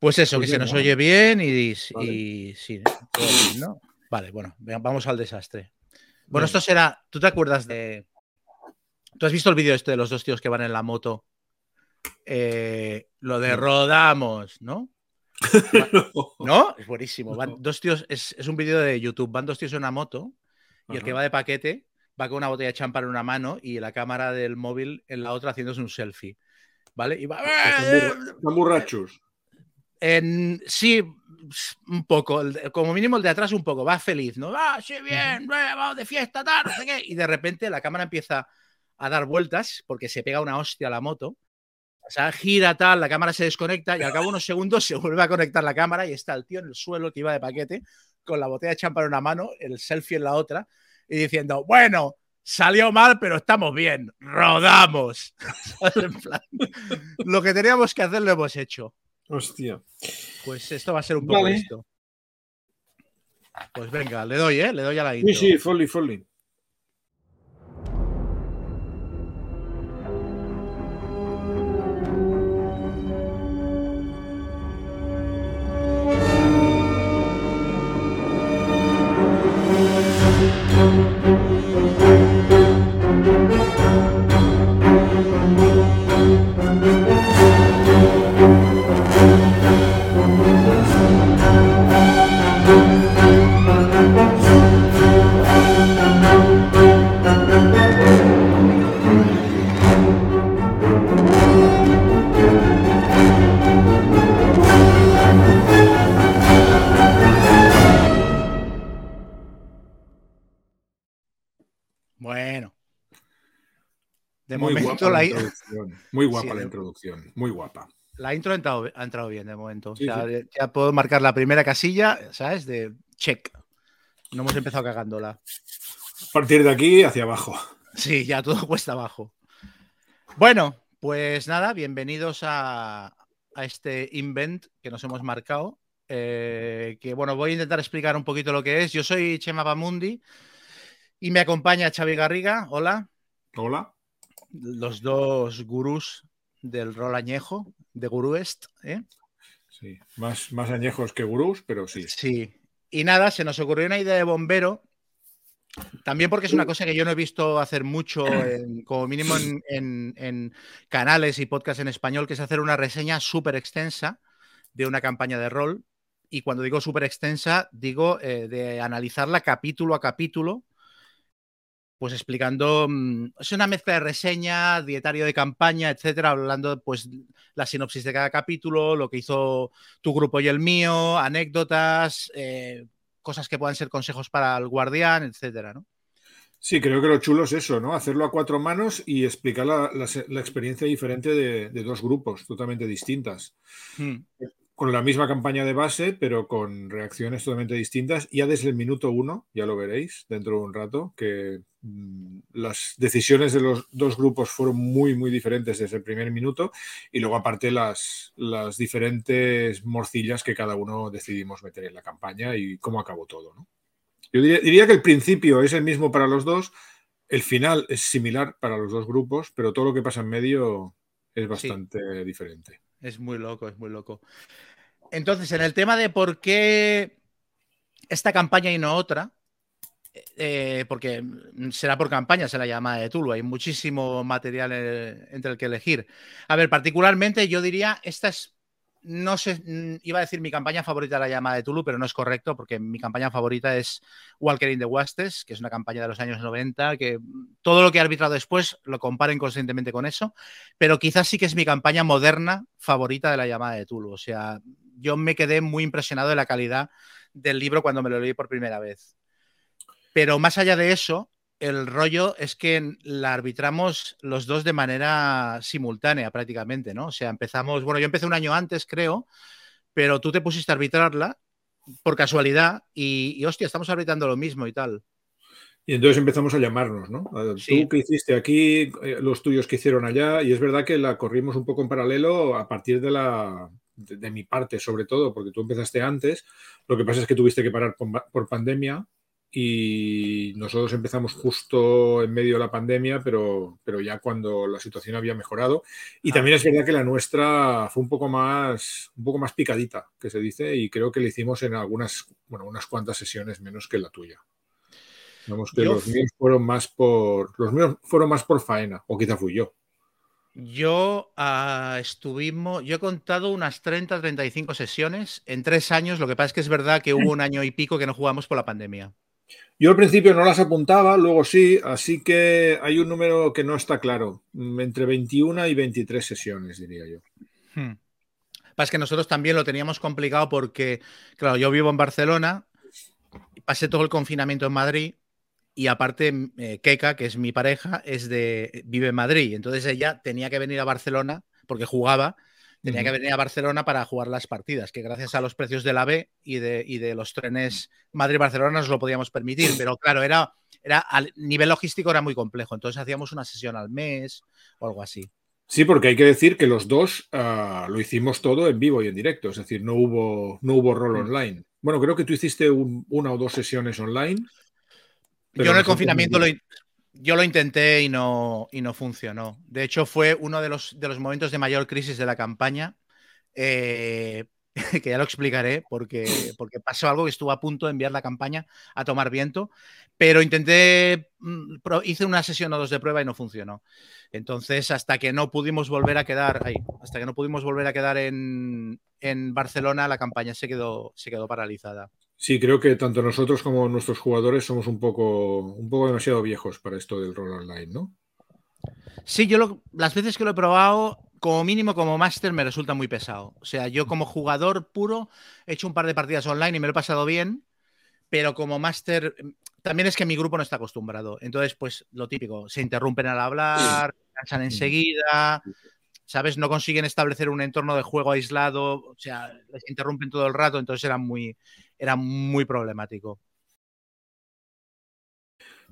Pues eso, que se nos ¿no? oye bien y, Vale. y sí, bien, ¿no? Vale, bueno, vamos al desastre. Bueno, esto será. ¿Tú te acuerdas de. ¿Tú has visto el vídeo este de los dos tíos que van en la moto? Eh, lo de No. rodamos, ¿no? ¿No? Es buenísimo. Van dos tíos, es, es un vídeo de YouTube. Van dos tíos en una moto y el que va de paquete va con una botella de champán en una mano y la cámara del móvil en la otra haciéndose un selfie. ¿Vale? Y va. Están borrachos. En- sí, un poco. como mínimo el de atrás un poco. Va feliz, ¿no? Ah, sí, bien, vamos de fiesta, tal, no sé qué. Y de repente la cámara empieza a dar vueltas porque se pega una hostia a la moto. O sea, gira tal, la cámara se desconecta y al cabo de unos segundos se vuelve a conectar la cámara y está el tío en el suelo que iba de paquete con la botella de champán en una mano, el selfie en la otra y diciendo, bueno, salió mal, pero estamos bien, rodamos. Lo que teníamos que hacer lo hemos hecho. Hostia. Pues esto va a ser un poco Vale. esto. Pues venga, le doy, ¿eh? Le doy a la Sí, intro. sí, Folly, Folly. Bueno. De Muy momento guapa la, introducción. Muy guapa Sí, la introducción. Muy guapa. la intro ha entrado, ha entrado bien de momento. Sí, o sea, ya puedo marcar la primera casilla, ¿sabes? De check. No hemos empezado cagándola. A partir de aquí hacia abajo. Sí, ya todo cuesta abajo. Bueno, pues nada, bienvenidos a, a este invent que nos hemos marcado. eh, que bueno, voy a intentar explicar un poquito lo que es. Yo soy Chema Bamundi y me acompaña Xavi Garriga. Hola. Hola. Los dos gurús del rol añejo, de Guruest. ¿eh? Sí. Más, más añejos que gurús, pero sí. Sí. Y nada, se nos ocurrió una idea de bombero. También porque es una cosa que yo no he visto hacer mucho, en- como mínimo en, en- en canales y podcasts en español, que es hacer una reseña súper extensa de una campaña de rol. Y cuando digo súper extensa, digo eh, de analizarla capítulo a capítulo, pues explicando, mm, es una mezcla de reseña, dietario de campaña, etcétera, hablando pues la sinopsis de cada capítulo, lo que hizo tu grupo y el mío, anécdotas, eh, cosas que puedan ser consejos para el guardián, etcétera, ¿no? Sí, creo que lo chulo es eso, ¿no? Hacerlo a cuatro manos y explicar la, la se- la experiencia diferente de, de dos grupos totalmente distintas. Hmm. Con la misma campaña de base, pero con reacciones totalmente distintas. Ya desde el minuto uno, ya lo veréis dentro de un rato, que las decisiones de los dos grupos fueron muy, muy diferentes desde el primer minuto. Y luego, aparte, las, las diferentes morcillas que cada uno decidimos meter en la campaña y cómo acabó todo, ¿no? Yo diría, diría que el principio es el mismo para los dos, el final es similar para los dos grupos, pero todo lo que pasa en medio es bastante diferente. Es muy loco, es muy loco. Entonces, en el tema de por qué esta campaña y no otra, eh, porque será por campaña, será llamada de Tulu, hay muchísimo material eh, entre el que elegir. A ver, particularmente yo diría, esta es, no sé, mm, iba a decir mi campaña favorita de la llamada de Tulu, pero no es correcto, porque mi campaña favorita es Walker in the Wastes, que es una campaña de los años 90, que todo lo que he arbitrado después lo comparen constantemente con eso, pero quizás sí que es mi campaña moderna favorita de la llamada de Tulu. O sea, yo me quedé muy impresionado de la calidad del libro cuando me lo leí por primera vez. Pero más allá de eso, el rollo es que la arbitramos los dos de manera simultánea prácticamente, ¿no? O sea, empezamos, bueno, yo empecé un año antes, creo, pero tú te pusiste a arbitrarla por casualidad y, y hostia, estamos arbitrando lo mismo y tal. Y entonces empezamos a llamarnos, ¿no? A, Sí. Tú que hiciste aquí, eh, los tuyos que hicieron allá, y es verdad que la corrimos un poco en paralelo a partir de la de, de mi parte, sobre todo, porque tú empezaste antes. Lo que pasa es que tuviste que parar por, por pandemia y nosotros empezamos justo en medio de la pandemia, pero, pero ya cuando la situación había mejorado. Y ah. también es verdad que la nuestra fue un poco más, un poco más picadita, que se dice, y creo que le hicimos en algunas, bueno, unas cuantas sesiones menos que la tuya. Digamos que los míos fueron más por, los míos fueron más por faena, o quizá fui yo. Yo uh, estuvimos, yo he contado unas 30, 35 sesiones en tres años. Lo que pasa es que es verdad que hubo un año y pico que no jugamos por la pandemia. Yo al principio no las apuntaba, luego sí, así que hay un número que no está claro, mm, entre 21 y 23 sesiones, diría yo. Hmm. Pasa que nosotros también lo teníamos complicado porque, claro, yo vivo en Barcelona, pasé todo el confinamiento en Madrid y aparte eh, Keka, que es mi pareja, es de vive en Madrid, entonces ella tenía que venir a Barcelona porque jugaba tenía que venir a Barcelona para jugar las partidas, que gracias a los precios de la B y de, de los trenes Madrid-Barcelona nos lo podíamos permitir, pero claro, era, era a nivel logístico era muy complejo, entonces hacíamos una sesión al mes o algo así. Sí, porque hay que decir que los dos ah, lo hicimos todo en vivo y en directo, es decir, no hubo, no hubo rol mm. online. Bueno, creo que tú hiciste una o dos sesiones online. Yo en el confinamiento lo, yo lo intenté y no, y no funcionó. De hecho, fue uno de los, de los momentos de mayor crisis de la campaña, eh, que ya lo explicaré, porque, porque pasó algo que estuvo a punto de enviar la campaña a tomar viento, pero intenté, mm, hice una sesión o dos de prueba y no funcionó. Entonces, hasta que no pudimos volver a quedar, ahí, hasta que no pudimos volver a quedar en, en Barcelona, la campaña se quedó, se quedó paralizada. Sí, creo que tanto nosotros como nuestros jugadores somos un poco, un poco demasiado viejos para esto del rol online, ¿no? Sí, yo las veces que lo he probado, como mínimo como máster me resulta muy pesado. O sea, yo como jugador puro he hecho un par de partidas online y me lo he pasado bien, pero como máster también es que mi grupo no está acostumbrado. Entonces, pues lo típico, se interrumpen al hablar, cansan enseguida, ¿sabes? No consiguen establecer un entorno de juego aislado, o sea, les interrumpen todo el rato, entonces era muy, era muy problemático.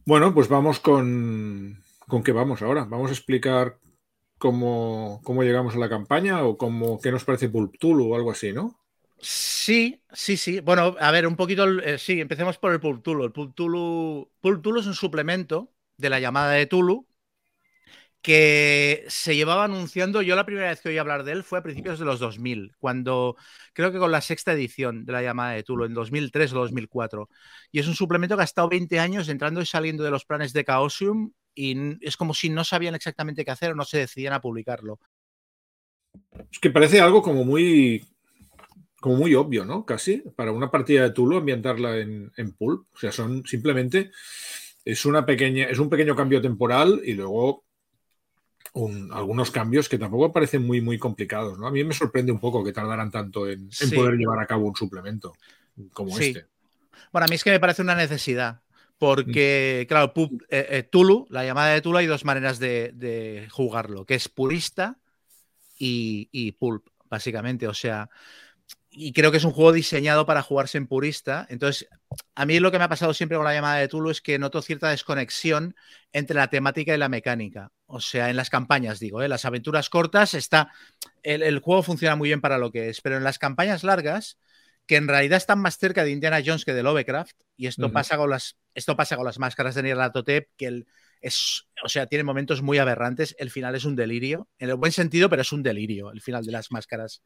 Bueno, pues vamos con, con qué vamos ahora. Vamos a explicar cómo, cómo llegamos a la campaña o cómo, qué nos parece Pulptulu o algo así, ¿no? Sí, sí, sí. Bueno, a ver, un poquito, eh, sí, empecemos por el Pulptulu. El Pulptulu, Pulptulu es un suplemento de la llamada de Tulu que se llevaba anunciando, yo la primera vez que oí hablar de él fue a principios de los 2000, cuando creo que con la sexta edición de la llamada de Tulo, en 2003 o 2004. Y es un suplemento que ha estado 20 años entrando y saliendo de los planes de Chaosium y es como si no sabían exactamente qué hacer o no se decidían a publicarlo. Es que parece algo como muy como muy obvio, ¿no? Casi, para una partida de Tulo ambientarla en, en pulp. O sea, son simplemente es una pequeña, es un pequeño cambio temporal y luego algunos cambios que tampoco parecen muy, muy complicados. ¿no? A mí me sorprende un poco que tardaran tanto en, poder llevar a cabo un suplemento como este. Bueno, a mí es que me parece una necesidad. Porque, mm. claro, eh, eh, Tulu, la llamada de Tulu, hay dos maneras de, jugarlo, que es purista y, y, pulp, básicamente. O sea, y creo que es un juego diseñado para jugarse en purista. Entonces, a mí lo que me ha pasado siempre con la llamada de Tulu es que noto cierta desconexión entre la temática y la mecánica. O sea, en las campañas, digo, ¿eh? las aventuras cortas está. El, juego funciona muy bien para lo que es, pero en las campañas largas, que en realidad están más cerca de Indiana Jones que de Lovecraft, y esto, pasa, con las, esto pasa con las máscaras de Nyarlathotep, que el, es, o sea, tiene momentos muy aberrantes. El final es un delirio, en el buen sentido, pero es un delirio el final de las máscaras.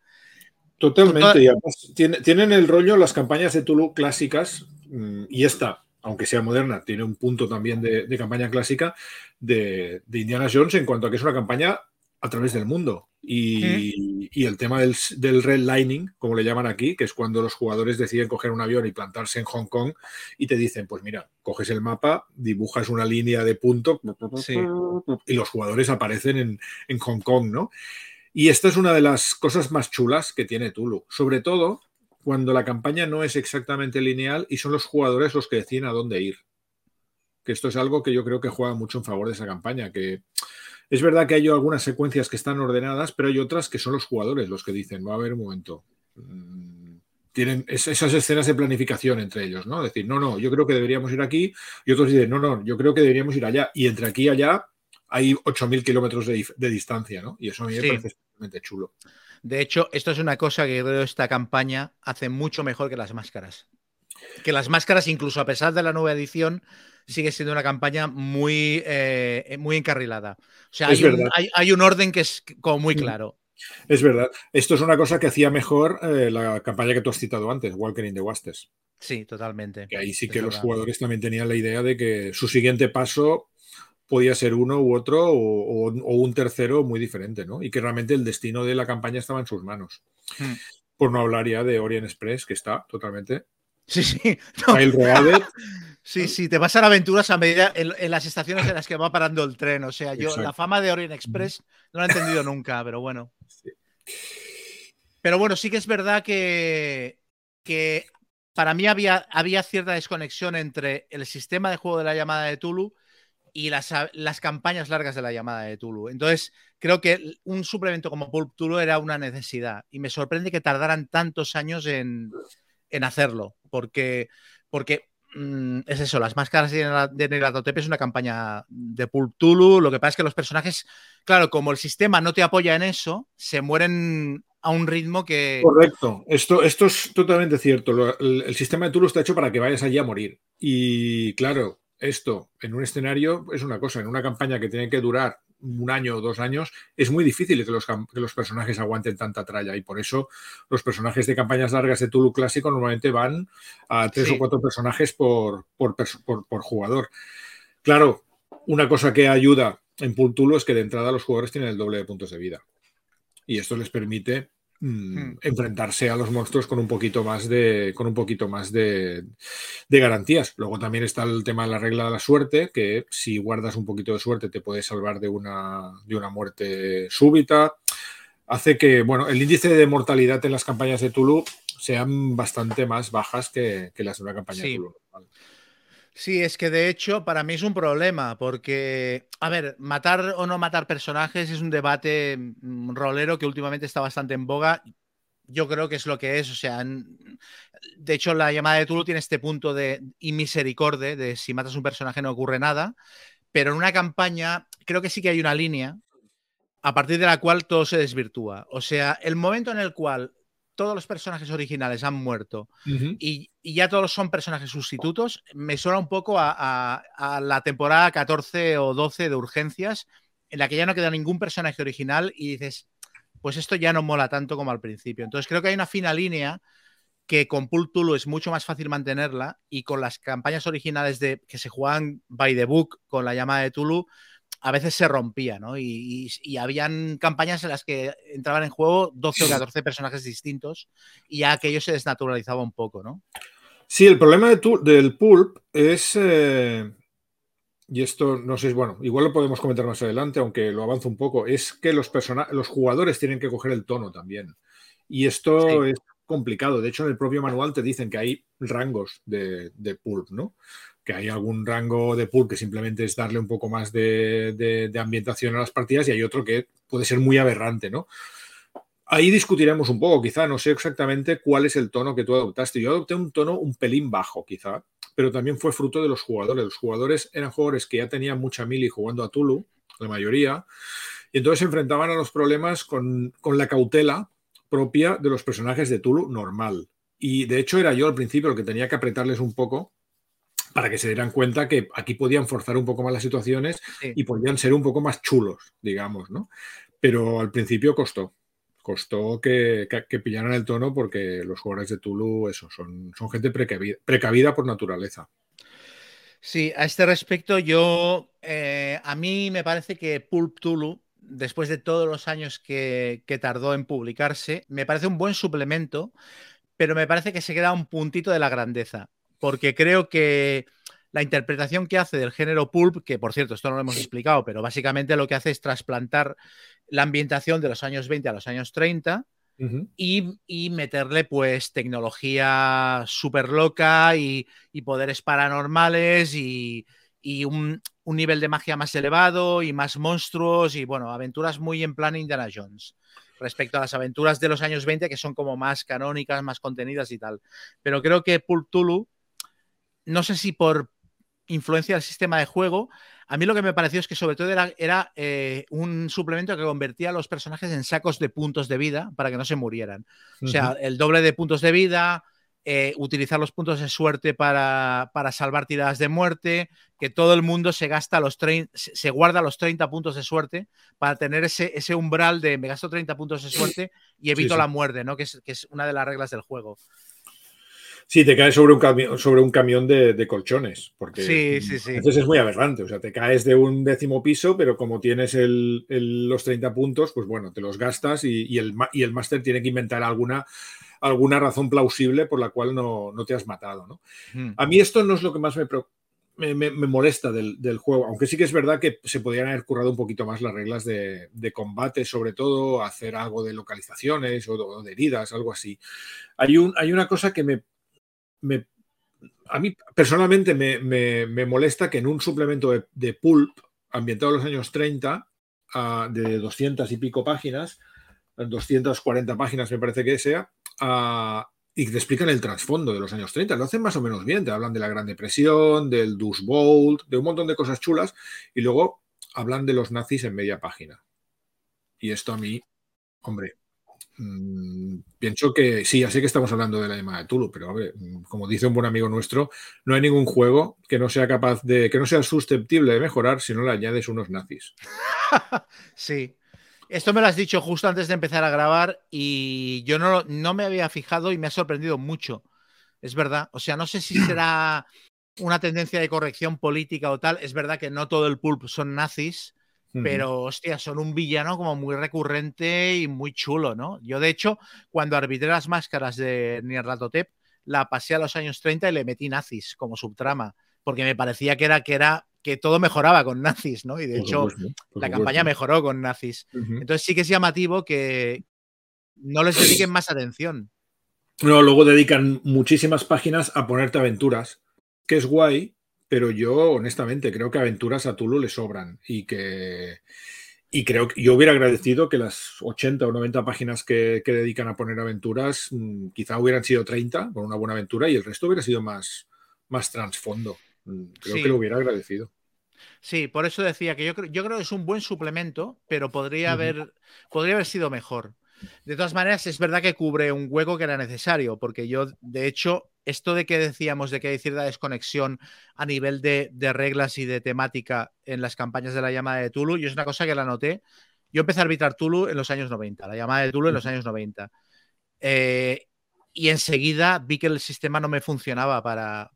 Totalmente. Y además tienen el rollo las campañas de Tulu clásicas mm, y esta, aunque sea moderna, tiene un punto también de, campaña clásica de, Indiana Jones en cuanto a que es una campaña a través del mundo. Y, el tema del, del redlining, como le llaman aquí, que es cuando los jugadores deciden coger un avión y plantarse en Hong Kong y te dicen, pues mira, coges el mapa, dibujas una línea de punto y los jugadores aparecen en, en Hong Kong, ¿no? Y esta es una de las cosas más chulas que tiene Tulu, sobre todo cuando la campaña no es exactamente lineal y son los jugadores los que deciden a dónde ir. Que esto es algo que yo creo que juega mucho en favor de esa campaña, que es verdad que hay algunas secuencias que están ordenadas, pero hay otras que son los jugadores los que dicen, va a haber un momento. Mm, tienen esas escenas de planificación entre ellos, ¿no? Decir, no, no, yo creo que deberíamos ir aquí, y otros dicen, no, no, yo creo que deberíamos ir allá. Y entre aquí y allá hay 8.000 kilómetros de, distancia, ¿no? Y eso a mí me parece especialmente chulo. De hecho, esto es una cosa que creo esta campaña hace mucho mejor que las máscaras. que las máscaras, incluso a pesar de la nueva edición, sigue siendo una campaña muy, eh, muy encarrilada. O sea, hay un, orden que es como muy mm. claro. Es verdad. Esto es una cosa que hacía mejor eh, la campaña que tú has citado antes, Walker in the Wastes. Sí, totalmente. Que ahí sí que los jugadores también tenían la idea de que su siguiente paso podía ser uno u otro o, un tercero muy diferente, ¿no? Y que realmente el destino de la campaña estaba en sus manos. Hmm. Por no hablar ya de Orient Express, que está totalmente. Sí, sí. Sí, sí, te vas a aventuras a medida en, las estaciones en las que va parando el tren. O sea, yo la fama de Orient Express no la he entendido nunca, pero bueno. Pero bueno, sí que es verdad que, que para mí había, había cierta desconexión entre el sistema de juego de la llamada de Tulu y las, las, campañas largas de la llamada de Tulu. Entonces, creo que un suplemento como Pulp Tulu era una necesidad y me sorprende que tardaran tantos años en, en hacerlo, porque, porque mm, es eso, las máscaras de Negratotepe es una campaña de Pulp Tulu, lo que pasa es que los personajes, claro, como el sistema no te apoya en eso, se mueren a un ritmo que... Correcto, esto, esto es totalmente cierto, el, el sistema de Tulu está hecho para que vayas allí a morir. Y claro, esto en un escenario es una cosa, en una campaña que tiene que durar un año o dos años, es muy difícil que los, que los, personajes aguanten tanta tralla y por eso los personajes de campañas largas de Tulu clásico normalmente van a tres o cuatro personajes por, por, por, jugador. Claro, una cosa que ayuda en Tulu es que de entrada los jugadores tienen el doble de puntos de vida y esto les permite Mm, hmm. enfrentarse a los monstruos con un poquito más de con un poquito más de, garantías. Luego también está el tema de la regla de la suerte, que si guardas un poquito de suerte te puede salvar de una, de una muerte súbita. Hace que, bueno, el índice de mortalidad en las campañas de Tulu sean bastante más bajas que, las de una campaña de Tulu. Sí, es que de hecho para mí es un problema, porque, a ver, matar o no matar personajes es un debate mm, rolero que últimamente está bastante en boga. Yo creo que es lo que es, o sea, de hecho la llamada de Tulu tiene este punto de inmisericordia, de si matas un personaje no ocurre nada, pero en una campaña creo que sí que hay una línea a partir de la cual todo se desvirtúa. O sea, el momento en el cual todos los personajes originales han muerto y, ya todos son personajes sustitutos, me suena un poco a, la temporada 14 o 12 de Urgencias, en la que ya no queda ningún personaje original y dices, pues esto ya no mola tanto como al principio. Entonces creo que hay una fina línea que con Pulp Tulu es mucho más fácil mantenerla y con las campañas originales de que se juegan by the book con la llamada de Tulu, a veces se rompía, ¿no? Y, habían campañas en las que entraban en juego 12 o 14 personajes distintos y ya aquello se desnaturalizaba un poco, ¿no? Sí, el problema del pulp es, eh, y esto no sé, bueno, igual lo podemos comentar más adelante, aunque lo avanzo un poco, es que los, los jugadores tienen que coger el tono también. Y esto es complicado. De hecho, en el propio manual te dicen que hay rangos de, de pulp, ¿no? Que hay algún rango de pool que simplemente es darle un poco más de, ambientación a las partidas y hay otro que puede ser muy aberrante, ¿no? Ahí discutiremos un poco, quizá, no sé exactamente cuál es el tono que tú adoptaste. Yo adopté un tono un pelín bajo, quizá, pero también fue fruto de los jugadores. Los jugadores eran jugadores que ya tenían mucha mili jugando a Tulu, la mayoría, y entonces se enfrentaban a los problemas con, con la cautela propia de los personajes de Tulu normal. Y de hecho era yo al principio el que tenía que apretarles un poco para que se dieran cuenta que aquí podían forzar un poco más las situaciones y podían ser un poco más chulos, digamos, ¿no? Pero al principio costó. Costó que, pillaran el tono porque los jugadores de Tulu, eso, son, son gente precavida, por naturaleza. Sí, a este respecto, yo, eh, a mí me parece que Pulp Tulu, después de todos los años que, que tardó en publicarse, me parece un buen suplemento, pero me parece que se queda un puntito de la grandeza porque creo que la interpretación que hace del género pulp, que por cierto, esto no lo hemos explicado, pero básicamente lo que hace es trasplantar la ambientación de los años 20 a los años 30 y, meterle pues tecnología súper loca y, poderes paranormales y, un, un, nivel de magia más elevado y más monstruos y bueno, aventuras muy en plan Indiana Jones respecto a las aventuras de los años 20 que son como más canónicas, más contenidas y tal. Pero creo que Pulp Tulu no sé si por influencia del sistema de juego, a mí lo que me pareció es que sobre todo era, eh, un suplemento que convertía a los personajes en sacos de puntos de vida para que no se murieran. O sea, el doble de puntos de vida, eh, utilizar los puntos de suerte para, salvar tiradas de muerte, que todo el mundo se gasta los se guarda los 30 puntos de suerte para tener ese, ese umbral de me gasto 30 puntos de suerte y evito la muerte, ¿no? Que es, que es, una de las reglas del juego. Sí, te caes sobre un, camión, sobre un camión de, colchones, porque sí, sí, sí. entonces es muy aberrante. O sea, te caes de un décimo piso, pero como tienes los 30 puntos, pues bueno, te los gastas y, el, y el máster tiene que inventar alguna alguna razón plausible por la cual no, te has matado. ¿no? Hmm. A mí esto no es lo que más me, me, molesta del, juego, aunque sí que es verdad que se podrían haber currado un poquito más las reglas de, combate, sobre todo hacer algo de localizaciones o de, heridas, algo así. Hay, un, hay una cosa que me, me a mí personalmente me, molesta que en un suplemento de, Pulp, ambientado en los años 30, ah, de 200 y pico páginas, 240 páginas me parece que sea, y te explican el trasfondo de los años 30. Lo hacen más o menos bien. Te hablan de la Gran Depresión, del Dust Bowl, de un montón de cosas chulas. Y luego hablan de los nazis en media página. Y esto a mí, hombre, mm, pienso que sí, ya sé que estamos hablando de la llamada de Tulu, pero mm, como dice un buen amigo nuestro, no hay ningún juego que no sea capaz de, que no sea susceptible de mejorar si no le añades unos nazis. sí, esto me lo has dicho justo antes de empezar a grabar y yo no, no me había fijado y me ha sorprendido mucho. Es verdad. O sea, no sé si será una tendencia de corrección política o tal. Es verdad que no todo el pulp son nazis, pero hostia, son un villano como muy recurrente y muy chulo, ¿no? Yo, de hecho, cuando arbitré las máscaras de Nierlatotep, la pasé a los años 30 y le metí nazis como subtrama, porque me parecía que era, que era que todo mejoraba con nazis, ¿no? Y de hecho, la campaña mejoró con nazis. Entonces sí que es llamativo que no les dediquen más atención. No, luego dedican muchísimas páginas a ponerte aventuras, que es guay, pero yo honestamente creo que aventuras a Tulu le sobran y que y creo que yo hubiera agradecido que las 80 o 90 páginas que, dedican a poner aventuras mm, quizá hubieran sido 30 con una buena aventura y el resto hubiera sido más, más trasfondo. Mm, creo que lo hubiera agradecido. Sí, por eso decía que yo, yo creo que es un buen suplemento, pero podría, haber, podría haber sido mejor. De todas maneras, es verdad que cubre un hueco que era necesario, porque yo, de hecho, esto de que decíamos de que hay cierta desconexión a nivel de, reglas y de temática en las campañas de la llamada de Tulu, yo es una cosa que la noté. Yo empecé a arbitrar Tulu en los años 90, la llamada de Tulu en los años 90. Eh, y enseguida vi que el sistema no me funcionaba para,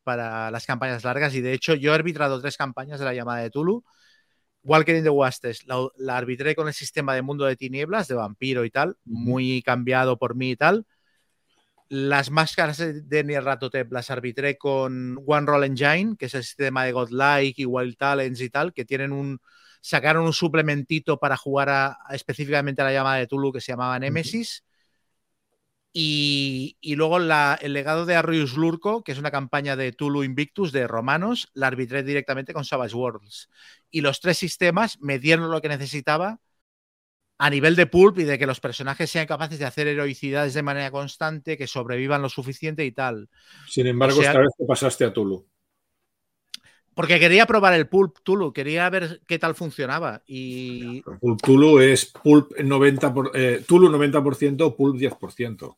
las campañas largas y de hecho yo he arbitrado tres campañas de la llamada de Tulu. Walker in the Wastes la, la, arbitré con el sistema de mundo de tinieblas, de vampiro y tal, muy cambiado por mí y tal. Las máscaras de Nierratotep las arbitré con One Roll Engine, que es el sistema de Godlike y Wild Talents y tal, que tienen un, sacaron un suplementito para jugar específicamente a la llamada de Tulu que se llamaba Nemesis. Y, luego el legado de Arrius Lurco, que es una campaña de Tulu Invictus de romanos, la arbitré directamente con Savage Worlds. Y los tres sistemas me dieron lo que necesitaba a nivel de pulp y de que los personajes sean capaces de hacer heroicidades de manera constante, que sobrevivan lo suficiente y tal. Sin embargo, esta vez te pasaste a Tulu. Porque quería probar el Pulp Tulu, quería ver qué tal funcionaba. Y... Pulp Tulu es Pulp 90%, por, eh, Tulu 90%, Pulp 10%.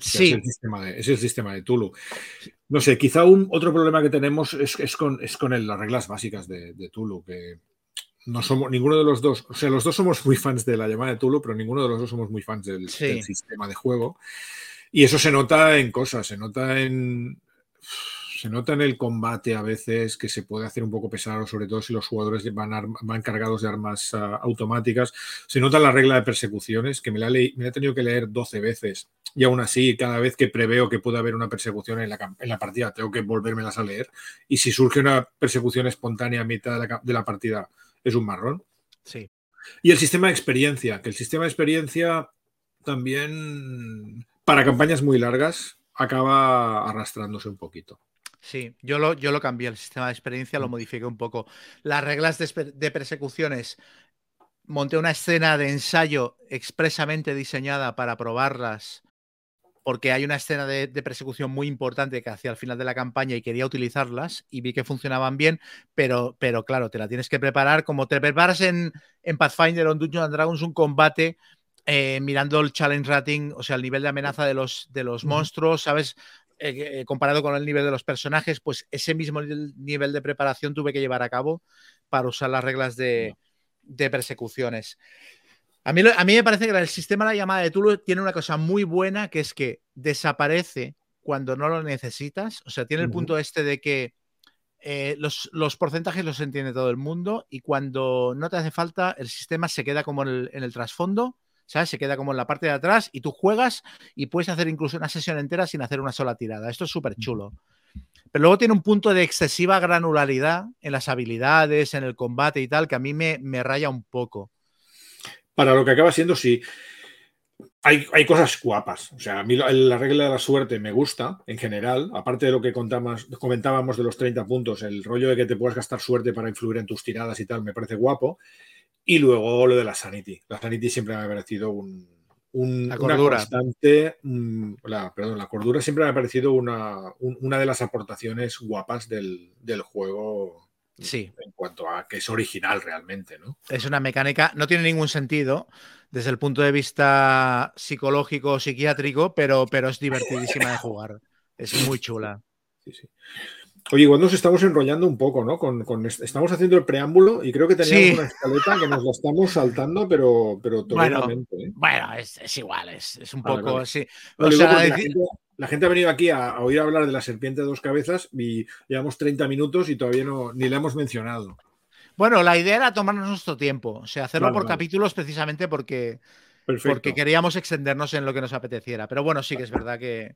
Sí. Es el, sistema de, es el sistema de Tulu. No sé, quizá un otro problema que tenemos es, con, es con las reglas básicas de, Tulu, que no somos, ninguno de los dos, o sea, los dos somos muy fans de la llamada de Tulu, pero ninguno de los dos somos muy fans del, sistema de juego. Y eso se nota en cosas, se nota en se nota en el combate a veces que se puede hacer un poco pesado, sobre todo si los jugadores van, van cargados de armas ah, automáticas. Se nota la regla de persecuciones, que me la, me he tenido que leer 12 veces y aún así, cada vez que preveo que puede haber una persecución en la, en la partida, tengo que volvérmelas a leer. Y si surge una persecución espontánea a mitad de la, de la partida, es un marrón. Sí. Y el sistema de experiencia, que el sistema de experiencia también, para campañas muy largas, acaba arrastrándose un poquito. Sí, yo lo, yo lo cambié, el sistema de experiencia lo mm. modifiqué un poco. Las reglas de, de persecuciones monté una escena de ensayo expresamente diseñada para probarlas porque hay una escena de, persecución muy importante que hacía al final de la campaña y quería utilizarlas y vi que funcionaban bien, pero, pero claro, te la tienes que preparar como te preparas en, en Pathfinder o en Dungeons and Dragons un combate eh, mirando el challenge rating, o sea, el nivel de amenaza de los, de los monstruos, ¿sabes? eh, comparado con el nivel de los personajes, pues ese mismo nivel de preparación tuve que llevar a cabo para usar las reglas de, persecuciones. A mí, a mí, me parece que el sistema de la llamada de Tulu tiene una cosa muy buena, que es que desaparece cuando no lo necesitas. O sea, tiene el punto este de que eh, los, porcentajes los entiende todo el mundo y cuando no te hace falta, el sistema se queda como en el, trasfondo, ¿sabes? Se queda como en la parte de atrás y tú juegas y puedes hacer incluso una sesión entera sin hacer una sola tirada. Esto es súper chulo. Pero luego tiene un punto de excesiva granularidad en las habilidades, en el combate y tal, que a mí me, me raya un poco. Para lo que acaba siendo, sí hay, cosas guapas. O sea, a mí la regla de la suerte me gusta en general. Aparte de lo que comentábamos de los 30 puntos, el rollo de que te puedas gastar suerte para influir en tus tiradas y tal, me parece guapo. Y luego lo de la Sanity. La Sanity siempre me ha parecido un, la cordura. Mm, perdón, la cordura siempre me ha parecido una, una de las aportaciones guapas del, del juego Sí. En cuanto a que es original realmente, ¿no? Es una mecánica, no tiene ningún sentido desde el punto de vista psicológico o psiquiátrico, pero, pero es divertidísima de jugar. Es muy chula. Sí, sí. Oye, igual nos estamos enrollando un poco, ¿no? Con, estamos haciendo el preámbulo y creo que teníamos una escaleta que nos la estamos saltando, pero, pero totalmente. Bueno, ¿eh? es, igual, es, un poco así. la, gente, ha venido aquí a, oír hablar de la serpiente de dos cabezas y llevamos 30 minutos y todavía no, ni la hemos mencionado. Bueno, la idea era tomarnos nuestro tiempo, o sea, hacerlo por capítulos precisamente porque, porque queríamos extendernos en lo que nos apeteciera. Pero bueno, sí que es verdad que,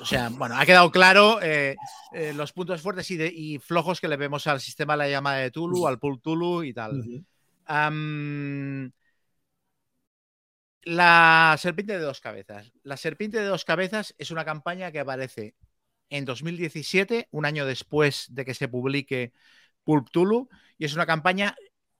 o sea, bueno, ha quedado claro eh, eh, los puntos fuertes y, flojos que le vemos al sistema de la llamada de Tulu, al pool Tulu y tal. La serpiente de dos cabezas. La serpiente de dos cabezas es una campaña que aparece en 2017, un año después de que se publique Pulp Tulu, y es una campaña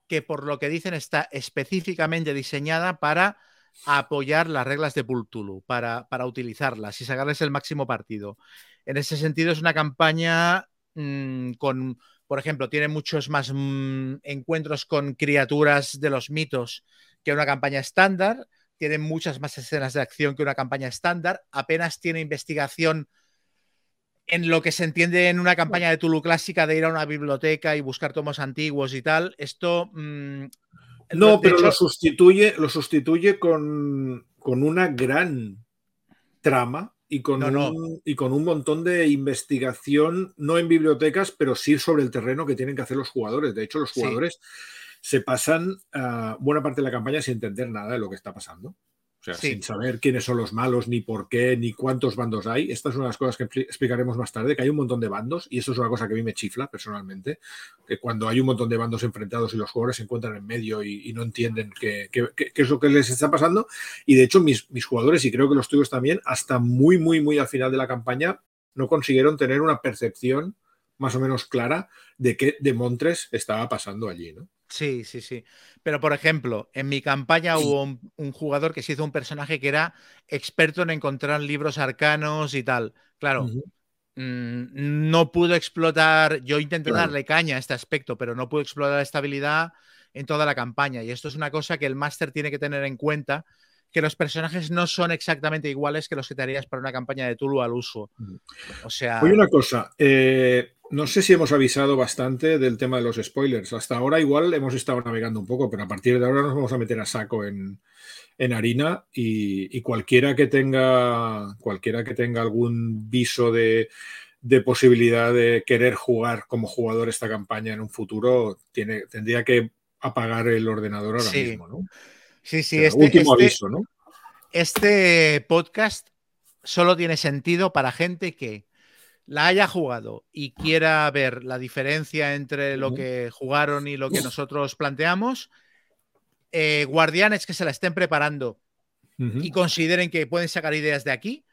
que por lo que dicen está específicamente diseñada para apoyar las reglas de Pulp Tulu, para, para utilizarlas y sacarles el máximo partido. En ese sentido es una campaña mm, con, por ejemplo, tiene muchos más mm, encuentros con criaturas de los mitos que una campaña estándar, tiene muchas más escenas de acción que una campaña estándar, apenas tiene investigación en lo que se entiende en una campaña de Tulu clásica de ir a una biblioteca y buscar tomos antiguos y tal, esto... Mm, no, pero lo sustituye, lo sustituye con, una gran trama y con, un, y con un montón de investigación, no en bibliotecas, pero sí sobre el terreno que tienen que hacer los jugadores. De hecho, los jugadores se pasan ah, buena parte de la campaña sin entender nada de lo que está pasando. O sea, sin saber quiénes son los malos, ni por qué, ni cuántos bandos hay. Esta es una de las cosas que explicaremos más tarde, que hay un montón de bandos, y esto es una cosa que a mí me chifla personalmente, que cuando hay un montón de bandos enfrentados y los jugadores se encuentran en medio y, no entienden qué, es lo que les está pasando, y de hecho mis, mis jugadores, y creo que los tuyos también, hasta muy, muy, muy al final de la campaña, no consiguieron tener una percepción más o menos clara de qué de Montres estaba pasando allí, ¿no? Sí, sí, sí. Pero, por ejemplo, en mi campaña hubo un, jugador que se hizo un personaje que era experto en encontrar libros arcanos y tal. Claro, mm, no pudo explotar, yo intenté darle caña a este aspecto, pero no pudo explotar la estabilidad en toda la campaña. Y esto es una cosa que el máster tiene que tener en cuenta, que los personajes no son exactamente iguales que los que te harías para una campaña de Tulu al uso. O sea... Oye, una cosa, eh, no sé si hemos avisado bastante del tema de los spoilers. Hasta ahora igual hemos estado navegando un poco, pero a partir de ahora nos vamos a meter a saco en, harina y, cualquiera que tenga cualquiera que tenga algún viso de, posibilidad de querer jugar como jugador esta campaña en un futuro tiene, tendría que apagar el ordenador ahora mismo, ¿no? Sí, sí, este, último este aviso, ¿no? Este podcast solo tiene sentido para gente que la haya jugado y quiera ver la diferencia entre lo que jugaron y lo que nosotros planteamos, eh, guardianes que se la estén preparando y consideren que pueden sacar ideas de aquí,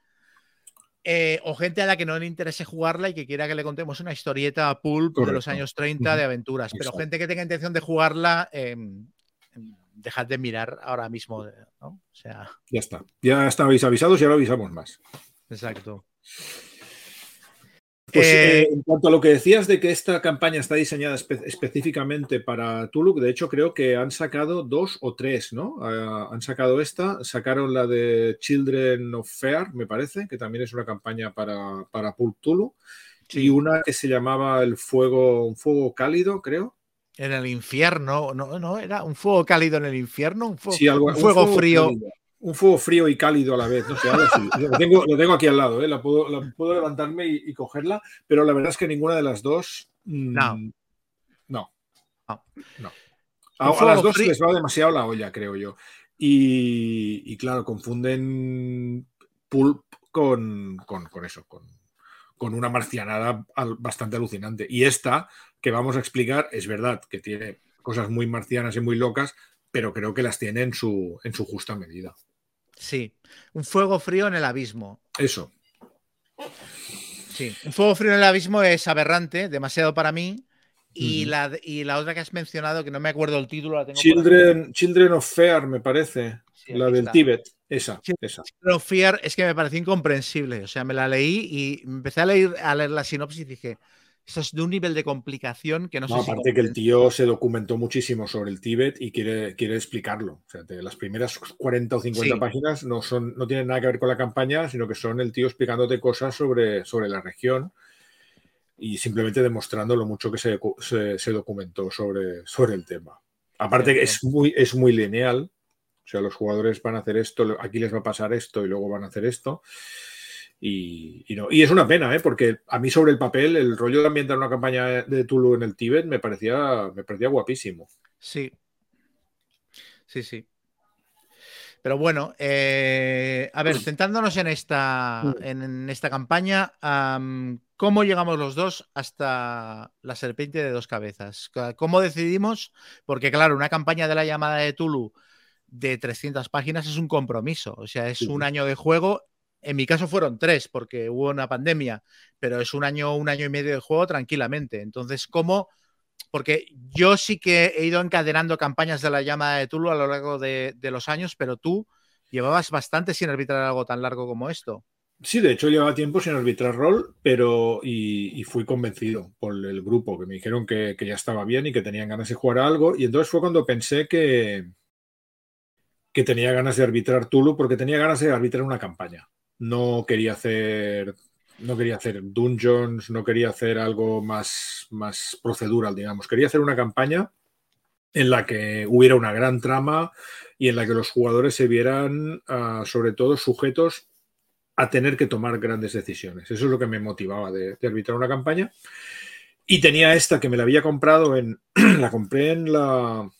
eh, o gente a la que no le interese jugarla y que quiera que le contemos una historieta a pulp de los años 30 de aventuras, pero gente que tenga intención de jugarla, em, em, dejad de mirar ahora mismo, O sea... Ya está, ya estabais avisados y ahora avisamos más. Exacto. Pues eh, en cuanto a lo que decías de que esta campaña está diseñada específicamente para Tulu, de hecho creo que han sacado dos o tres, ¿no? Ah, han sacado esta, sacaron la de Children of Fair, me parece, que también es una campaña para, para Tulu, y una que se llamaba el fuego, un fuego cálido, creo. En el infierno, no, no, era un fuego cálido en el infierno, un, fuego, frío un fuego frío y cálido a la vez. No sé, lo, tengo, aquí al lado, ¿eh? la, puedo, puedo levantarme y, cogerla, pero la verdad es que ninguna de las dos. Mm, no. No. no. A, las dos les va demasiado la olla, creo yo. Y, claro, confunden pulp con, con, eso, con, con una marcianada bastante alucinante. Y esta que vamos a explicar es verdad que tiene cosas muy marcianas y muy locas, pero creo que las tiene en su, en su justa medida. Sí, un fuego frío en el abismo. Eso. Sí, un fuego frío en el abismo es aberrante, demasiado para mí. Y, la, y la otra que has mencionado, que no me acuerdo el título, la tengo Children, Children of Fear, me parece. la del Tíbet. Esa, esa. Children of Fear es que me pareció incomprensible. O sea, me la leí y empecé a leer, a leer la sinopsis y dije, eso es de un nivel de complicación que no, sé aparte que el tío se documentó muchísimo sobre el Tíbet y quiere, quiere explicarlo. O sea, las primeras 40 o 50 páginas no, son, no tienen nada que ver con la campaña, sino que son el tío explicándote cosas sobre, sobre la región y simplemente demostrando lo mucho que se, se, documentó sobre, sobre el tema. Aparte que es muy, es muy lineal. O sea, los jugadores van a hacer esto, aquí les va a pasar esto y luego van a hacer esto. Y, no. y es una pena, ¿eh? porque a mí sobre el papel el rollo de ambientar una campaña de Tulu en el Tíbet me parecía, me parecía guapísimo. Sí. Sí, sí. Pero bueno, eh, a ver, centrándonos en esta, en esta campaña, ¿cómo llegamos los dos hasta la serpiente de dos cabezas? ¿Cómo decidimos? Porque claro, una campaña de la llamada de Tulu de 300 páginas es un compromiso, o sea, es un año de juego en mi caso fueron tres porque hubo una pandemia, pero es un año, un año y medio de juego tranquilamente. Entonces, ¿cómo? Porque yo sí que he ido encadenando campañas de la llama de Tulu a lo largo de, los años, pero tú llevabas bastante sin arbitrar algo tan largo como esto. Sí, de hecho llevaba tiempo sin arbitrar rol, pero y, fui convencido por el grupo, que me dijeron que, ya estaba bien y que tenían ganas de jugar algo. Y entonces fue cuando pensé que, que tenía ganas de arbitrar Tulu, porque tenía ganas de arbitrar una campaña no quería hacer no quería hacer dungeons, no quería hacer algo más, más procedural, digamos. Quería hacer una campaña en la que hubiera una gran trama y en la que los jugadores se vieran, ah, sobre todo, sujetos a tener que tomar grandes decisiones. Eso es lo que me motivaba de, de arbitrar una campaña. Y tenía esta que me la había comprado en. la compré en la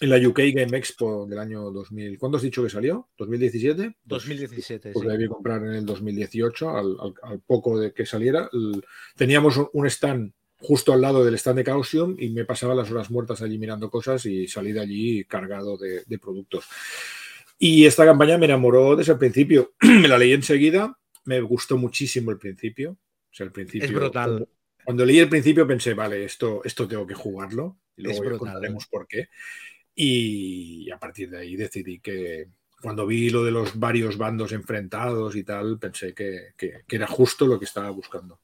en la UK Game Expo del año 2000. ¿Cuándo has dicho que salió? ¿2017? 2017. Pues, la debí comprar en el 2018, al, poco de que saliera. teníamos un stand justo al lado del stand de Causium y me pasaba las horas muertas allí mirando cosas y salí de allí cargado de, productos. Y esta campaña me enamoró desde el principio. me la leí enseguida, me gustó muchísimo el principio. O sea, el principio. Es brutal. Cuando, leí el principio pensé, vale, esto, esto tengo que jugarlo. Y luego contaremos por qué. Y a partir de ahí decidí que cuando vi lo de los varios bandos enfrentados y tal, pensé que, era justo lo que estaba buscando.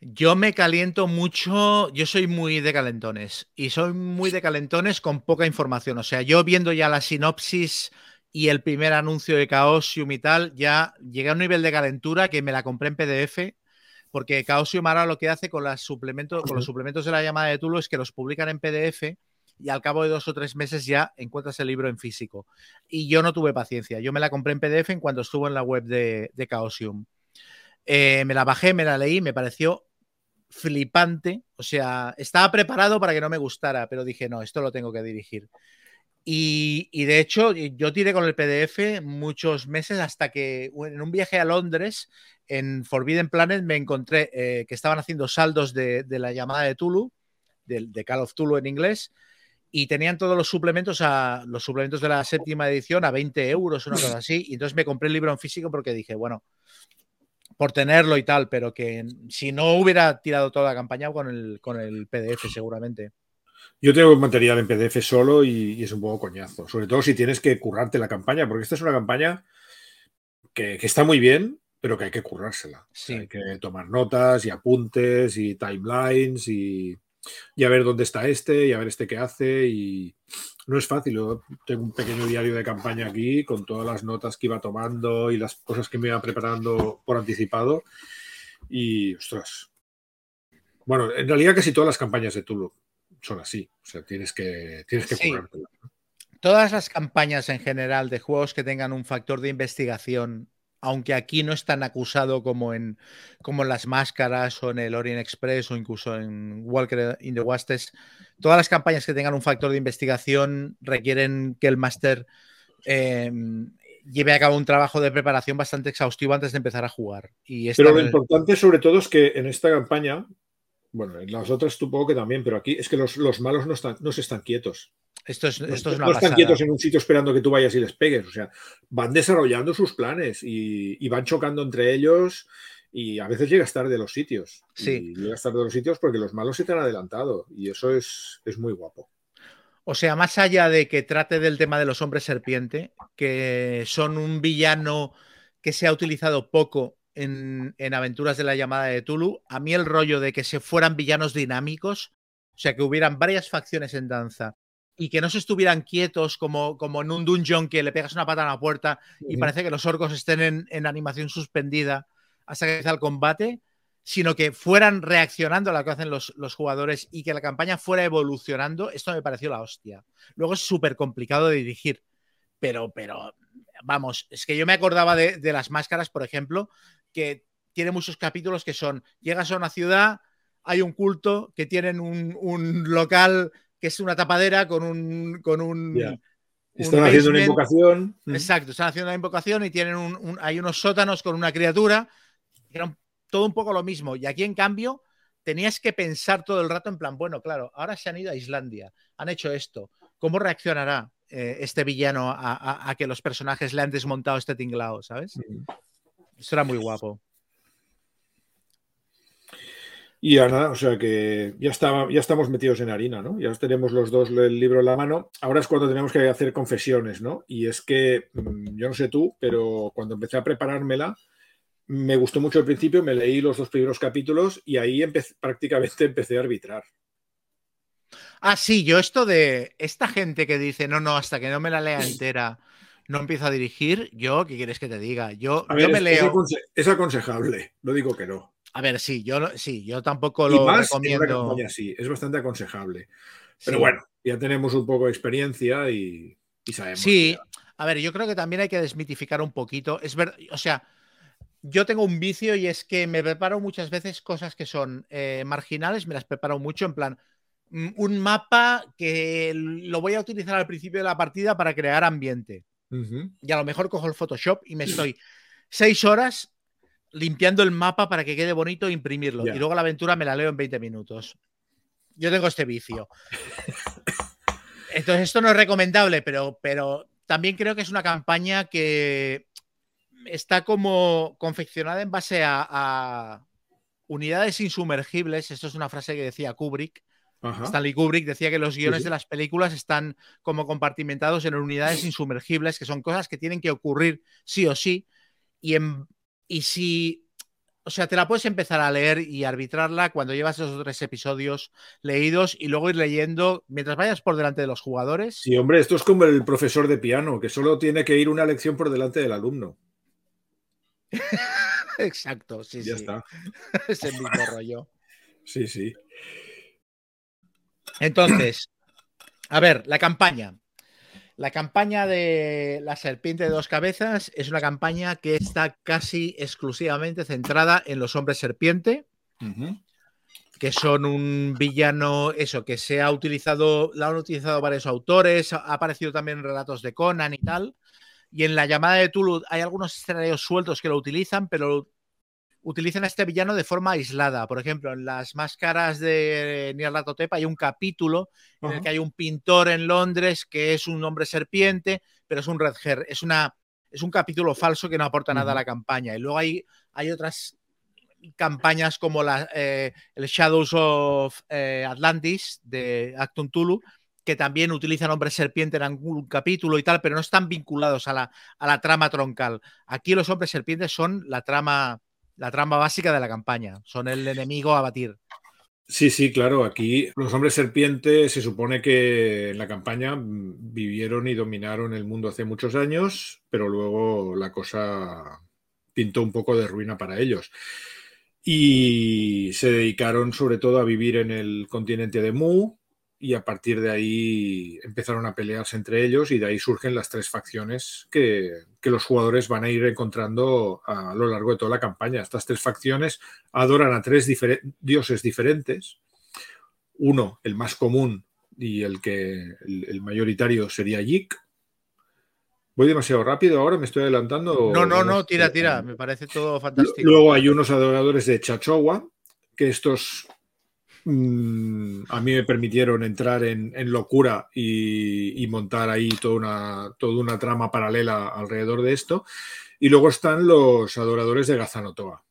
Yo me caliento mucho, yo soy muy de calentones y soy muy de calentones con poca información. O sea, yo viendo ya la sinopsis y el primer anuncio de Chaosium y tal, ya llegué a un nivel de calentura que me la compré en PDF porque Chaosium ahora lo que hace con, los suplementos, con los suplementos de la llamada de Tulo es que los publican en PDF y al cabo de dos o tres meses ya encuentras el libro en físico. Y yo no tuve paciencia. Yo me la compré en PDF en cuando estuvo en la web de, de Chaosium. Eh, me la bajé, me la leí, me pareció flipante. O sea, estaba preparado para que no me gustara, pero dije, no, esto lo tengo que dirigir. Y, de hecho, yo tiré con el PDF muchos meses hasta que en un viaje a Londres, en Forbidden Planet, me encontré eh, que estaban haciendo saldos de, la llamada de Tulu, de, de, Call of Tulu en inglés, y tenían todos los suplementos a los suplementos de la séptima edición a 20 euros, una cosa así. Y entonces me compré el libro en físico porque dije, bueno, por tenerlo y tal, pero que si no hubiera tirado toda la campaña con el, con el PDF seguramente. Yo tengo material en PDF solo y, es un poco coñazo, sobre todo si tienes que currarte la campaña, porque esta es una campaña que, que está muy bien, pero que hay que currársela. Sí. hay que tomar notas y apuntes y timelines y, y, a ver dónde está este y a ver este qué hace. Y no es fácil. Yo tengo un pequeño diario de campaña aquí con todas las notas que iba tomando y las cosas que me iba preparando por anticipado. Y, ostras. Bueno, en realidad casi todas las campañas de Tulu son así. O sea, tienes que, tienes que Sí. Todas las campañas en general de juegos que tengan un factor de investigación, aunque aquí no es tan acusado como en, como en las máscaras o en el Orient Express o incluso en Walker in the Wastes, todas las campañas que tengan un factor de investigación requieren que el máster eh, lleve a cabo un trabajo de preparación bastante exhaustivo antes de empezar a jugar. Y esta Pero lo importante sobre todo es que en esta campaña, bueno, en las otras supongo que también, pero aquí es que los, los malos no, están, no se están quietos. Esto es, No, esto es una no están pasada. quietos en un sitio esperando que tú vayas y les pegues. O sea, van desarrollando sus planes y, y van chocando entre ellos y a veces llegas tarde a los sitios. Sí. Y llegas tarde a los sitios porque los malos se te han adelantado y eso es, es muy guapo. O sea, más allá de que trate del tema de los hombres serpiente, que son un villano que se ha utilizado poco en, en Aventuras de la Llamada de Tulu, a mí el rollo de que se fueran villanos dinámicos, o sea, que hubieran varias facciones en danza y que no se estuvieran quietos como, como en un dungeon que le pegas una pata a la puerta y parece que los orcos estén en, en animación suspendida hasta que empieza el combate, sino que fueran reaccionando a lo que hacen los, los jugadores y que la campaña fuera evolucionando, esto me pareció la hostia. Luego es súper complicado de dirigir, pero, pero, vamos, es que yo me acordaba de, de las máscaras, por ejemplo, que tiene muchos capítulos que son, llegas a una ciudad, hay un culto, que tienen un, un local que es una tapadera con un... Con un Están haciendo una invocación. Exacto, están haciendo una invocación y tienen un, un- hay unos sótanos con una criatura, era todo un poco lo mismo. Y aquí, en cambio, tenías que pensar todo el rato en plan, bueno, claro, ahora se han ido a Islandia, han hecho esto. ¿Cómo reaccionará eh, este villano a, a- a que los personajes le han desmontado este tinglao, ¿sabes? Ujú. Esto era muy guapo. Y ya nada, o sea que ya, estaba, ya estamos metidos en harina, ¿no? Ya tenemos los dos el libro en la mano. Ahora es cuando tenemos que hacer confesiones, ¿no? Y es que, mm, yo no sé tú, pero cuando empecé a preparármela, me gustó mucho al principio, me leí los dos primeros capítulos y ahí empecé- prácticamente empecé a arbitrar. Ah, sí, yo esto de esta gente que dice, no, no, hasta que no me la lea entera, no empiezo a dirigir, yo, ¿qué quieres que te diga? Yo, me es, leo... es aconsejable, no digo que no. A ver, sí, yo, sí, yo tampoco Y lo más en una recomiendo. campaña es bastante aconsejable. Pero Sí. bueno, ya tenemos un poco de experiencia y, y sabemos. Sí, a ver, yo creo que también hay que desmitificar un poquito. Es verdad, o sea, yo tengo un vicio y es que me preparo muchas veces cosas que son eh, marginales, me las preparo mucho en plan mm, un mapa que lo voy a utilizar al principio de la partida para crear ambiente. Y a lo mejor cojo el Photoshop y me estoy seis horas limpiando el mapa para que quede bonito e imprimirlo. Y luego la aventura me la leo en 20 minutos. Yo tengo este vicio. Entonces, esto no es recomendable, pero, pero también creo que es una campaña que está como confeccionada en base a, a unidades insumergibles. Esto es una frase que decía Kubrick. Ajá. Stanley Kubrick decía que los guiones sí. de las películas están como compartimentados en unidades insumergibles, que son cosas que tienen que ocurrir sí o sí. Y, en- y si, o sea, te la puedes empezar a leer y arbitrarla cuando llevas esos tres episodios leídos y luego ir leyendo mientras vayas por delante de los jugadores. Sí, hombre, esto es como el profesor de piano, que solo tiene que ir una lección por delante del alumno. Exacto, sí, ya sí. está. Es el mismo rollo. Sí, sí. Entonces, a ver, la campaña. La campaña de la serpiente de dos cabezas es una campaña que está casi exclusivamente centrada en los hombres serpiente, que son un villano, eso, que se ha utilizado, la han utilizado varios autores, ha aparecido también en relatos de Conan y tal. Y en la llamada de Tulu hay algunos escenarios sueltos que lo utilizan, pero utilizan a este villano de forma aislada. Por ejemplo, en las máscaras de Nyarlathotep hay un capítulo en el que hay un pintor en Londres que es un hombre serpiente, pero es un red hair, es una es un capítulo falso que no aporta nada a la campaña. Y luego hay, hay otras campañas como la, eh, el Shadows of eh, Atlantis de Acton Tulu, que también utilizan hombre serpiente en algún capítulo y tal, pero no están vinculados a la, a la trama troncal. Aquí los hombres serpientes son la trama, la trama básica de la campaña, son el enemigo a batir. Sí, sí, claro. Aquí los hombres serpientes se supone que en la campaña vivieron y dominaron el mundo hace muchos años, pero luego la cosa pintó un poco de ruina para ellos. Y se dedicaron sobre todo a vivir en el continente de Mu, y a partir de ahí empezaron a pelearse entre ellos y de ahí surgen las tres facciones que, los jugadores van a ir encontrando a lo largo de toda la campaña. Estas tres facciones adoran a tres dioses diferentes. Uno, el más común y el que el, mayoritario sería Yik. Voy demasiado rápido ahora, me estoy adelantando. No, no, no, tira, tira, me parece todo fantástico. Luego hay unos adoradores de Chachowa, que estos a mí me permitieron entrar en, locura y, montar ahí toda una, trama paralela alrededor de esto. Y luego están los adoradores de Gazanotoa,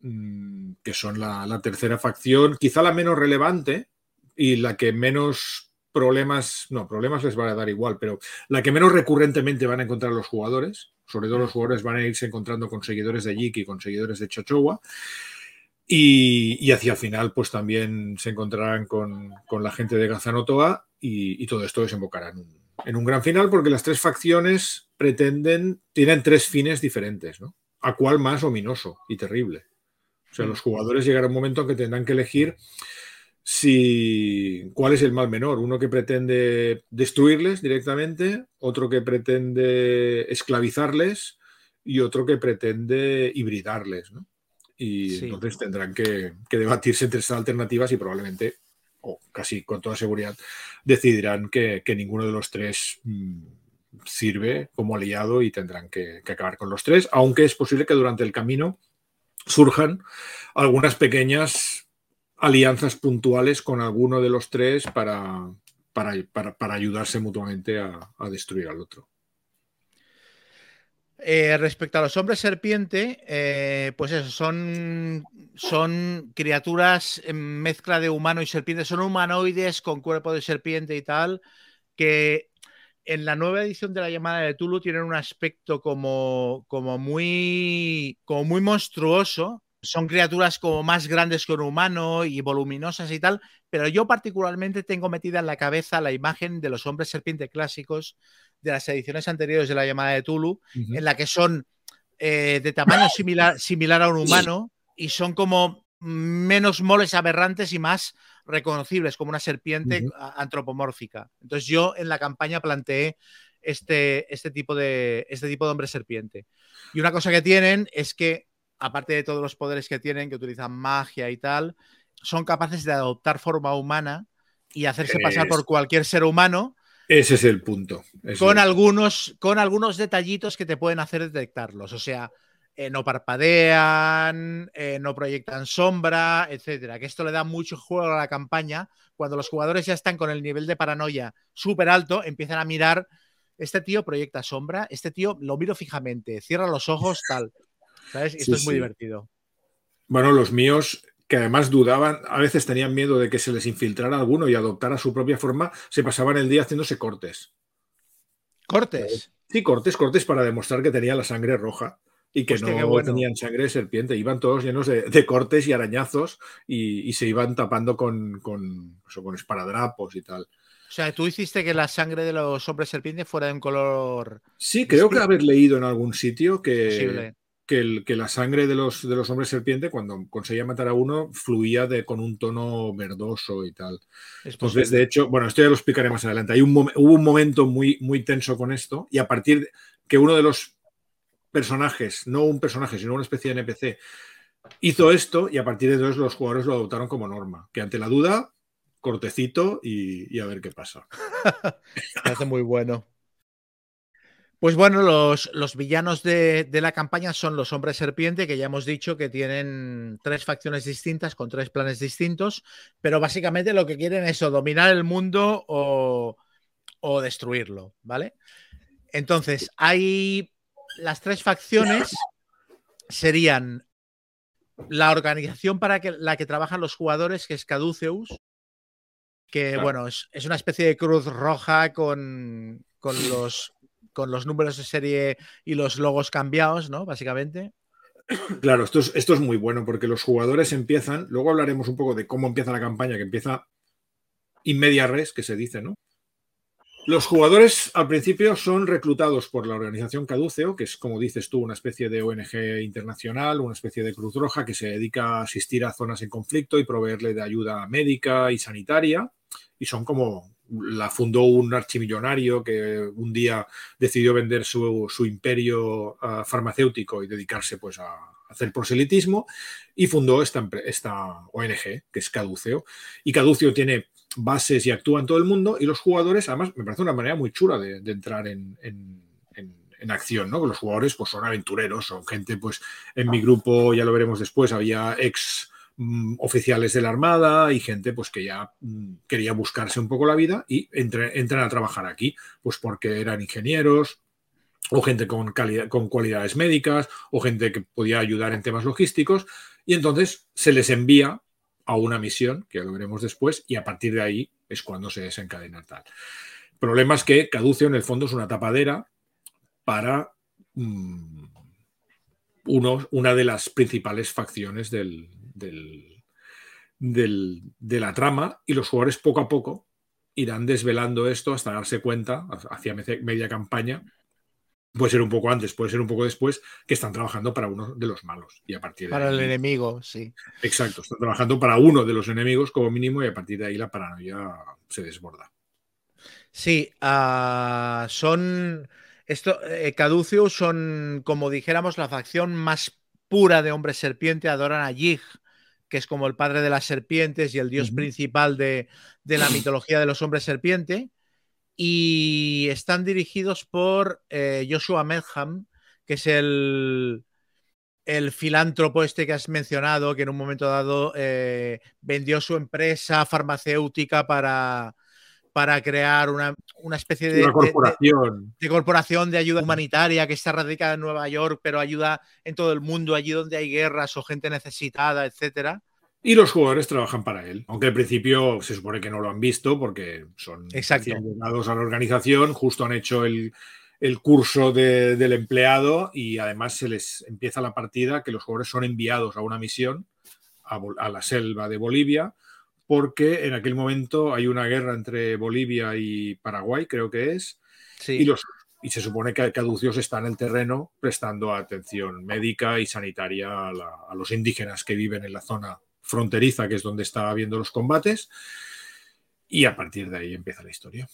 mm, que son la, tercera facción, quizá la menos relevante y la que menos problemas, no, problemas les va a dar igual, pero la que menos recurrentemente van a encontrar los jugadores, sobre todo los jugadores van a irse encontrando con seguidores de Yiki y con seguidores de Chochowa. Y, hacia el final, pues también se encontrarán con, la gente de Gazanotoa y, y, todo esto desembocará en un, en un, gran final porque las tres facciones pretenden, tienen tres fines diferentes, ¿no? A cuál más ominoso y terrible. O sea, los jugadores llegará un momento en que tendrán que elegir si cuál es el mal menor, uno que pretende destruirles directamente, otro que pretende esclavizarles y otro que pretende hibridarles, ¿no? Y entonces tendrán que, debatirse entre esas alternativas y probablemente, o casi con toda seguridad, decidirán que, ninguno de los tres mm, sirve como aliado y tendrán que, acabar con los tres, aunque es posible que durante el camino surjan algunas pequeñas alianzas puntuales con alguno de los tres para, para, ayudarse mutuamente a destruir al otro. Eh, respecto a los hombres serpiente, eh, pues eso, son, son criaturas en mezcla de humano y serpiente, son humanoides con cuerpo de serpiente y tal, que en la nueva edición de la llamada de Tulu tienen un aspecto como, como, muy, como muy monstruoso. Son criaturas como más grandes que un humano y voluminosas y tal, pero yo particularmente tengo metida en la cabeza la imagen de los hombres serpiente clásicos de las ediciones anteriores de la llamada de Tulu, en la que son eh, de tamaño similar, similar a un humano y son como menos moles aberrantes y más reconocibles, como una serpiente antropomórfica. Entonces yo en la campaña planteé este, este, tipo de, este tipo de hombre serpiente. Y una cosa que tienen es que, aparte de todos los poderes que tienen, que utilizan magia y tal, son capaces de adoptar forma humana y hacerse pasar por cualquier ser humano ese es el punto. con, Algunos, con algunos detallitos que te pueden hacer detectarlos. O sea, eh, no parpadean, eh, no proyectan sombra, etcétera. Que esto le da mucho juego a la campaña. Cuando los jugadores ya están con el nivel de paranoia súper alto, empiezan a mirar. Este tío proyecta sombra, este tío lo miro fijamente, cierra los ojos, tal. ¿Sabes? Esto es muy divertido. Bueno, los míos que además dudaban, a veces tenían miedo de que se les infiltrara alguno y adoptara su propia forma, se pasaban el día haciéndose cortes. ¿Cortes? Sí, cortes, cortes para demostrar que tenía la sangre roja y que no tenían sangre de serpiente. Iban todos llenos de, cortes y arañazos y, se iban tapando con, con, con esparadrapos y tal. O sea, tú hiciste que la sangre de los hombres serpientes fuera de un color. Sí, creo que haber leído en algún sitio que, que, la sangre de los, de los hombres serpiente, cuando conseguía matar a uno, fluía de, con un tono verdoso y tal. Entonces, de hecho, bueno, esto ya lo explicaré más adelante. Hay un, hubo un momento muy, muy tenso con esto y a partir de que uno de los personajes, no un personaje, sino una especie de NPC, hizo esto y a partir de entonces los jugadores lo adoptaron como norma, que ante la duda, cortecito y, y a ver qué pasa. hace muy bueno. Pues bueno, los, villanos de, la campaña son los hombres serpiente, que ya hemos dicho que tienen tres facciones distintas con tres planes distintos, pero básicamente lo que quieren es o dominar el mundo o, destruirlo, ¿vale? Entonces, hay las tres facciones serían la organización para que, la que trabajan los jugadores, que es Caduceus, que bueno, es, una especie de cruz roja con, los, con los números de serie y los logos cambiados, ¿no? Básicamente. Claro, esto es, esto es muy bueno porque los jugadores empiezan, luego hablaremos un poco de cómo empieza la campaña, que empieza in media res, que se dice, ¿no? Los jugadores al principio son reclutados por la organización Caduceo, que es, como dices tú, una especie de ONG internacional, una especie de Cruz Roja que se dedica a asistir a zonas en conflicto y proveerle de ayuda médica y sanitaria. Y son como la fundó un archimillonario que un día decidió vender su, imperio ah, farmacéutico y dedicarse pues a hacer proselitismo y fundó esta, esta ONG que es Caduceo. Y Caduceo tiene bases y actúa en todo el mundo y los jugadores, además, me parece una manera muy chula de, entrar en, acción, ¿no? Los jugadores pues son aventureros, son gente, pues en mi grupo, ya lo veremos después, había ex mm, oficiales de la Armada y gente pues que ya mm, quería buscarse un poco la vida y entran a trabajar aquí, pues porque eran ingenieros, o gente con, con cualidades médicas, o gente que podía ayudar en temas logísticos, y entonces se les envía a una misión, que lo veremos después, y a partir de ahí es cuando se desencadena tal. Problema es que Caducio en el fondo es una tapadera para mm, una de las principales facciones del, del, de la trama y los jugadores poco a poco irán desvelando esto hasta darse cuenta, hacia media campaña, puede ser un poco antes, puede ser un poco después, que están trabajando para uno de los malos. Y a partir para el enemigo, sí. Exacto, están trabajando para uno de los enemigos como mínimo y a partir de ahí la paranoia se desborda. Sí, uh, son... Esto, eh, son, como dijéramos, la facción más pura de hombres serpiente, adoran a Yig, que es como el padre de las serpientes y el dios principal de, de la mitología de los hombres serpiente. Y están dirigidos por eh, Joshua Medham, que es el, el filántropo este que has mencionado, que en un momento dado eh, vendió su empresa farmacéutica para, para crear una, especie de, corporación. De, corporación de ayuda humanitaria que está radicada en Nueva York, pero ayuda en todo el mundo, allí donde hay guerras o gente necesitada, etcétera. Y los jugadores trabajan para él, aunque al principio se supone que no lo han visto porque son llegados a la organización, justo han hecho el, curso del empleado y además se les empieza la partida que los jugadores son enviados a una misión a, la selva de Bolivia porque en aquel momento hay una guerra entre Bolivia y Paraguay, creo que es, y, los, y se supone que Caducios está en el terreno prestando atención médica y sanitaria a los indígenas que viven en la zona fronteriza, que es donde está habiendo los combates, y a partir de ahí empieza la historia.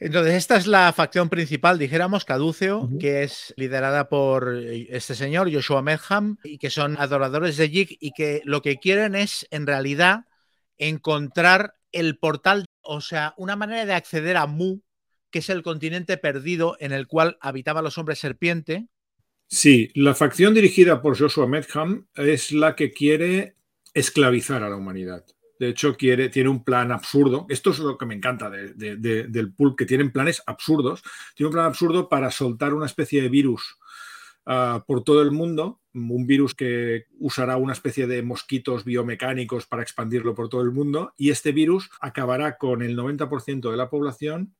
Entonces, esta es la facción principal, dijéramos, Caduceo, que es liderada por este señor, Joshua Medham, y que son adoradores de Jig y que lo que quieren es, en realidad, encontrar el portal, o sea, una manera de acceder a Mu, que es el continente perdido en el cual habitaban los hombres serpiente. Sí, la facción dirigida por Joshua Medham es la que quiere esclavizar a la humanidad. De hecho, quiere, tiene un plan absurdo. Esto es lo que me encanta del pulp, que tienen planes absurdos. Tiene un plan absurdo para soltar una especie de virus ah, por todo el mundo, un virus que usará una especie de mosquitos biomecánicos para expandirlo por todo el mundo, y este virus acabará con el 90% de la población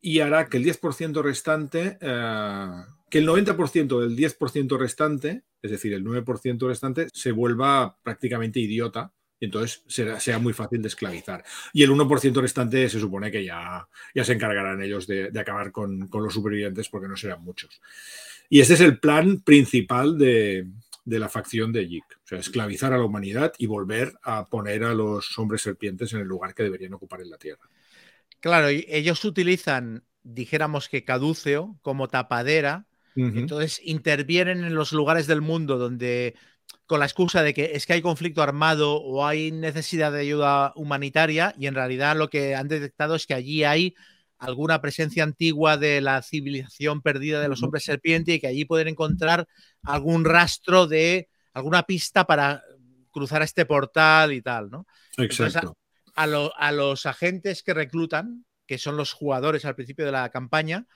y hará que el 10% restante, ah, que el 90% del 10% restante es decir, el 9% restante se vuelva prácticamente idiota y entonces sea muy fácil de esclavizar. Y el 1% restante se supone que ya, ya se encargarán ellos de, acabar con, los supervivientes porque no serán muchos. Y ese es el plan principal de, la facción de Yik, o sea, esclavizar a la humanidad y volver a poner a los hombres serpientes en el lugar que deberían ocupar en la Tierra. Claro, y ellos utilizan, dijéramos que caduceo, como tapadera. Entonces intervienen en los lugares del mundo donde, con la excusa de que es que hay conflicto armado o hay necesidad de ayuda humanitaria, y en realidad lo que han detectado es que allí hay alguna presencia antigua de la civilización perdida de los hombres serpiente y que allí pueden encontrar algún rastro de alguna pista para cruzar este portal y tal, ¿no? Exacto. a los agentes que reclutan, que son los jugadores al principio de la campaña,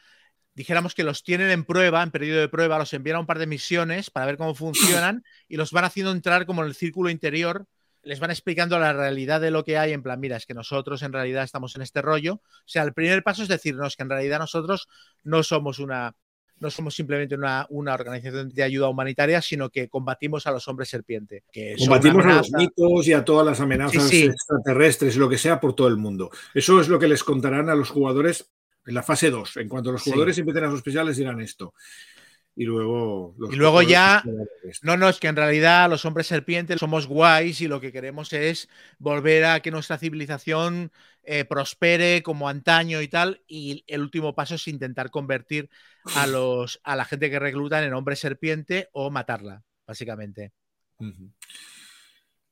dijéramos que los tienen en prueba, en periodo de prueba, los envían a un par de misiones para ver cómo funcionan y los van haciendo entrar como en el círculo interior les van explicando la realidad de lo que hay, en plan, mira, es que nosotros en realidad estamos en este rollo. O sea, el primer paso es decirnos que en realidad nosotros no somos una, no somos simplemente una, una, organización de ayuda humanitaria, sino que combatimos a los hombres serpiente. Que combatimos a los mitos y a todas las amenazas extraterrestres y lo que sea por todo el mundo. Eso es lo que les contarán a los jugadores en la fase 2. En cuanto los jugadores empiecen a sospechar, les dirán esto y luego y luego ya no no es que en realidad los hombres serpientes somos guays y lo que queremos es volver a que nuestra civilización eh, prospere como antaño y tal y el último paso es intentar convertir a los a la gente que reclutan en hombre serpiente o matarla básicamente.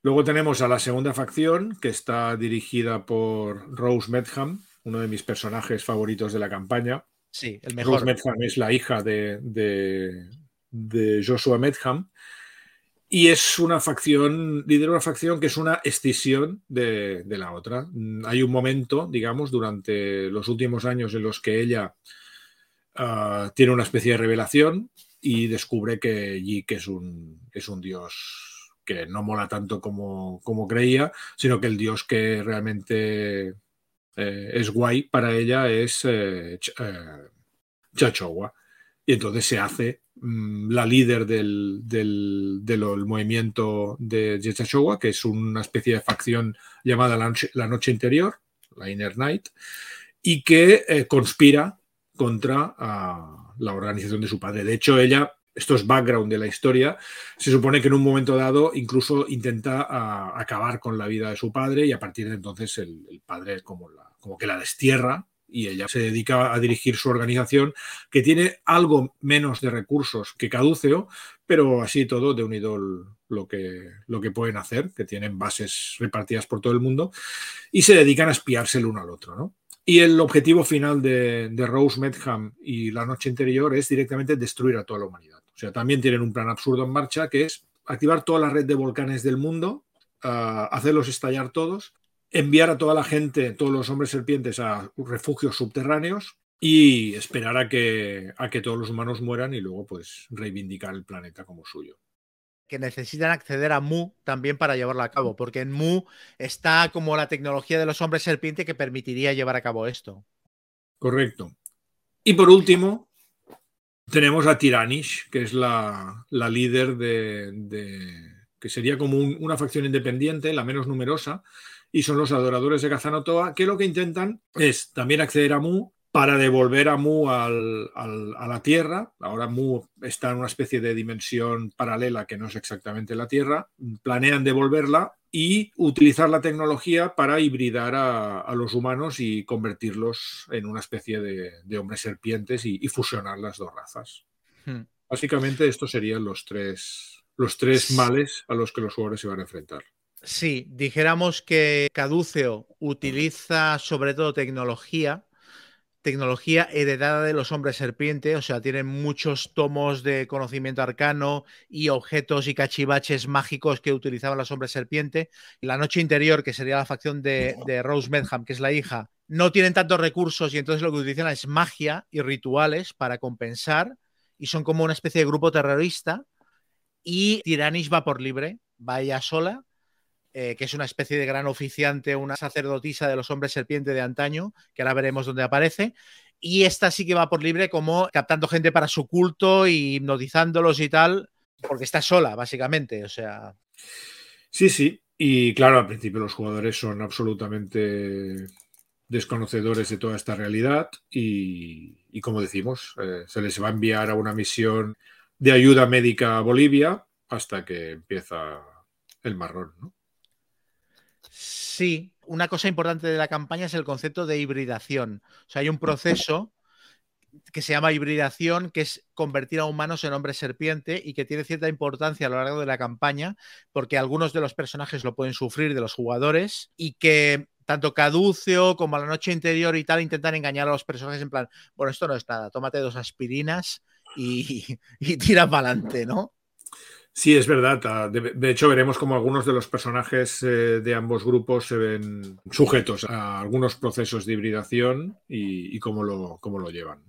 Luego tenemos a la segunda facción que está dirigida por Rose Medham uno de mis personajes favoritos de la campaña Sí, el mejor. Rose Medham es la hija de, de, Joshua Medham. Y es una facción, lidera una facción que es una escisión de, la otra. Hay un momento, digamos, durante los últimos años en los que ella ah, tiene una especie de revelación y descubre que Yik es un, es un dios que no mola tanto como, como creía, sino que el dios que realmente eh, es guay para ella es eh, eh Y entonces se hace mm, la líder del, movimiento de, Chachowa, que es una especie de facción llamada la noche, Interior, la Inner Night, y que eh, conspira contra ah, la organización de su padre. De hecho, ella esto es background de la historia, se supone que en un momento dado incluso intenta ah, acabar con la vida de su padre y a partir de entonces el, padre como, que la destierra y ella se dedica a dirigir su organización que tiene algo menos de recursos que Caduceo, pero así todo de un idol lo que, lo que pueden hacer, que tienen bases repartidas por todo el mundo y se dedican a espiarse el uno al otro, ¿no? Y el objetivo final de, de Rose Medham y la noche interior es directamente destruir a toda la humanidad. O sea, también tienen un plan absurdo en marcha que es activar toda la red de volcanes del mundo, ah, hacerlos estallar todos, enviar a toda la gente, todos los hombres serpientes a refugios subterráneos y esperar a que, a que todos los humanos mueran y luego pues reivindicar el planeta como suyo que necesitan acceder a Mu también para llevarlo a cabo, porque en Mu está como la tecnología de los hombres serpiente que permitiría llevar a cabo esto. Correcto. Y por último, tenemos a Tiranish, que es la, líder de, que sería como una facción independiente, la menos numerosa, y son los adoradores de Kazanotoa, que lo que intentan es también acceder a Mu para devolver a Mu a la Tierra. Ahora Mu está en una especie de dimensión paralela que no es exactamente la Tierra. Planean devolverla y utilizar la tecnología para hibridar a, los humanos y convertirlos en una especie de, hombres serpientes y, fusionar las dos razas. Hmm. Básicamente estos serían los tres, los tres males a los que los jugadores se van a enfrentar. Sí, dijéramos que Caduceo utiliza sobre todo tecnología tecnología heredada de los hombres serpiente, o sea, tienen muchos tomos de conocimiento arcano y objetos y cachivaches mágicos que utilizaban los hombres serpiente. La noche interior, que sería la facción de, Rose Medham, que es la hija, no tienen tantos recursos y entonces lo que utilizan es magia y rituales para compensar y son como una especie de grupo terrorista y Tiranis va por libre, va ella sola eh, que es una especie de gran oficiante, una sacerdotisa de los hombres serpiente de antaño, que ahora veremos dónde aparece. Y esta sí que va por libre como captando gente para su culto y hipnotizándolos y tal, porque está sola, básicamente. O sea. Sí, sí. Y claro, al principio los jugadores son absolutamente desconocedores de toda esta realidad y, como decimos, eh, se les va a enviar a una misión de ayuda médica a Bolivia hasta que empieza el marrón, ¿no? Sí, una cosa importante de la campaña es el concepto de hibridación. O sea, hay un proceso que se llama hibridación, que es convertir a humanos en hombres serpiente y que tiene cierta importancia a lo largo de la campaña, porque algunos de los personajes lo pueden sufrir de los jugadores y que tanto Caduceo como la noche interior y tal intentan engañar a los personajes en plan, bueno, esto no es nada, tómate dos aspirinas y, y tira para adelante, ¿no? Sí, es verdad. Ah, de, hecho, veremos como algunos de los personajes eh, de ambos grupos se ven sujetos a algunos procesos de hibridación y, cómo, lo, cómo, lo, llevan.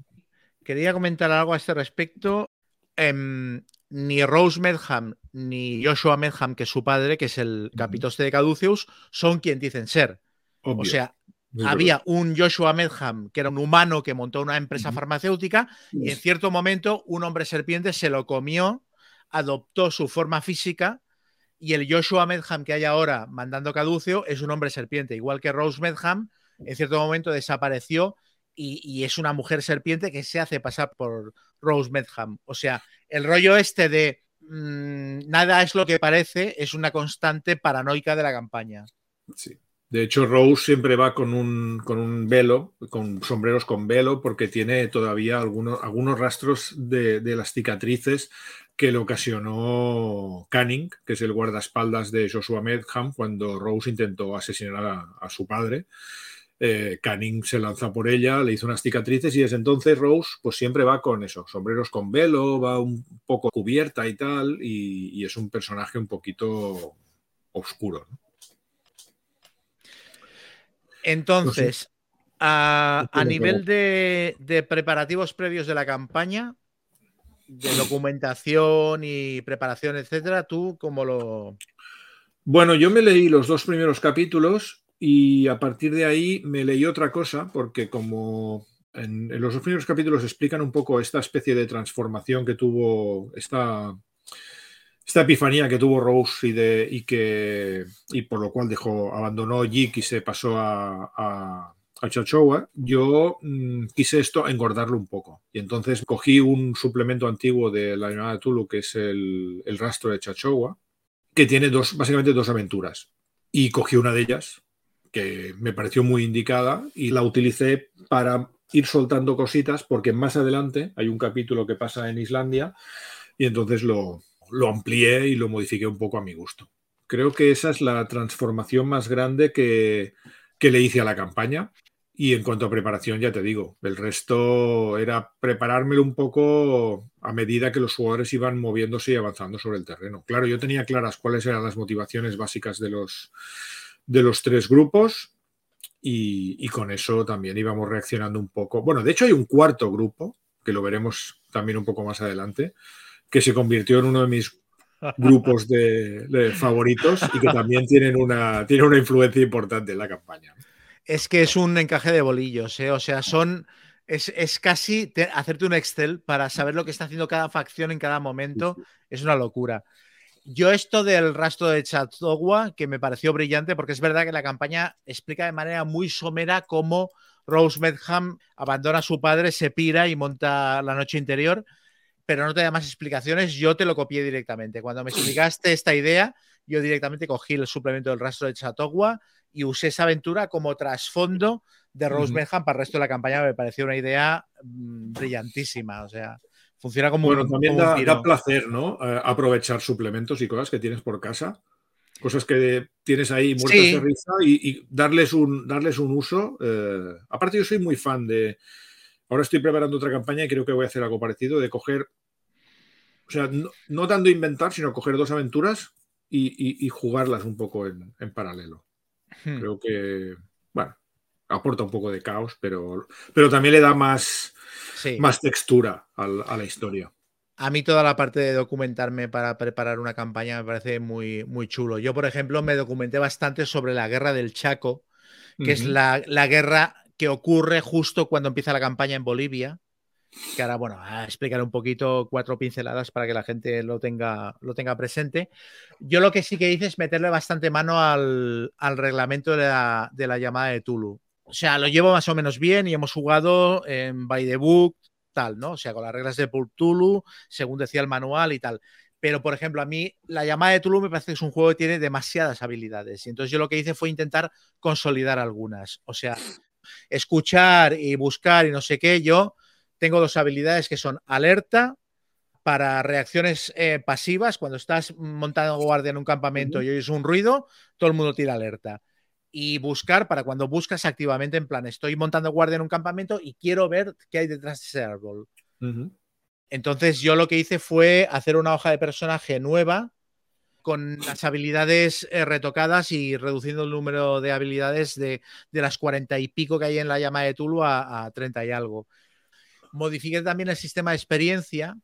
Quería comentar algo a este respecto. Em, ni Rose Medham ni Joshua Medham, que es su padre, que es el capitoste de Caduceus, son quien dicen ser. O sea, había un Joshua Medham, que era un humano que montó una empresa farmacéutica, y en cierto momento un hombre serpiente se lo comió, adoptó su forma física, y el Joshua Medham que hay ahora mandando Caduceo es un hombre serpiente, igual que Rose Medham, en cierto momento desapareció y, es una mujer serpiente que se hace pasar por Rose Medham. O sea, el rollo este de mm, nada es lo que parece es una constante paranoica de la campaña. Sí. De hecho, Rose siempre va con un, con un velo, con sombreros con velo, porque tiene todavía algunos, algunos rastros de, las cicatrices que le ocasionó Canning, que es el guardaespaldas de Joshua Medham, cuando Rose intentó asesinar a su padre. Eh, Canning se lanza por ella, le hizo unas cicatrices y desde entonces Rose pues siempre va con eso, sombreros con velo, va un poco cubierta y tal, y, es un personaje un poquito oscuro. Entonces, a, nivel de, de, preparativos previos de la campaña, de documentación y preparación, etcétera, ¿tú cómo lo...? Bueno, yo me leí los dos primeros capítulos y a partir de ahí me leí otra cosa, porque como en, los dos primeros capítulos explican un poco esta especie de transformación que tuvo, esta, esta epifanía que tuvo Rose y, de, y, que, y por lo cual dejó, abandonó Jik y se pasó a, Chachowa, yo mm, quise esto engordarlo un poco. Y entonces cogí un suplemento antiguo de la llamada Tulu, que es el, el rastro de Chachowa, que tiene dos, básicamente dos aventuras. Y cogí una de ellas, que me pareció muy indicada y la utilicé para ir soltando cositas porque más adelante hay un capítulo que pasa en Islandia y entonces lo, amplié y lo modifiqué un poco a mi gusto. Creo que esa es la transformación más grande que, que le hice a la campaña. Y en cuanto a preparación, ya te digo, el resto era preparármelo un poco a medida que los jugadores iban moviéndose y avanzando sobre el terreno. Claro, yo tenía claras cuáles eran las motivaciones básicas de los, de los tres grupos y, con eso también íbamos reaccionando un poco. Bueno, de hecho hay un cuarto grupo, que lo veremos también un poco más adelante, que se convirtió en uno de mis grupos de, favoritos y que también tienen una, tiene una influencia importante en la campaña. Es que es un encaje de bolillos, ¿eh? o sea, son... Es, es casi hacerte un Excel para saber lo que está haciendo cada facción en cada momento. Es una locura. Yo esto del rastro de Chatogua, que me pareció brillante, porque es verdad que la campaña explica de manera muy somera cómo Rose Medham abandona a su padre, se pira y monta la noche interior, pero no te da más explicaciones, yo te lo copié directamente. Cuando me explicaste esta idea, yo directamente cogí el suplemento del rastro de Chatogua y usé esa aventura como trasfondo de Rose Medham para el resto de la campaña. Me pareció una idea mm, brillantísima, o sea... Funciona como bueno, también da, placer, ¿no? Eh, aprovechar suplementos y cosas que tienes por casa. Cosas que tienes ahí muertas de risa y, darles, un, darles un uso. Eh, aparte, yo soy muy fan de. Ahora estoy preparando otra campaña y creo que voy a hacer algo parecido: de coger. O sea, no, tanto inventar, sino coger dos aventuras y, jugarlas un poco en, paralelo. Hmm. Creo que. Bueno, aporta un poco de caos, pero, pero también le da más más textura a la, historia. A mí toda la parte de documentarme para preparar una campaña me parece muy, muy chulo. Yo, por ejemplo, me documenté bastante sobre la guerra del Chaco, que es la, guerra que ocurre justo cuando empieza la campaña en Bolivia. Que ahora, bueno, a explicar un poquito cuatro pinceladas para que la gente lo tenga, lo tenga presente. Yo lo que sí que hice es meterle bastante mano al, reglamento de la, de la llamada de Tulu o sea, lo llevo más o menos bien y hemos jugado en by the book, tal, ¿no? O sea, con las reglas de Tulu, según decía el manual y tal. Pero, por ejemplo, a mí la llamada de Tulu me parece que es un juego que tiene demasiadas habilidades. Y entonces yo lo que hice fue intentar consolidar algunas. O sea, escuchar y buscar y no sé qué. Yo tengo dos habilidades que son alerta para reacciones eh, pasivas. Cuando estás montando guardia en un campamento y oyes un ruido, todo el mundo tira alerta y buscar para cuando buscas activamente en plan, estoy montando guardia en un campamento y quiero ver qué hay detrás de ese árbol. Entonces yo lo que hice fue hacer una hoja de personaje nueva con las habilidades eh, retocadas y reduciendo el número de habilidades de, las cuarenta y pico que hay en la llama de Tulu a, a 30 y algo. Modifiqué también el sistema de experiencia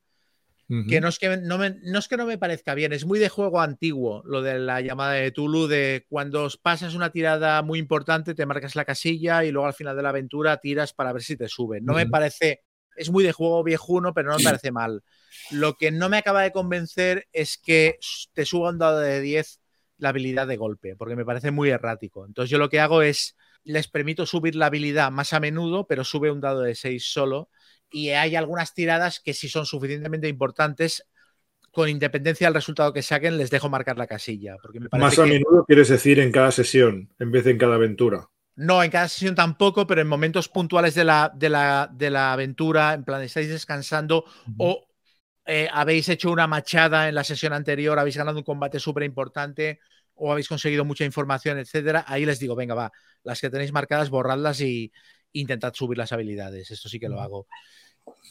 que, no es que no, me, no es que no me parezca bien, es muy de juego antiguo lo de la llamada de Tulu, de cuando pasas una tirada muy importante, te marcas la casilla y luego al final de la aventura tiras para ver si te sube. No me parece, es muy de juego viejuno, pero no me parece mal. Lo que no me acaba de convencer es que te suba un dado de 10 la habilidad de golpe, porque me parece muy errático. Entonces yo lo que hago es, les permito subir la habilidad más a menudo, pero sube un dado de 6 solo. Y hay algunas tiradas que si son suficientemente importantes, con independencia del resultado que saquen, les dejo marcar la casilla. Porque me más a menudo quieres decir en cada sesión, en vez de en cada aventura. No, en cada sesión tampoco, pero en momentos puntuales de la, de la, de la aventura, en plan, estáis descansando o eh, habéis hecho una machada en la sesión anterior, habéis ganado un combate súper importante o habéis conseguido mucha información, etcétera, ahí les digo, venga, va, las que tenéis marcadas, borradlas y intentad subir las habilidades. Esto sí que lo hago.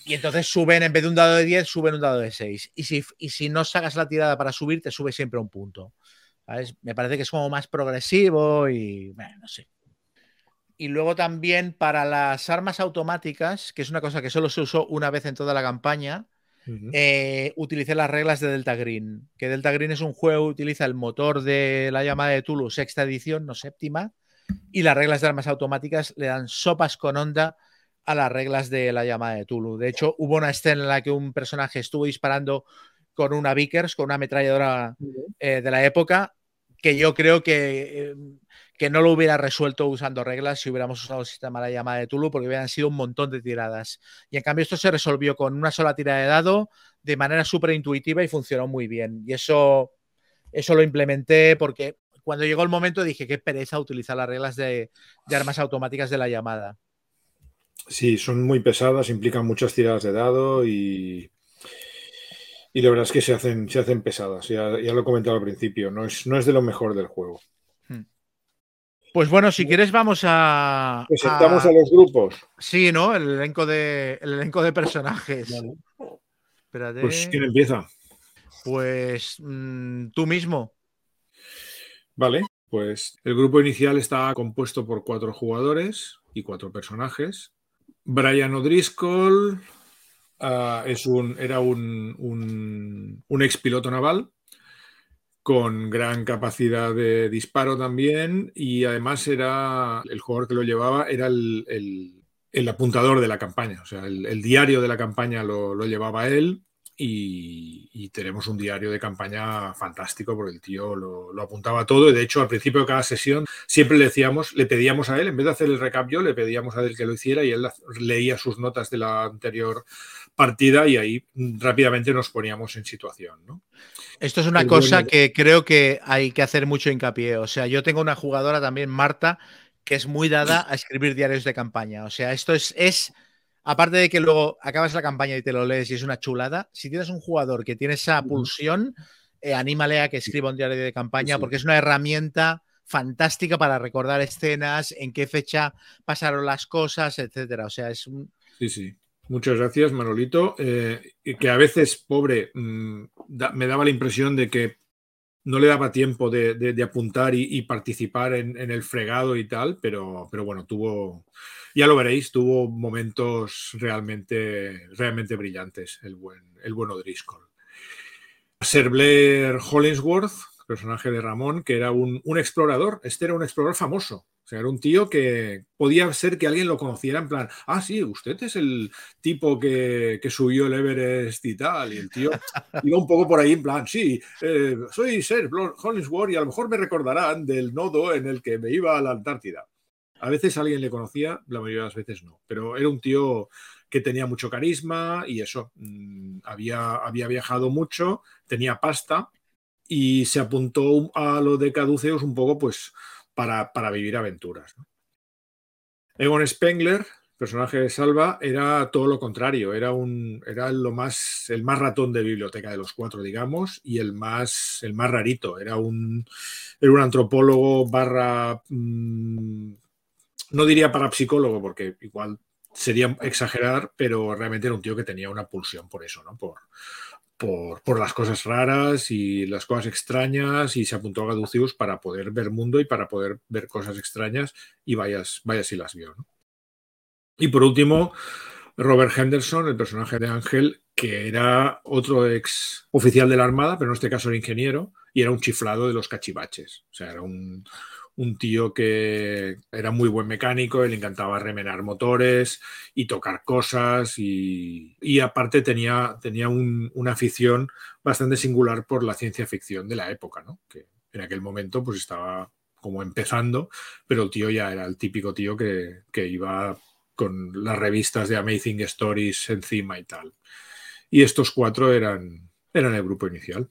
Y entonces suben, en vez de un dado de 10, suben un dado de 6. Y si, y si no sacas la tirada para subir, te sube siempre un punto. Me parece que es como más progresivo y, bueno, no sé. Y luego también para las armas automáticas, que es una cosa que solo se usó una vez en toda la campaña, eh, utilicé las reglas de Delta Green. Que Delta Green es un juego, utiliza el motor de la llamada de Tulu, sexta edición, no séptima, y las reglas de armas automáticas le dan sopas con onda a las reglas de la llamada de Tulu. De hecho, hubo una escena en la que un personaje estuvo disparando con una Vickers, con una ametralladora eh, de la época, que yo creo que eh, que no lo hubiera resuelto usando reglas si hubiéramos usado el sistema de la llamada de Tulu, porque hubieran sido un montón de tiradas. Y en cambio, esto se resolvió con una sola tirada de dado de manera súper intuitiva y funcionó muy bien. Y eso, eso lo implementé porque cuando llegó el momento dije qué pereza utilizar las reglas de, armas automáticas de la llamada. Sí, son muy pesadas, implican muchas tiradas de dado y, y la verdad es que se hacen, se hacen pesadas. Ya, ya lo he comentado al principio, no es, no es de lo mejor del juego. Pues bueno, si quieres vamos a. Presentamos a, los grupos. Sí, ¿no? El elenco de, el elenco de personajes. Pues ¿quién empieza? Pues mm, tú mismo. Vale, pues el grupo inicial está compuesto por cuatro jugadores y cuatro personajes. Brian O'Driscoll ah, es un, era un, un, ex piloto naval con gran capacidad de disparo también y además era el jugador que lo llevaba era el, apuntador de la campaña, o sea, el, diario de la campaña lo, llevaba él y, tenemos un diario de campaña fantástico porque el tío lo, apuntaba todo y de hecho al principio de cada sesión siempre le decíamos, le pedíamos a él, en vez de hacer el recap yo, le pedíamos a él que lo hiciera y él leía sus notas de la anterior partida y ahí rápidamente nos poníamos en situación, ¿no? Esto es una cosa que creo que hay que hacer mucho hincapié. O sea, yo tengo una jugadora también, Marta, que es muy dada a escribir diarios de campaña. O sea, esto es, es aparte de que luego acabas la campaña y te lo lees y es una chulada, si tienes un jugador que tiene esa pulsión, eh, anímale a que escriba un diario de campaña porque es una herramienta fantástica para recordar escenas, en qué fecha pasaron las cosas, etcétera. O sea, es un... Sí, sí. Muchas gracias, Manolito. Eh, que a veces, pobre, mm, me daba la impresión de que no le daba tiempo de, apuntar y, participar en, el fregado y tal, pero, pero bueno, tuvo, ya lo veréis, tuvo momentos realmente, realmente brillantes el buen, el buen O'Driscoll. Sir Blair Hollingsworth, personaje de Ramón, que era un, un explorador, este era un explorador famoso, sea, era un tío que podía ser que alguien lo conociera en plan, ah, sí, usted es el tipo que, subió el Everest y tal. Y el tío iba un poco por ahí en plan, sí, eh, soy Sir Hollingsworth y a lo mejor me recordarán del nodo en el que me iba a la Antártida. A veces alguien le conocía, la mayoría de las veces no, pero era un tío que tenía mucho carisma y eso, mm, había, había viajado mucho, tenía pasta y se apuntó a lo de Caduceus un poco, pues para, vivir aventuras. Egon Spengler, personaje de Salva, era todo lo contrario, era, un, era lo más, el más ratón de biblioteca de los cuatro, digamos, y el más, el más rarito, era un, era un antropólogo barra, mm, no diría parapsicólogo, porque igual sería exagerar, pero realmente era un tío que tenía una pulsión por eso, ¿no? Por, por, las cosas raras y las cosas extrañas y se apuntó a Gaducius para poder ver mundo y para poder ver cosas extrañas y vayas, vayas y las vio. Y por último, Robert Henderson, el personaje de Ángel, que era otro ex oficial de la Armada, pero en este caso era ingeniero, y era un chiflado de los cachivaches. O sea, era un, tío que era muy buen mecánico, le encantaba remenar motores y tocar cosas y, aparte tenía, tenía una afición bastante singular por la ciencia ficción de la época, ¿no? que en aquel momento pues estaba como empezando, pero el tío ya era el típico tío que, que iba con las revistas de Amazing Stories encima y tal. Y estos cuatro eran, eran el grupo inicial.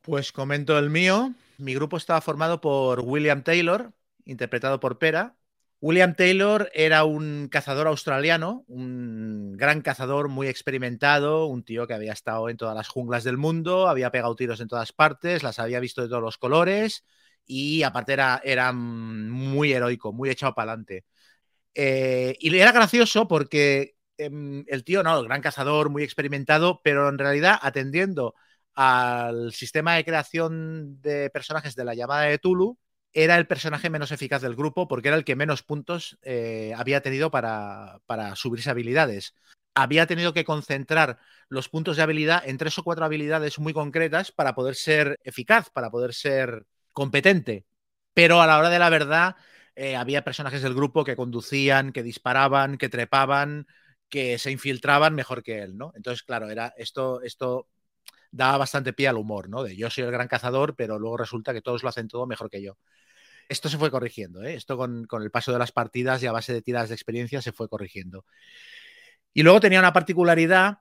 Pues comento el mío. Mi grupo estaba formado por William Taylor, interpretado por Pera. William Taylor era un cazador australiano, un gran cazador muy experimentado, un tío que había estado en todas las junglas del mundo, había pegado tiros en todas partes, las había visto de todos los colores y aparte era, era muy heroico, muy echado para adelante. Eh, y era gracioso porque em, el tío, no, el gran cazador, muy experimentado, pero en realidad atendiendo al sistema de creación de personajes de la llamada de Tulu, era el personaje menos eficaz del grupo porque era el que menos puntos eh, había tenido para, para subirse habilidades. Había tenido que concentrar los puntos de habilidad en tres o cuatro habilidades muy concretas para poder ser eficaz, para poder ser competente. Pero a la hora de la verdad, eh, había personajes del grupo que conducían, que disparaban, que trepaban, que se infiltraban mejor que él, ¿no? Entonces, claro, era esto, esto daba bastante pie al humor, ¿no? De yo soy el gran cazador, pero luego resulta que todos lo hacen todo mejor que yo. Esto se fue corrigiendo, ¿eh? Esto con, el paso de las partidas y a base de tiradas de experiencia se fue corrigiendo. Y luego tenía una particularidad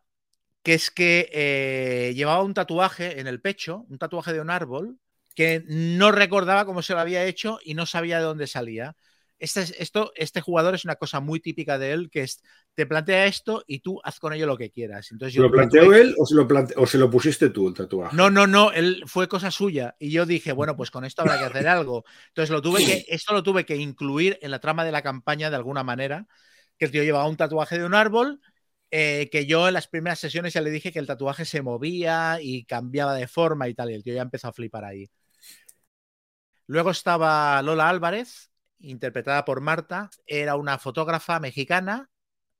que es que eh, llevaba un tatuaje en el pecho, un tatuaje de un árbol, que no recordaba cómo se lo había hecho y no sabía de dónde salía. Este, esto, este jugador es una cosa muy típica de él, que es, te plantea esto y tú haz con ello lo que quieras. Entonces, yo ¿Lo planteó él o se lo, o se lo pusiste tú el tatuaje? No, no, no, él fue cosa suya. Y yo dije, bueno, pues con esto habrá que hacer algo. Entonces lo tuve que, esto lo tuve que incluir en la trama de la campaña de alguna manera, que el tío llevaba un tatuaje de un árbol, eh, que yo en las primeras sesiones ya le dije que el tatuaje se movía y cambiaba de forma y tal, y el tío ya empezó a flipar ahí. Luego estaba Lola Álvarez, interpretada por Marta. Era una fotógrafa mexicana,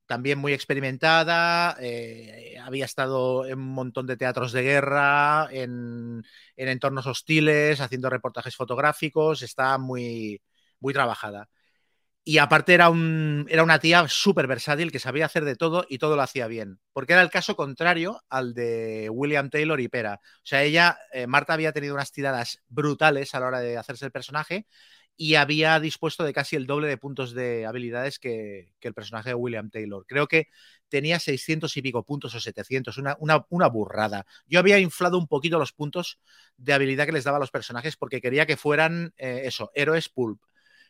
también muy experimentada. Eh, había estado en un montón de teatros de guerra, en, en entornos hostiles, haciendo reportajes fotográficos. Está muy, muy trabajada. Y aparte era, un, era una tía súper versátil que sabía hacer de todo y todo lo hacía bien. Porque era el caso contrario al de William Taylor y Pera. O sea, ella, eh, Marta había tenido unas tiradas brutales a la hora de hacerse el personaje y había dispuesto de casi el doble de puntos de habilidades que, el personaje de William Taylor. Creo que tenía 600 y pico puntos o 700, una, una, burrada. Yo había inflado un poquito los puntos de habilidad que les daba a los personajes porque quería que fueran, eh, eso, héroes pulp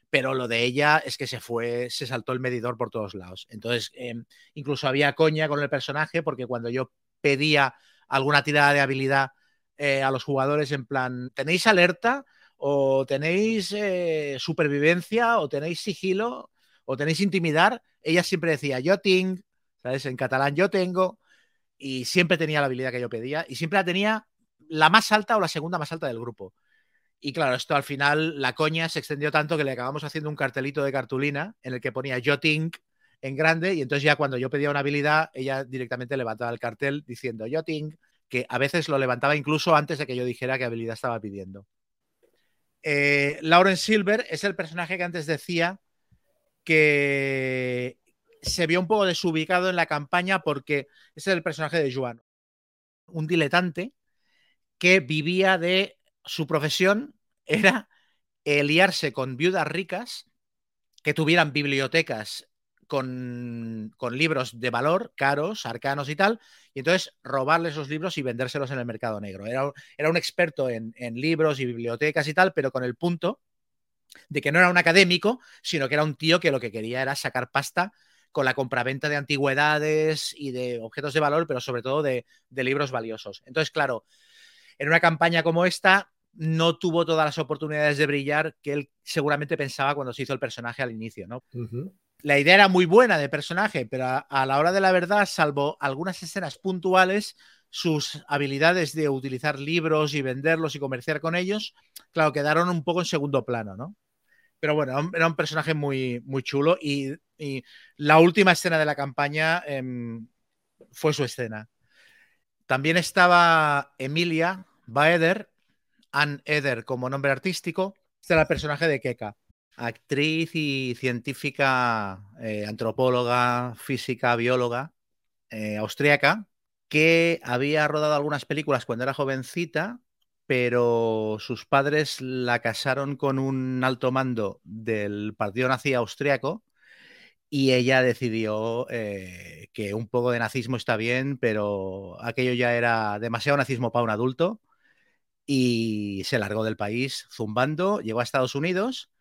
pero lo de ella es que se fue, se saltó el medidor por todos lados. Entonces, em, incluso había coña con el personaje, porque cuando yo pedía alguna tirada de habilidad eh, a los jugadores, en plan, ¿tenéis alerta? ¿O tenéis eh, supervivencia? ¿O tenéis sigilo? ¿O tenéis intimidar? Ella siempre decía, yo ting, ¿sabes? En catalán, yo tengo. Y siempre tenía la habilidad que yo pedía. Y siempre la tenía la más alta o la segunda más alta del grupo. Y claro, esto al final, la coña se extendió tanto que le acabamos haciendo un cartelito de cartulina en el que ponía yo think en grande y entonces ya cuando yo pedía una habilidad, ella directamente levantaba el cartel diciendo yo think, que a veces lo levantaba incluso antes de que yo dijera qué habilidad estaba pidiendo. Eh, Lauren Silver es el personaje que antes decía que se vio un poco desubicado en la campaña porque es el personaje de Joan, un diletante que vivía de su profesión era liarse con viudas ricas que tuvieran bibliotecas con, libros de valor, caros, arcanos y tal, y entonces robarle esos libros y vendérselos en el mercado negro. Era, era un experto en, libros y bibliotecas y tal, pero con el punto de que no era un académico, sino que era un tío que lo que quería era sacar pasta con la compraventa de antigüedades y de objetos de valor, pero sobre todo de, de libros valiosos. Entonces, claro, en una campaña como esta, no tuvo todas las oportunidades de brillar que él seguramente pensaba cuando se hizo el personaje al inicio, ¿no? La idea era muy buena de personaje, pero a, la hora de la verdad, salvo algunas escenas puntuales, sus habilidades de utilizar libros y venderlos y comerciar con ellos, claro, quedaron un poco en segundo plano, ¿no? Pero bueno, era un personaje muy, muy chulo y la última escena de la campaña em, fue su escena. También estaba Emilia Baeder, Ann Eder como nombre artístico. Este era el personaje de Keka, actriz y científica, eh, antropóloga, física, bióloga, eh, austríaca, que había rodado algunas películas cuando era jovencita, pero sus padres la casaron con un alto mando del Partido Nazi Austriaco y ella decidió eh, que un poco de nazismo está bien, pero aquello ya era demasiado nazismo para un adulto y se largó del país zumbando, llegó a Estados Unidos,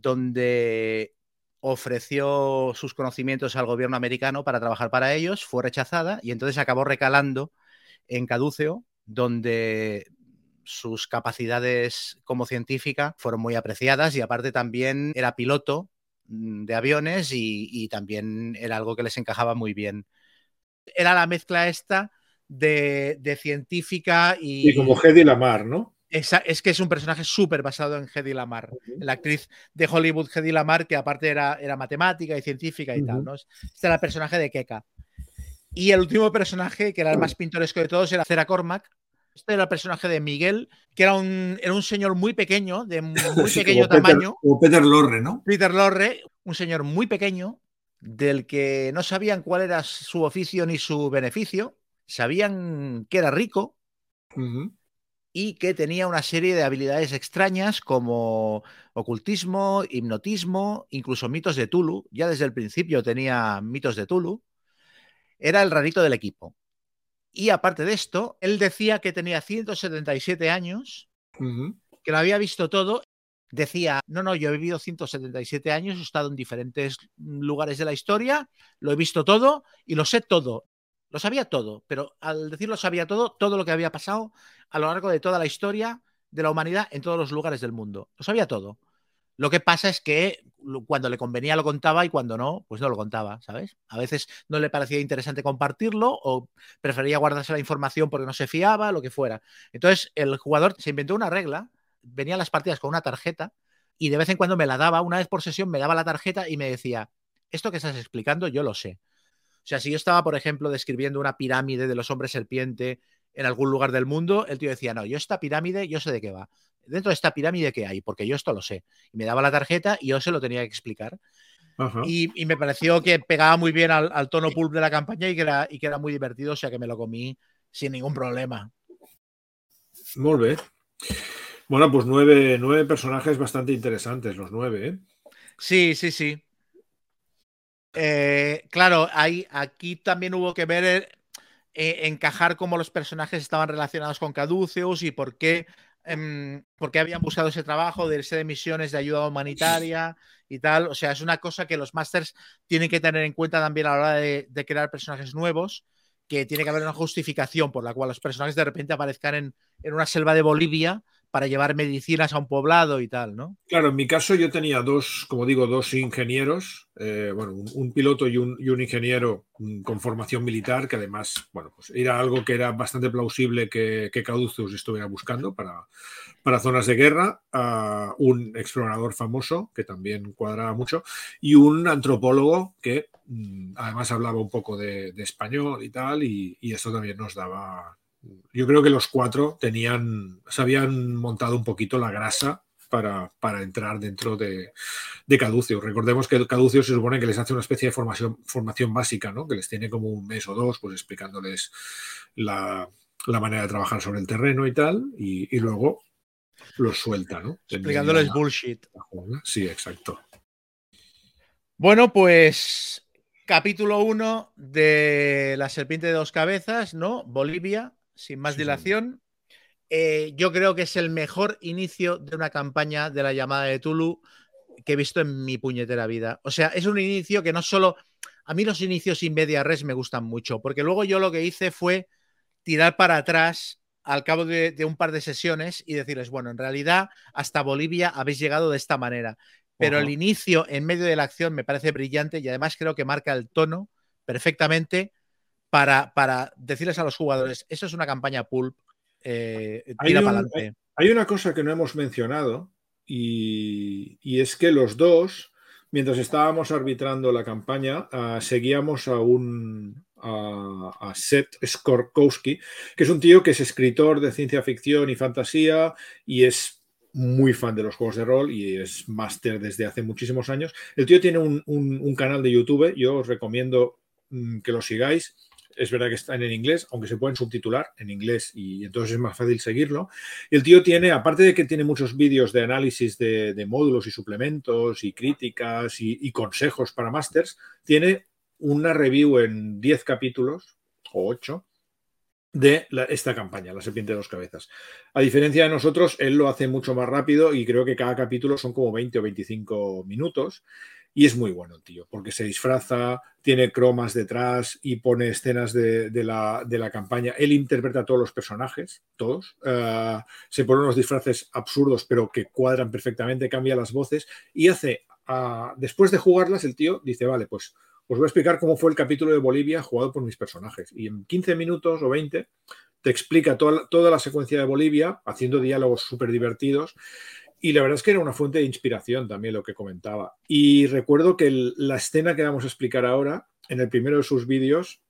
donde ofreció sus conocimientos al gobierno americano para trabajar para ellos, fue rechazada y entonces acabó recalando en Caduceo, donde sus capacidades como científica fueron muy apreciadas y aparte también era piloto mm, de aviones y, también era algo que les encajaba muy bien. Era la mezcla esta de, científica y... Y como Hedy Lamar, ¿no? Es que es un personaje súper basado en Hedy Lamar, la actriz de Hollywood Hedy Lamar, que aparte era, era matemática y científica y tal, ¿no? Este era el personaje de Keka. Y el último personaje, que era el más pintoresco de todos, era Cera Cormac. Este era el personaje de Miguel, que era un, era un señor muy pequeño, de muy pequeño tamaño. como Peter Lorre, ¿no? Peter Lorre, un señor muy pequeño, del que no sabían cuál era su oficio ni su beneficio. Sabían que era rico, y que tenía una serie de habilidades extrañas como ocultismo, hipnotismo, incluso mitos de Tulu. Ya desde el principio tenía mitos de Tulu. Era el rarito del equipo. Y aparte de esto, él decía que tenía 177 años, que lo había visto todo. Decía, no, no, yo he vivido 177 años, he estado en diferentes lugares de la historia, lo he visto todo y lo sé todo. Lo sabía todo, pero al decirlo sabía todo, todo lo que había pasado a lo largo de toda la historia de la humanidad en todos los lugares del mundo. Lo sabía todo. Lo que pasa es que cuando le convenía lo contaba y cuando no, pues no lo contaba, ¿sabes? A veces no le parecía interesante compartirlo o prefería guardarse la información porque no se fiaba, lo que fuera. Entonces el jugador se inventó una regla, venía a las partidas con una tarjeta y de vez en cuando me la daba, una vez por sesión me daba la tarjeta y me decía, esto que estás explicando yo lo sé. O sea, si yo estaba, por ejemplo, describiendo una pirámide de los hombres serpiente en algún lugar del mundo, el tío decía, no, yo esta pirámide, yo sé de qué va. Dentro de esta pirámide, ¿qué hay? Porque yo esto lo sé. Y me daba la tarjeta y yo se lo tenía que explicar. Y, me pareció que pegaba muy bien al, tono pulp de la campaña y que, era, y que era muy divertido, o sea que me lo comí sin ningún problema. Muy bien. Bueno, pues nueve, nueve personajes bastante interesantes, los nueve, ¿eh? Sí, sí, sí. Eh, claro, hay, aquí también hubo que ver eh, eh, encajar cómo los personajes estaban relacionados con Caduceus y por qué, qué habían buscado ese trabajo de irse de misiones de ayuda humanitaria y tal. O sea, es una cosa que los masters tienen que tener en cuenta también a la hora de, crear personajes nuevos, que tiene que haber una justificación por la cual los personajes de repente aparezcan en una selva de Bolivia para llevar medicinas a un poblado y tal, ¿no? Claro, en mi caso yo tenía dos, como digo, dos ingenieros, eh, bueno, un, piloto y un, ingeniero mm, con formación militar, que además, bueno, pues era algo que era bastante plausible que, que Caduceus estuviera buscando para, para zonas de guerra, un explorador famoso, que también cuadraba mucho, y un antropólogo que mm, además hablaba un poco de, español y tal, y, y eso también nos daba yo creo que los cuatro tenían, se habían montado un poquito la grasa para, entrar dentro de, de, Caducio. Recordemos que Caducio se supone que les hace una especie de formación, formación básica, ¿no? que les tiene como un mes o dos, pues explicándoles la, manera de trabajar sobre el terreno y tal, y, luego los suelta, ¿no? Explicándoles bullshit. Sí, exacto. Bueno, pues capítulo 1 de La serpiente de dos cabezas, ¿no? Bolivia, sin más dilación. Eh, yo creo que es el mejor inicio de una campaña de la llamada de Tulu que he visto en mi puñetera vida. O sea, es un inicio que no solo... A mí los inicios sin media res me gustan mucho, porque luego yo lo que hice fue tirar para atrás al cabo de, un par de sesiones y decirles, bueno, en realidad hasta Bolivia habéis llegado de esta manera. Pero el inicio en medio de la acción me parece brillante y además creo que marca el tono perfectamente para, decirles a los jugadores, eso es una campaña pulp, eh, tira para adelante. Hay una cosa que no hemos mencionado y, es que los dos, mientras estábamos arbitrando la campaña, uh, seguíamos a un a, Seth Skorkowski, que es un tío que es escritor de ciencia ficción y fantasía y es muy fan de los juegos de rol y es máster desde hace muchísimos años. El tío tiene un, un, un canal de YouTube, yo os recomiendo mm, que lo sigáis es verdad que están en inglés, aunque se pueden subtitular en inglés y entonces es más fácil seguirlo. Y el tío tiene, aparte de que tiene muchos vídeos de análisis de, módulos y suplementos y críticas y, consejos para masters, tiene una review en 10 capítulos o 8 de esta campaña, La Serpiente de dos Cabezas. A diferencia de nosotros, él lo hace mucho más rápido y creo que cada capítulo son como 20 o 25 minutos. Y es muy bueno, tío, porque se disfraza, tiene cromas detrás y pone escenas de, la, de la, campaña. Él interpreta a todos los personajes, todos. Uh, se pone unos disfraces absurdos, pero que cuadran perfectamente, cambia las voces y hace, uh, después de jugarlas, el tío dice, vale, pues os voy a explicar cómo fue el capítulo de Bolivia jugado por mis personajes. Y en 15 minutos o 20 te explica toda, toda la secuencia de Bolivia, haciendo diálogos súper divertidos. Y la verdad es que era una fuente de inspiración también lo que comentaba. Y recuerdo que la escena que vamos a explicar ahora, en el primero de sus vídeos,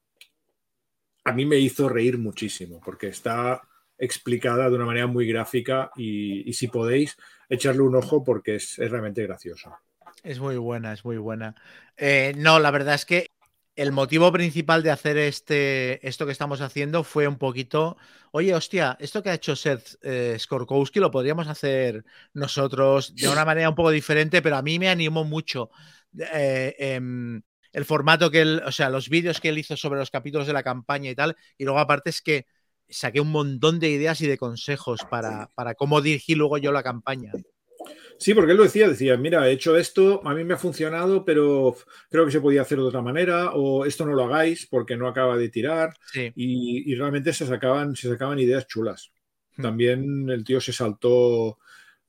a mí me hizo reír muchísimo, porque está explicada de una manera muy gráfica y, si podéis, echarle un ojo porque es, es, realmente gracioso. Es muy buena, es muy buena. Eh, no, la verdad es que el motivo principal de hacer este, esto que estamos haciendo fue un poquito, oye, hostia, esto que ha hecho Seth eh, Skorkowski lo podríamos hacer nosotros de una manera un poco diferente, pero a mí me animó mucho eh, eh, el formato que él, o sea, los vídeos que él hizo sobre los capítulos de la campaña y tal, y luego aparte es que saqué un montón de ideas y de consejos para, para cómo dirigir luego yo la campaña. Sí, porque él lo decía, decía, mira, he hecho esto, a mí me ha funcionado, pero creo que se podía hacer de otra manera, o esto no lo hagáis porque no acaba de tirar, sí. y, y, realmente se sacaban, se sacaban ideas chulas. Hmm. También el tío se saltó uh,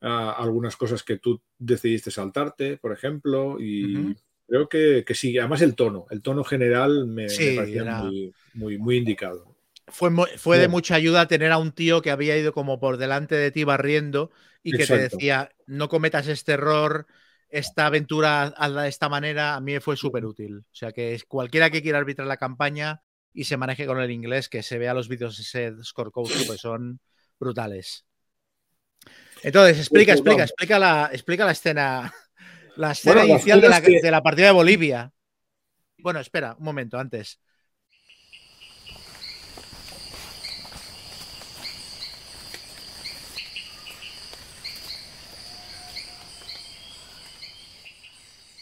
algunas cosas que tú decidiste saltarte, por ejemplo, y creo que, que, sí, además el tono, el tono general me, sí, me parecía era... muy, muy, muy indicado fue, fue de mucha ayuda tener a un tío que había ido como por delante de ti barriendo y que Exacto. te decía, no cometas este error, esta aventura hazla de esta manera, a mí fue súper útil. O sea que cualquiera que quiera arbitrar la campaña y se maneje con el inglés, que se vea los vídeos de Seth Skorkowski, pues son brutales. Entonces, explica, explica, explica la, explica la escena, la escena bueno, inicial de la, que... de la partida de Bolivia. Bueno, espera, un momento, antes.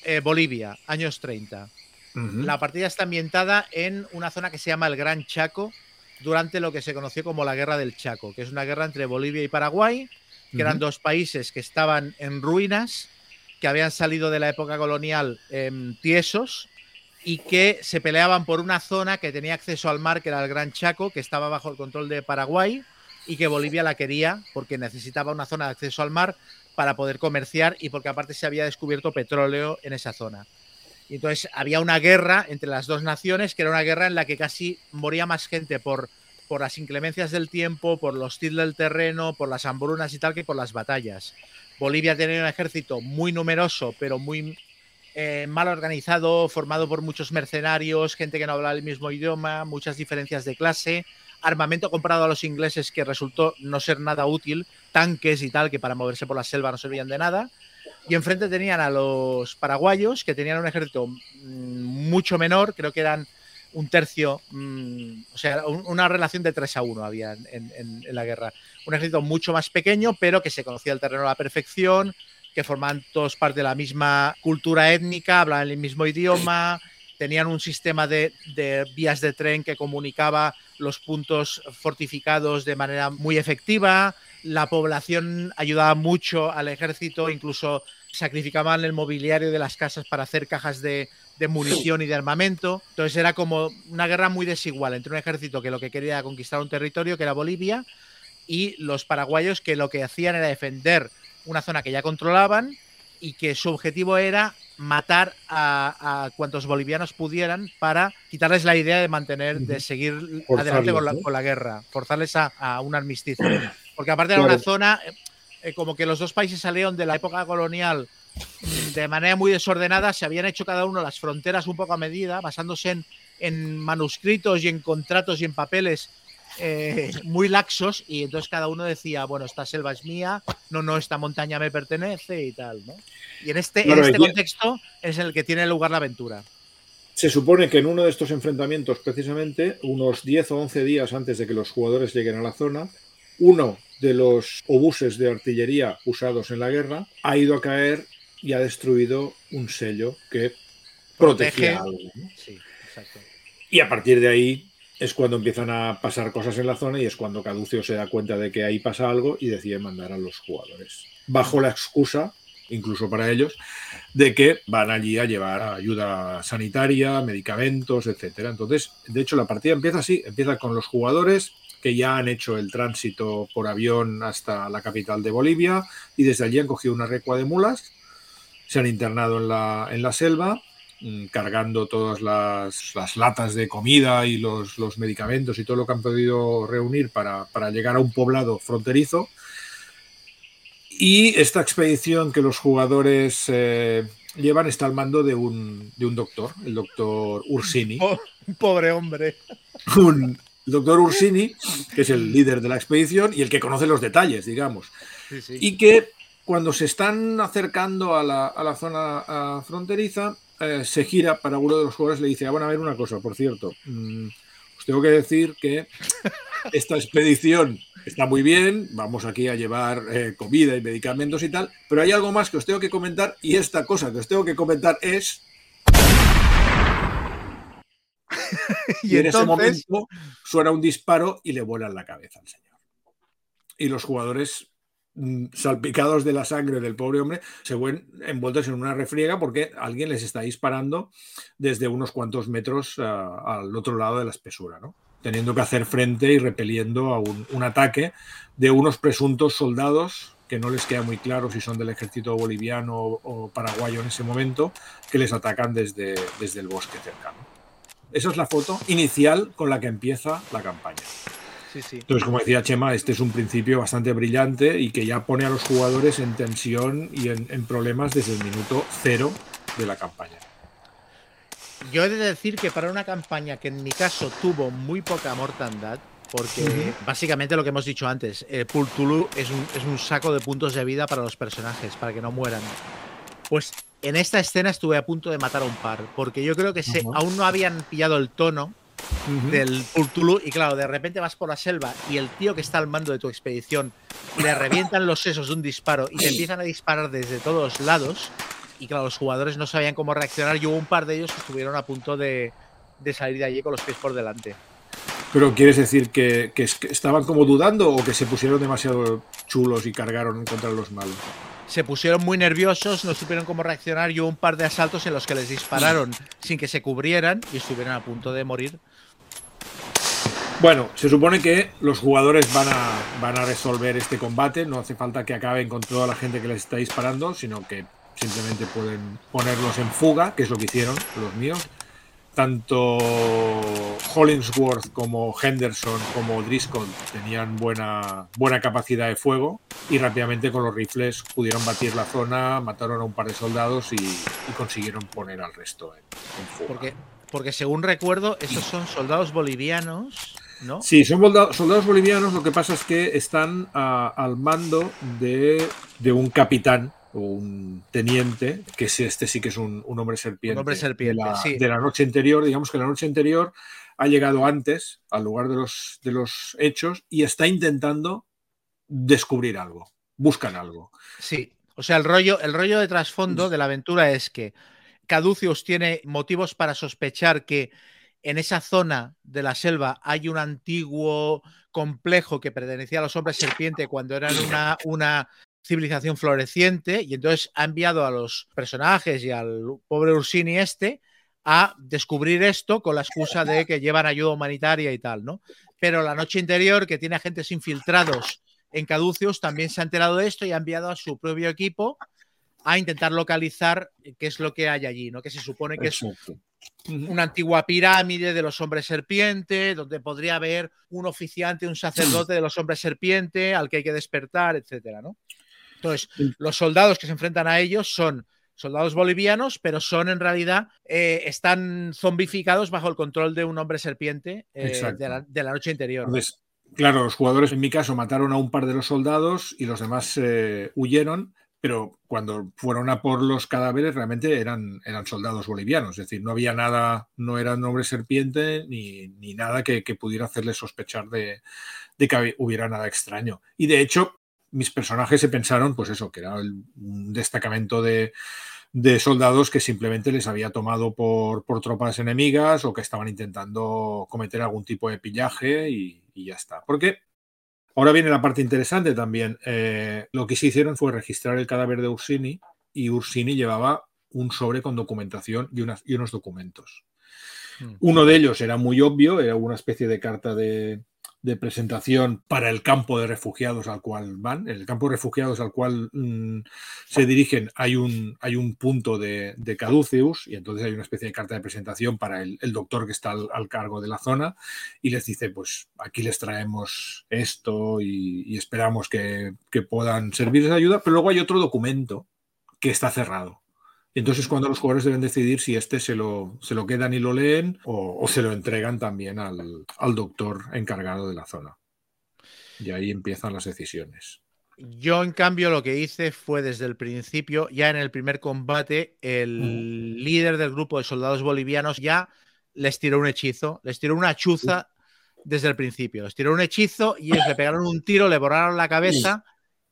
Eh, Bolivia, años 30. Uh -huh. La partida está ambientada en una zona que se llama el Gran Chaco, durante lo que se conoció como la Guerra del Chaco, que es una guerra entre Bolivia y Paraguay, que uh -huh. eran dos países que estaban en ruinas, que habían salido de la época colonial eh, tiesos y que se peleaban por una zona que tenía acceso al mar, que era el Gran Chaco, que estaba bajo el control de Paraguay y que Bolivia la quería porque necesitaba una zona de acceso al mar para poder comerciar y porque aparte se había descubierto petróleo en esa zona. Y entonces había una guerra entre las dos naciones, que era una guerra en la que casi moría más gente por, por las inclemencias del tiempo, por los hostil del terreno, por las hambrunas y tal, que por las batallas. Bolivia tenía un ejército muy numeroso, pero muy eh, mal organizado, formado por muchos mercenarios, gente que no hablaba el mismo idioma, muchas diferencias de clase, armamento comprado a los ingleses que resultó no ser nada útil, tanques y tal, que para moverse por la selva no servían de nada. Y enfrente tenían a los paraguayos, que tenían un ejército mm, mucho menor, creo que eran un tercio, mmm, o sea, una relación de 3 a 1 había en, en, en, la guerra. Un ejército mucho más pequeño, pero que se conocía el terreno a la perfección, que formaban todos parte de la misma cultura étnica, hablaban el mismo idioma, tenían un sistema de, de, vías de tren que comunicaba los puntos fortificados de manera muy efectiva, la población ayudaba mucho al ejército, incluso sacrificaban el mobiliario de las casas para hacer cajas de, de munición y de armamento. Entonces era como una guerra muy desigual entre un ejército que lo que quería era conquistar un territorio, que era Bolivia, y los paraguayos que lo que hacían era defender una zona que ya controlaban y que su objetivo era matar a, a, cuantos bolivianos pudieran para quitarles la idea de mantener, de seguir Forzarles, adelante con la, con la, guerra, forzarles a, a un armisticio. Porque aparte era una zona, eh, como que los dos países salieron de la época colonial de manera muy desordenada se habían hecho cada uno las fronteras un poco a medida, basándose en, en manuscritos y en contratos y en papeles eh, muy laxos y entonces cada uno decía, bueno, esta selva es mía, no, no, esta montaña me pertenece y tal, ¿no? Y en este, en este contexto es el que tiene lugar la aventura. Se supone que en uno de estos enfrentamientos, precisamente, unos 10 o 11 días antes de que los jugadores lleguen a la zona, uno de los obuses de artillería usados en la guerra ha ido a caer y ha destruido un sello que protegía algo. Sí, exacto. Y a partir de ahí es cuando empiezan a pasar cosas en la zona y es cuando Caducio se da cuenta de que ahí pasa algo y decide mandar a los jugadores. Bajo la excusa, incluso para ellos, de que van allí a llevar ayuda sanitaria, medicamentos, etcétera. Entonces, de hecho, la partida empieza así, empieza con los jugadores que ya han hecho el tránsito por avión hasta la capital de Bolivia y desde allí han cogido una recua de mulas, se han internado en la, en la selva cargando todas las, latas de comida y los, medicamentos y todo lo que han podido reunir para, llegar a un poblado fronterizo. Y esta expedición que los jugadores eh, llevan está al mando de un, doctor, el doctor Ursini. un pobre hombre. Un, el doctor Ursini, que es el líder de la expedición y el que conoce los detalles, digamos. Y que cuando se están acercando a la, a la zona fronteriza, eh, se gira para uno de los jugadores y le dice, ah, bueno, a ver una cosa, por cierto, mm, os tengo que decir que esta expedición está muy bien, vamos aquí a llevar eh, comida y medicamentos y tal, pero hay algo más que os tengo que comentar y esta cosa que os tengo que comentar es... y, en ese momento suena un disparo y le vuelan la cabeza al señor. Y los jugadores salpicados de la sangre del pobre hombre, se ven envueltos en una refriega porque alguien les está disparando desde unos cuantos metros ah, al otro lado de la espesura, ¿no? teniendo que hacer frente y repeliendo a un, ataque de unos presuntos soldados que no les queda muy claro si son del ejército boliviano o, paraguayo en ese momento, que les atacan desde, desde el bosque cercano. Esa es la foto inicial con la que empieza la campaña. Entonces, como decía Chema, este es un principio bastante brillante y que ya pone a los jugadores en tensión y en, problemas desde el minuto cero de la campaña. Yo he de decir que para una campaña que en mi caso tuvo muy poca mortandad, porque básicamente lo que hemos dicho antes, eh, Pultulu es un, es un saco de puntos de vida para los personajes, para que no mueran. Pues en esta escena estuve a punto de matar a un par, porque yo creo que se, aún no habían pillado el tono del Pultulu y claro, de repente vas por la selva y el tío que está al mando de tu expedición le revientan los sesos de un disparo y te empiezan a disparar desde todos lados y claro, los jugadores no sabían cómo reaccionar y hubo un par de ellos que estuvieron a punto de, salir de allí con los pies por delante. Pero quieres decir que, que, estaban como dudando o que se pusieron demasiado chulos y cargaron contra los malos? se pusieron muy nerviosos, no supieron cómo reaccionar y hubo un par de asaltos en los que les dispararon sin que se cubrieran y estuvieron a punto de morir. Bueno, se supone que los jugadores van a, van a resolver este combate, no hace falta que acaben con toda la gente que les está disparando, sino que simplemente pueden ponerlos en fuga, que es lo que hicieron los míos, tanto Hollingsworth como Henderson como Driscoll tenían buena, buena capacidad de fuego y rápidamente con los rifles pudieron batir la zona, mataron a un par de soldados y, consiguieron poner al resto en, fuego. Porque, porque según recuerdo, esos son soldados bolivianos. ¿No? Sí, son soldados bolivianos, lo que pasa es que están al mando de, de un capitán un teniente, que es este sí que es un, hombre serpiente. hombre serpiente, de la, sí. de la noche anterior, digamos que la noche anterior ha llegado antes al lugar de los, de los hechos y está intentando descubrir algo, buscan algo. Sí, o sea, el rollo, el rollo de trasfondo de la aventura es que Caducius tiene motivos para sospechar que en esa zona de la selva hay un antiguo complejo que pertenecía a los hombres serpiente cuando eran una, civilización floreciente y entonces ha enviado a los personajes y al pobre Ursini este a descubrir esto con la excusa de que llevan ayuda humanitaria y tal, ¿no? Pero la noche interior, que tiene agentes infiltrados en Caduceus, también se ha enterado de esto y ha enviado a su propio equipo a intentar localizar qué es lo que hay allí, ¿no? Que se supone que es una antigua pirámide de los hombres serpiente, donde podría haber un oficiante, un sacerdote de los hombres serpiente al que hay que despertar, etcétera, ¿no? Entonces, los soldados que se enfrentan a ellos son soldados bolivianos, pero son en realidad, eh, están zombificados bajo el control de un hombre serpiente eh, de, la, noche interior. claro, los jugadores en mi caso mataron a un par de los soldados y los demás eh, huyeron, pero cuando fueron a por los cadáveres realmente eran, eran soldados bolivianos, es decir, no había nada, no eran hombre serpiente ni, nada que, pudiera hacerles sospechar de, de que hubiera nada extraño. Y de hecho, mis personajes se pensaron, pues eso, que era un destacamento de, soldados que simplemente les había tomado por, tropas enemigas o que estaban intentando cometer algún tipo de pillaje y, ya está. Porque ahora viene la parte interesante también. Eh, lo que se hicieron fue registrar el cadáver de Ursini y Ursini llevaba un sobre con documentación y, unas, y unos documentos. Hmm. Uno de ellos era muy obvio, era una especie de carta de, de presentación para el campo de refugiados al cual van. En el campo de refugiados al cual mm, se dirigen hay un, hay un punto de, de, Caduceus y entonces hay una especie de carta de presentación para el, doctor que está al, cargo de la zona y les dice, pues aquí les traemos esto y, esperamos que, que puedan servirles de ayuda, pero luego hay otro documento que está cerrado entonces cuando los jugadores deben decidir si este se lo, se lo quedan y lo leen o, se lo entregan también al, doctor encargado de la zona. Y ahí empiezan las decisiones. Yo, en cambio, lo que hice fue desde el principio, ya en el primer combate, el líder del grupo de soldados bolivianos ya les tiró un hechizo, les tiró una chuza desde el principio. Les tiró un hechizo y ellos le pegaron un tiro, le borraron la cabeza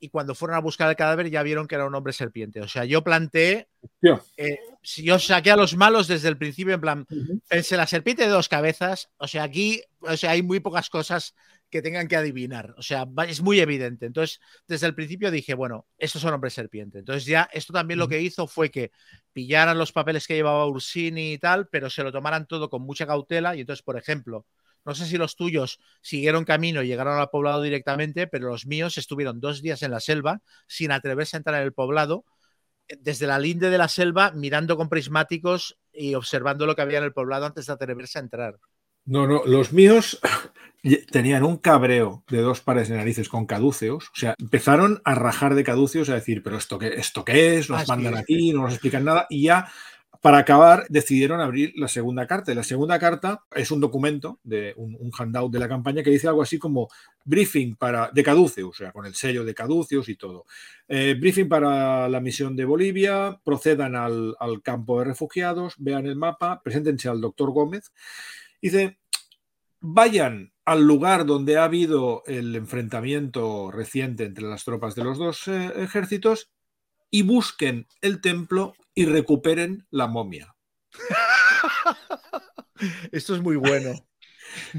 y cuando fueron a buscar el cadáver ya vieron que era un hombre serpiente. O sea, yo planteé, eh, si yo saqué a los malos desde el principio, en plan, pensé la serpiente de dos cabezas, o sea, aquí o sea, hay muy pocas cosas que tengan que adivinar, o sea, es muy evidente. Entonces, desde el principio dije, bueno, estos son hombres serpiente. Entonces ya esto también lo que hizo fue que pillaran los papeles que llevaba Ursini y tal, pero se lo tomaran todo con mucha cautela y entonces, por ejemplo, no sé si los tuyos siguieron camino y llegaron al poblado directamente, pero los míos estuvieron dos días en la selva sin atreverse a entrar en el poblado, desde la linde de la selva, mirando con prismáticos y observando lo que había en el poblado antes de atreverse a entrar. No, no, los míos tenían un cabreo de dos pares de narices con caduceos, o sea, empezaron a rajar de caduceos, a decir, pero esto qué, esto qué es, nos mandan aquí, no nos explican nada, y ya para acabar, decidieron abrir la segunda carta. la segunda carta es un documento, de un, handout de la campaña que dice algo así como briefing para, de Caduceus, o sea, con el sello de Caduceus y todo. Eh, briefing para la misión de Bolivia, procedan al, campo de refugiados, vean el mapa, preséntense al doctor Gómez. Dice, vayan al lugar donde ha habido el enfrentamiento reciente entre las tropas de los dos eh, ejércitos y busquen el templo y recuperen la momia. Esto es muy bueno.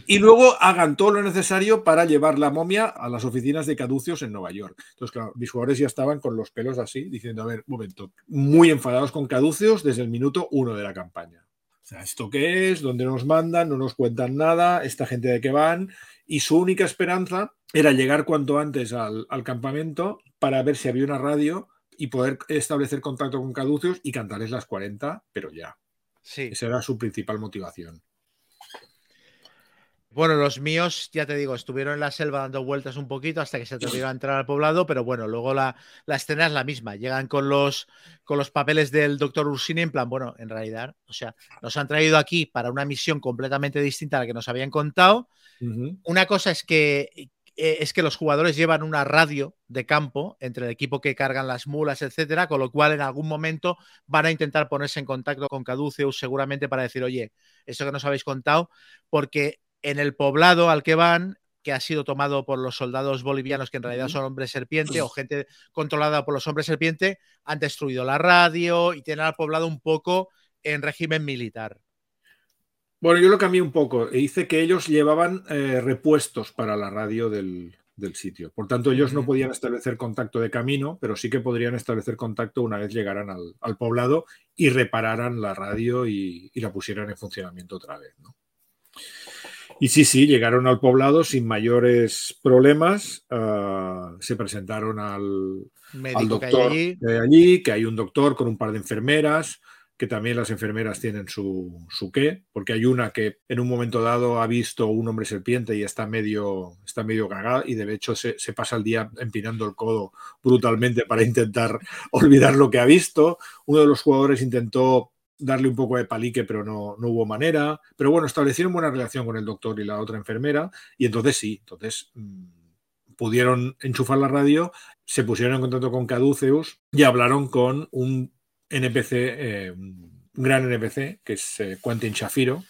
Y luego hagan todo lo necesario para llevar la momia a las oficinas de caducios en Nueva York. Entonces, claro, mis jugadores ya estaban con los pelos así, diciendo, a ver, un momento, muy enfadados con caducios desde el minuto uno de la campaña. O sea, ¿esto qué es? ¿Dónde nos mandan? No nos cuentan nada, esta gente de qué van. Y su única esperanza era llegar cuanto antes al, al campamento para ver si había una radio y poder establecer contacto con caducios y cantarles las 40, pero ya. Sí. Esa era su principal motivación. Bueno, los míos, ya te digo, estuvieron en la selva dando vueltas un poquito hasta que se atrevieron a entrar al poblado, pero bueno, luego la, escena es la misma. Llegan con los, con los papeles del doctor Ursini en plan, bueno, en realidad, o sea, nos han traído aquí para una misión completamente distinta a la que nos habían contado. Una cosa es que, eh, es que los jugadores llevan una radio de campo entre el equipo que cargan las mulas, etcétera, con lo cual en algún momento van a intentar ponerse en contacto con Caduceus seguramente para decir, oye, eso que nos habéis contado, porque en el poblado al que van, que ha sido tomado por los soldados bolivianos que en realidad son hombres serpiente o gente controlada por los hombres serpiente, han destruido la radio y tienen al poblado un poco en régimen militar. Bueno, yo lo cambié un poco. E hice que ellos llevaban eh, repuestos para la radio del, sitio. Por tanto, ellos no podían establecer contacto de camino, pero sí que podrían establecer contacto una vez llegaran al, poblado y repararan la radio y, la pusieran en funcionamiento otra vez. Y sí, sí, llegaron al poblado sin mayores problemas. Ah, se presentaron al, doctor de allí, que hay un doctor con un par de enfermeras que también las enfermeras tienen su, su qué, porque hay una que en un momento dado ha visto un hombre serpiente y está medio, está medio cagada y de hecho se, se pasa el día empinando el codo brutalmente para intentar olvidar lo que ha visto. Uno de los jugadores intentó darle un poco de palique, pero no, no, hubo manera. Pero bueno, establecieron buena relación con el doctor y la otra enfermera, y entonces sí, entonces mmm, pudieron enchufar la radio, se pusieron en contacto con Caduceus y hablaron con un NPC, eh, un gran NPC, que es eh, Quentin Shafiro,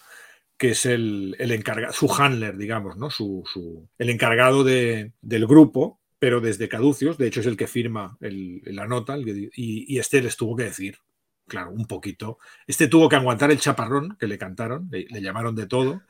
que es el, el encargado, su handler, digamos, ¿no? Su, el encargado de, del grupo, pero desde Caduceus, de hecho es el que firma el, la nota, y, y este les tuvo que decir, claro, un poquito. Este tuvo que aguantar el chaparrón que le cantaron, le, le, llamaron de todo.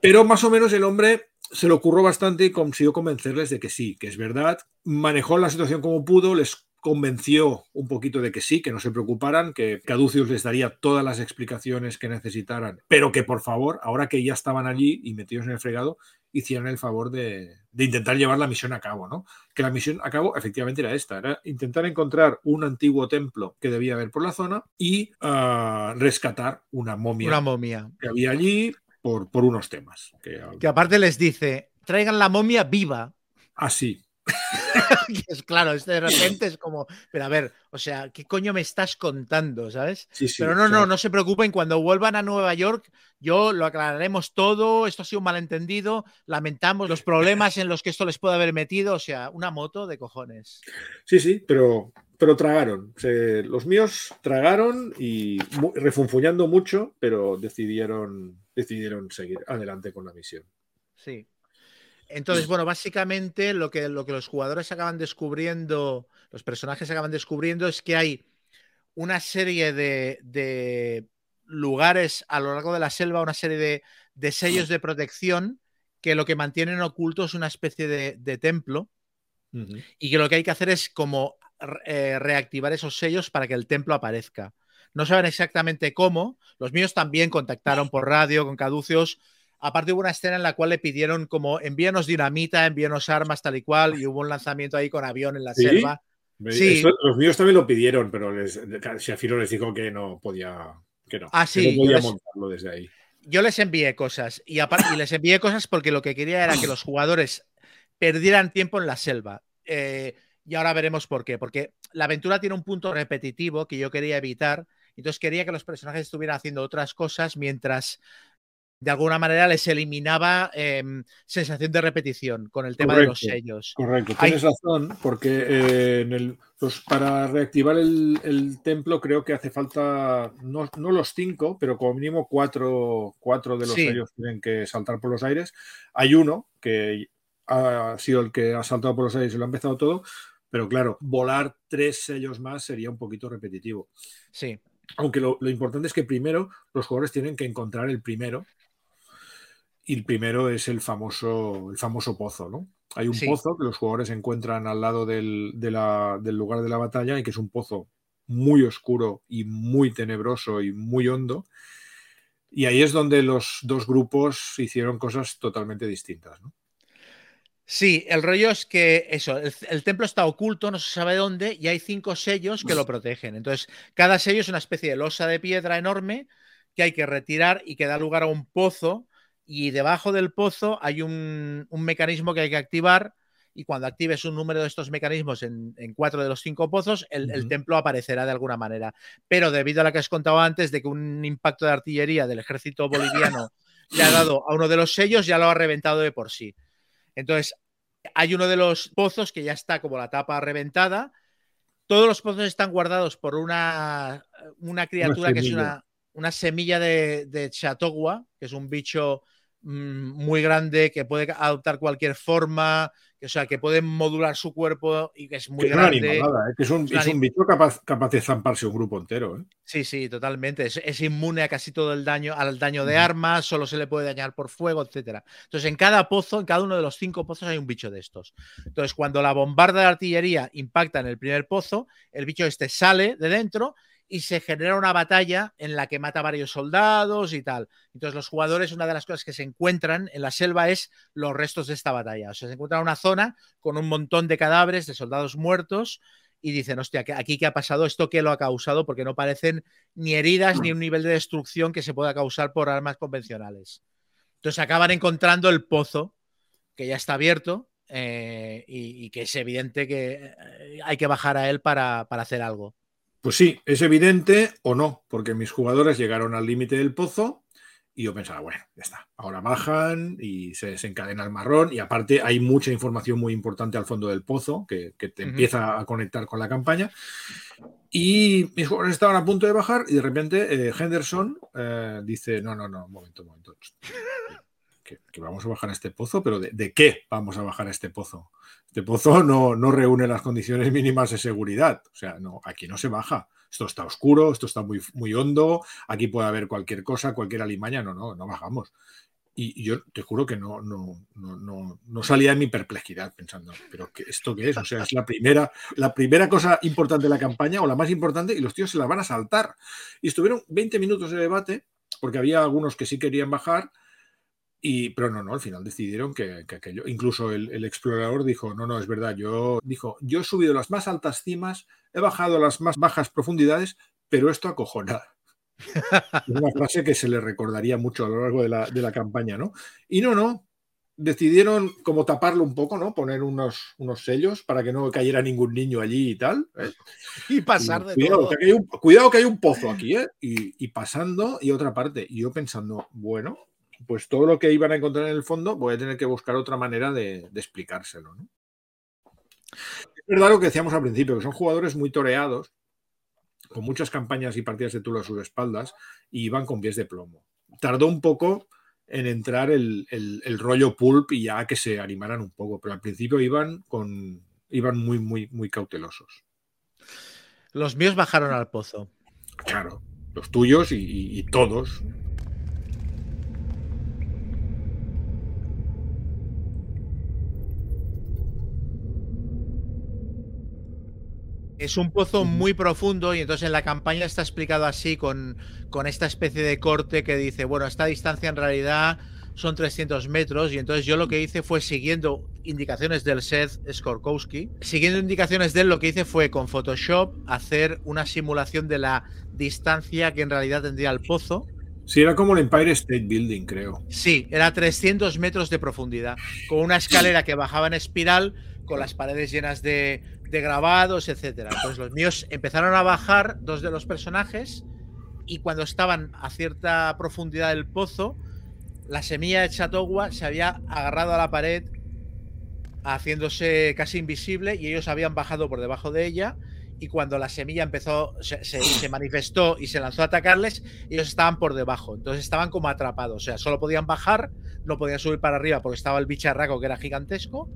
Pero más o menos el hombre se lo ocurrió bastante y consiguió convencerles de que sí, que es verdad. Manejó la situación como pudo, les convenció un poquito de que sí, que no se preocuparan, que Caducius les daría todas las explicaciones que necesitaran, pero que por favor, ahora que ya estaban allí y metidos en el fregado, hicieran el favor de, de, intentar llevar la misión a cabo, ¿no? Que la misión a cabo efectivamente era esta, era intentar encontrar un antiguo templo que debía haber por la zona y uh, rescatar una momia, una momia que había allí por, por unos temas. Que, que aparte les dice, traigan la momia viva. Así. es claro, este de repente es como, pero a ver, o sea, ¿qué coño me estás contando, sabes? Sí, sí, pero no, claro. no, no se preocupen, cuando vuelvan a Nueva York, yo lo aclararemos todo, esto ha sido un malentendido, lamentamos los problemas en los que esto les puede haber metido, o sea, una moto de cojones. Sí, sí, pero, pero tragaron. Se, los míos tragaron y refunfuñando mucho, pero decidieron, decidieron seguir adelante con la misión. Sí, entonces, bueno, básicamente lo que, lo que los jugadores acaban descubriendo, los personajes acaban descubriendo es que hay una serie de, de lugares a lo largo de la selva, una serie de, de, sellos de protección que lo que mantienen oculto es una especie de, de templo uh -huh. y que lo que hay que hacer es como eh, reactivar esos sellos para que el templo aparezca. No saben exactamente cómo. Los míos también contactaron por radio con caducios Aparte hubo una escena en la cual le pidieron como envíanos dinamita, envíanos armas tal y cual y hubo un lanzamiento ahí con avión en la ¿Sí? selva. Sí. Eso, los míos también lo pidieron, pero les, Shafiro les dijo que no podía, que no, ah, sí, que no podía les, montarlo desde ahí. Yo les envié cosas y, aparte, y les envié cosas porque lo que quería era que los jugadores perdieran tiempo en la selva. Eh, y ahora veremos por qué. Porque la aventura tiene un punto repetitivo que yo quería evitar. Entonces quería que los personajes estuvieran haciendo otras cosas mientras de alguna manera les eliminaba eh, sensación de repetición con el tema correcto, de los sellos. Correcto, tienes Hay... razón, porque eh, en el, pues para reactivar el, el, templo creo que hace falta, no, no, los cinco, pero como mínimo cuatro, cuatro de los sí. sellos tienen que saltar por los aires. Hay uno que ha sido el que ha saltado por los aires y lo ha empezado todo, pero claro, volar tres sellos más sería un poquito repetitivo. Sí. Aunque lo, lo importante es que primero los jugadores tienen que encontrar el primero y el primero es el famoso, el famoso pozo, ¿no? Hay un sí. pozo que los jugadores encuentran al lado del, de la, del, lugar de la batalla y que es un pozo muy oscuro y muy tenebroso y muy hondo. Y ahí es donde los dos grupos hicieron cosas totalmente distintas, ¿no? Sí, el rollo es que eso, el, el, templo está oculto, no se sabe dónde, y hay cinco sellos que lo protegen. Entonces, cada sello es una especie de losa de piedra enorme que hay que retirar y que da lugar a un pozo y debajo del pozo hay un, un, mecanismo que hay que activar y cuando actives un número de estos mecanismos en, en cuatro de los cinco pozos, el, uh -huh. el, templo aparecerá de alguna manera. Pero debido a lo que has contado antes de que un impacto de artillería del ejército boliviano le ha dado a uno de los sellos, ya lo ha reventado de por sí. Entonces, hay uno de los pozos que ya está como la tapa reventada. Todos los pozos están guardados por una, una criatura una que es una, una semilla de, de Chatogua, que es un bicho muy grande, que puede adoptar cualquier forma, que, o sea, que puede modular su cuerpo y que es muy que grande. Animalada, ¿eh? que es, un, es, un, bicho capaz, capaz, de zamparse un grupo entero. ¿eh? Sí, sí, totalmente. Es, es, inmune a casi todo el daño, al daño de armas, solo se le puede dañar por fuego, etcétera. Entonces, en cada pozo, en cada uno de los cinco pozos hay un bicho de estos. Entonces, cuando la bombarda de artillería impacta en el primer pozo, el bicho este sale de dentro y se genera una batalla en la que mata varios soldados y tal. Entonces los jugadores, una de las cosas que se encuentran en la selva es los restos de esta batalla. O sea, se encuentra una zona con un montón de cadáveres de soldados muertos y dicen, hostia, aquí qué ha pasado, esto qué lo ha causado, porque no parecen ni heridas ni un nivel de destrucción que se pueda causar por armas convencionales. Entonces acaban encontrando el pozo, que ya está abierto, eh, y, que es evidente que eh, hay que bajar a él para, para hacer algo. Pues sí, es evidente o no, porque mis jugadores llegaron al límite del pozo y yo pensaba, bueno, ya está, ahora bajan y se desencadena el marrón y aparte hay mucha información muy importante al fondo del pozo que, te empieza a conectar con la campaña. Y mis jugadores estaban a punto de bajar y de repente eh, Henderson eh, dice, no, no, no, un momento, un momento. Que, vamos a bajar a este pozo, pero de, qué vamos a bajar a este pozo? Este pozo no, no reúne las condiciones mínimas de seguridad. O sea, no, aquí no se baja esto está oscuro, esto está muy, muy hondo, aquí puede haber cualquier cosa, cualquier alimaña, no, no, no bajamos. Y, yo te juro que no, no, no, no, salía de mi perplejidad pensando, pero ¿qué, ¿esto qué es? O sea, es la primera, la primera cosa importante de la campaña o la más importante y los tíos se la van a saltar. Y estuvieron 20 minutos de debate, porque había algunos que sí querían bajar, y, pero no, no, al final decidieron que, aquello. Incluso el, explorador dijo: No, no, es verdad. Yo dijo: Yo he subido las más altas cimas, he bajado las más bajas profundidades, pero esto acojona. una frase que se le recordaría mucho a lo largo de la, de la, campaña, ¿no? Y no, no. Decidieron como taparlo un poco, ¿no? Poner unos, unos sellos para que no cayera ningún niño allí y tal. ¿eh? Y pasar de cuidado, todo. Que hay un, cuidado que hay un pozo aquí, ¿eh? Y, y pasando, y otra parte. Y yo pensando, bueno, pues todo lo que iban a encontrar en el fondo voy a tener que buscar otra manera de, explicárselo. Es verdad lo que decíamos al principio, que son jugadores muy toreados, con muchas campañas y partidas de Tula a sus espaldas, y iban con pies de plomo. Tardó un poco en entrar el, rollo pulp y ya que se animaran un poco, pero al principio iban con iban muy, muy, muy cautelosos. Los míos bajaron al pozo. Claro, los tuyos y todos. Es un pozo muy profundo y entonces en la campaña está explicado así con, con esta especie de corte que dice, bueno, esta distancia en realidad son 300 metros y entonces yo lo que hice fue siguiendo indicaciones del Seth Skorkowski, siguiendo indicaciones de él lo que hice fue con Photoshop hacer una simulación de la distancia que en realidad tendría el pozo. Sí, era como el Empire State Building, creo. Sí, era 300 metros de profundidad, con una escalera que bajaba en espiral, con las paredes llenas de, de grabados, etcétera. Entonces los míos empezaron a bajar dos de los personajes y cuando estaban a cierta profundidad del pozo, la semilla de Chatogua se había agarrado a la pared haciéndose casi invisible y ellos habían bajado por debajo de ella y cuando la semilla empezó, se, se, manifestó y se lanzó a atacarles, ellos estaban por debajo, entonces estaban como atrapados, o sea, solo podían bajar, no podían subir para arriba porque estaba el bicharraco que era gigantesco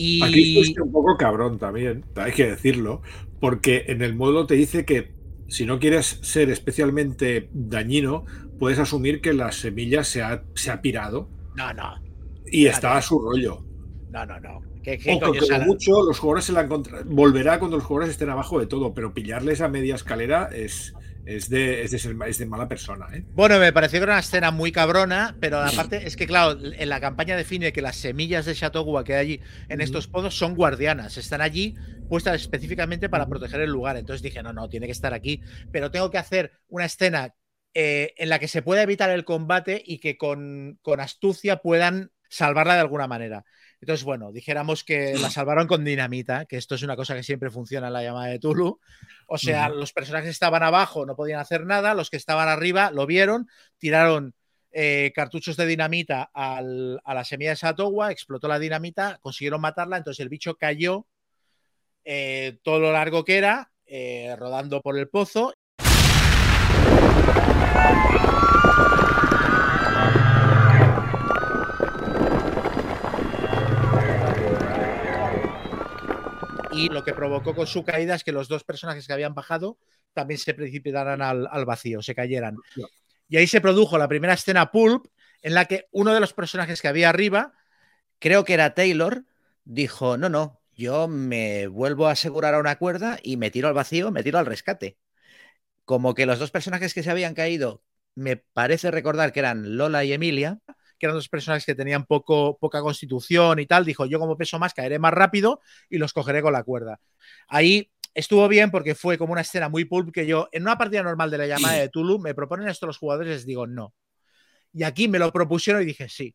y... Aquí fuiste un poco cabrón también, hay que decirlo, porque en el módulo te dice que si no quieres ser especialmente dañino, puedes asumir que la semilla se ha, se ha pirado. No, no. Y está a su rollo. No, no, no. ¿Qué, o mucho los jugadores se la encontrar. Volverá cuando los jugadores estén abajo de todo, pero pillarles a media escalera es, es de, es de, mala persona. ¿eh? Bueno, me pareció que era una escena muy cabrona, pero aparte es que, claro, en la campaña define que las semillas de Chateau que hay allí en estos pozos son guardianas, están allí puestas específicamente para proteger el lugar. Entonces dije, no, no, tiene que estar aquí, pero tengo que hacer una escena eh, en la que se pueda evitar el combate y que con, con astucia puedan salvarla de alguna manera. Entonces, bueno, dijéramos que la salvaron con dinamita, que esto es una cosa que siempre funciona en la llamada de Tulu. O sea, los personajes que estaban abajo no podían hacer nada, los que estaban arriba lo vieron, tiraron eh, cartuchos de dinamita a la semilla de Satowa, explotó la dinamita, consiguieron matarla, entonces el bicho cayó eh, todo lo largo que era, eh, rodando por el pozo. Y lo que provocó con su caída es que los dos personajes que habían bajado también se precipitaran al, vacío, se cayeran. Y ahí se produjo la primera escena pulp en la que uno de los personajes que había arriba, creo que era Taylor, dijo, no, no, yo me vuelvo a asegurar a una cuerda y me tiro al vacío, me tiro al rescate. Como que los dos personajes que se habían caído, me parece recordar que eran Lola y Emilia, que eran dos personajes que tenían poco, poca constitución y tal, dijo, yo como peso más caeré más rápido y los cogeré con la cuerda. Ahí estuvo bien porque fue como una escena muy pulp que yo, en una partida normal de la llamada de Tulu, me proponen esto los jugadores y les digo no. Y aquí me lo propusieron y dije sí.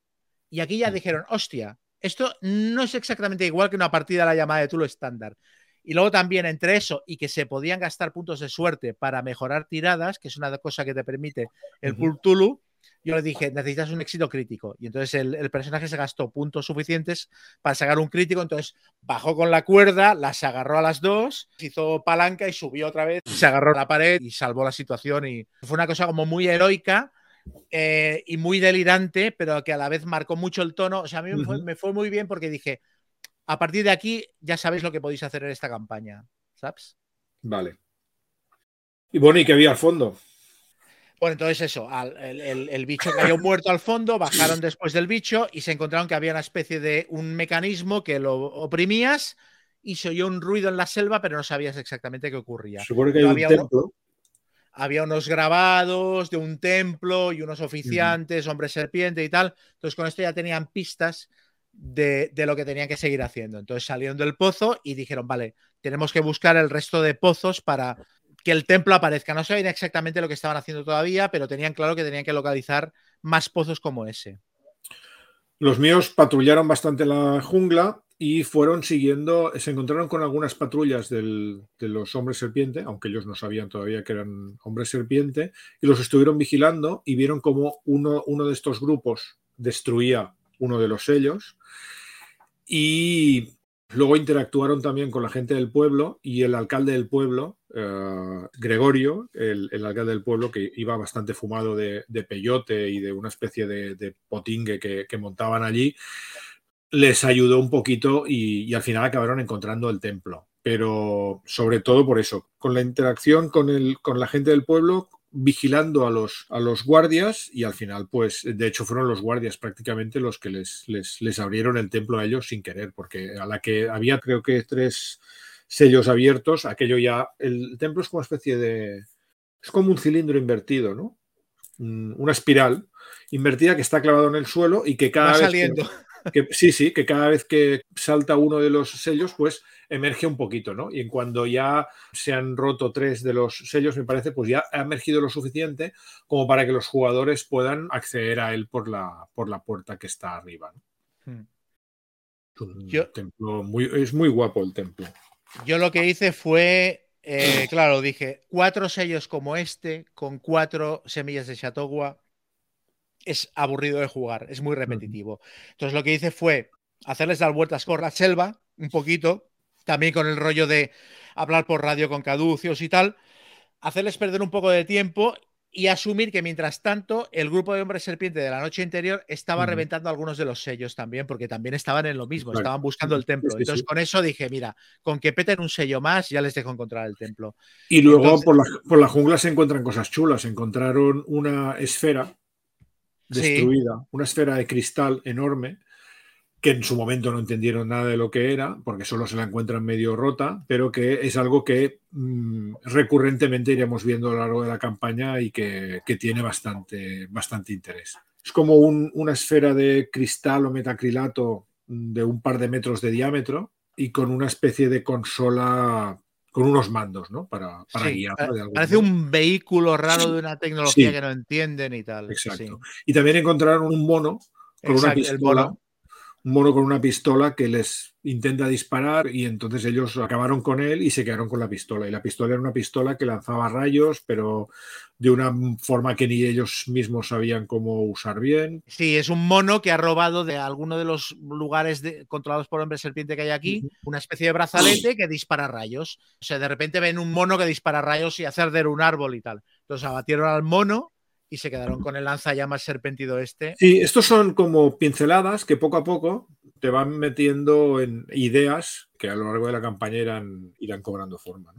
Y aquí ya dijeron, hostia, esto no es exactamente igual que una partida de la llamada de Tulu estándar. Y luego también entre eso y que se podían gastar puntos de suerte para mejorar tiradas, que es una cosa que te permite el Pulp Tulu, yo le dije, necesitas un éxito crítico. Y entonces el, personaje se gastó puntos suficientes para sacar un crítico. Entonces bajó con la cuerda, las agarró a las dos, hizo palanca y subió otra vez, se agarró a la pared y salvó la situación. Y fue una cosa como muy heroica. Eh, y muy delirante, pero que a la vez marcó mucho el tono. O sea, a mí me, fue, muy bien porque dije, a partir de aquí ya sabéis lo que podéis hacer en esta campaña, ¿sabes? Vale. Y bueno, ¿y qué había al fondo? Bueno, entonces eso, el, bicho cayó muerto al fondo, bajaron después del bicho y se encontraron que había una especie de un mecanismo que lo oprimías y se oyó un ruido en la selva, pero no sabías exactamente qué ocurría. Supone que había, un templo. había unos grabados de un templo y unos oficiantes, hombre serpiente y tal. Entonces con esto ya tenían pistas de, de, lo que tenían que seguir haciendo. Entonces salieron del pozo y dijeron, vale, tenemos que buscar el resto de pozos para que el templo aparezca. No sabían exactamente lo que estaban haciendo todavía, pero tenían claro que tenían que localizar más pozos como ese. Los míos patrullaron bastante la jungla y fueron siguiendo, se encontraron con algunas patrullas de los hombres serpiente, aunque ellos no sabían todavía que eran hombres serpiente, y los estuvieron vigilando y vieron como uno, uno de estos grupos destruía uno de los sellos y luego interactuaron también con la gente del pueblo y el alcalde del pueblo eh, Gregorio, el, alcalde del pueblo, que iba bastante fumado de, peyote y de una especie de, potingue que, montaban allí, les ayudó un poquito y, al final acabaron encontrando el templo. Pero sobre todo por eso, con la interacción con, la gente del pueblo, vigilando a los, a los guardias y al final, pues, de hecho fueron los guardias prácticamente los que les, les, les abrieron el templo a ellos sin querer, porque a la que había creo que tres sellos abiertos, aquello ya, el templo es como una especie de, es como un cilindro invertido, ¿no? Mm, una espiral invertida que está clavado en el suelo y que cada vez saliendo. Que, sí, sí, que cada vez que salta uno de los sellos, pues emerge un poquito, ¿no? Y en cuando ya se han roto tres de los sellos, me parece, pues ya ha emergido lo suficiente como para que los jugadores puedan acceder a él por la, por la puerta que está arriba. Hmm. templo muy, es muy guapo el templo. Yo lo que hice fue, eh, claro, dije, cuatro sellos como este, con cuatro semillas de Chateauguay, es aburrido de jugar, es muy repetitivo. Entonces lo que hice fue hacerles dar vueltas con la selva, un poquito, también con el rollo de hablar por radio con caducios y tal, hacerles perder un poco de tiempo y asumir que mientras tanto el grupo de hombres serpiente de la noche anterior estaba reventando algunos de los sellos también, porque también estaban en lo mismo, estaban buscando el templo. Entonces con eso dije, mira, con que peten un sello más ya les dejo encontrar el templo. Y luego por, la, jungla se encuentran cosas chulas, encontraron una esfera destruida, una esfera de cristal enorme que en su momento no entendieron nada de lo que era, porque solo se la encuentran medio rota, pero que es algo que mm, recurrentemente iremos viendo a lo largo de la campaña y que, tiene bastante, bastante interés. Es como una esfera de cristal o metacrilato de un par de metros de diámetro y con una especie de consola con unos mandos, ¿no? Para, para guiar. Parece un vehículo raro de una tecnología que no entienden y tal. Exacto. Y también encontraron un mono con una pistola mono con una pistola que les intenta disparar y entonces ellos acabaron con él y se quedaron con la pistola. Y la pistola era una pistola que lanzaba rayos, pero de una forma que ni ellos mismos sabían cómo usar bien. Sí, es un mono que ha robado de alguno de los lugares controlados por hombre serpiente que hay aquí, una especie de brazalete que dispara rayos. O sea, de repente ven un mono que dispara rayos y hace arder un árbol y tal. Entonces abatieron al mono y se quedaron con el lanzallamas serpentido este. Sí, estos son como pinceladas que poco a poco te van metiendo en ideas que a lo largo de la campaña irán, irán cobrando forma.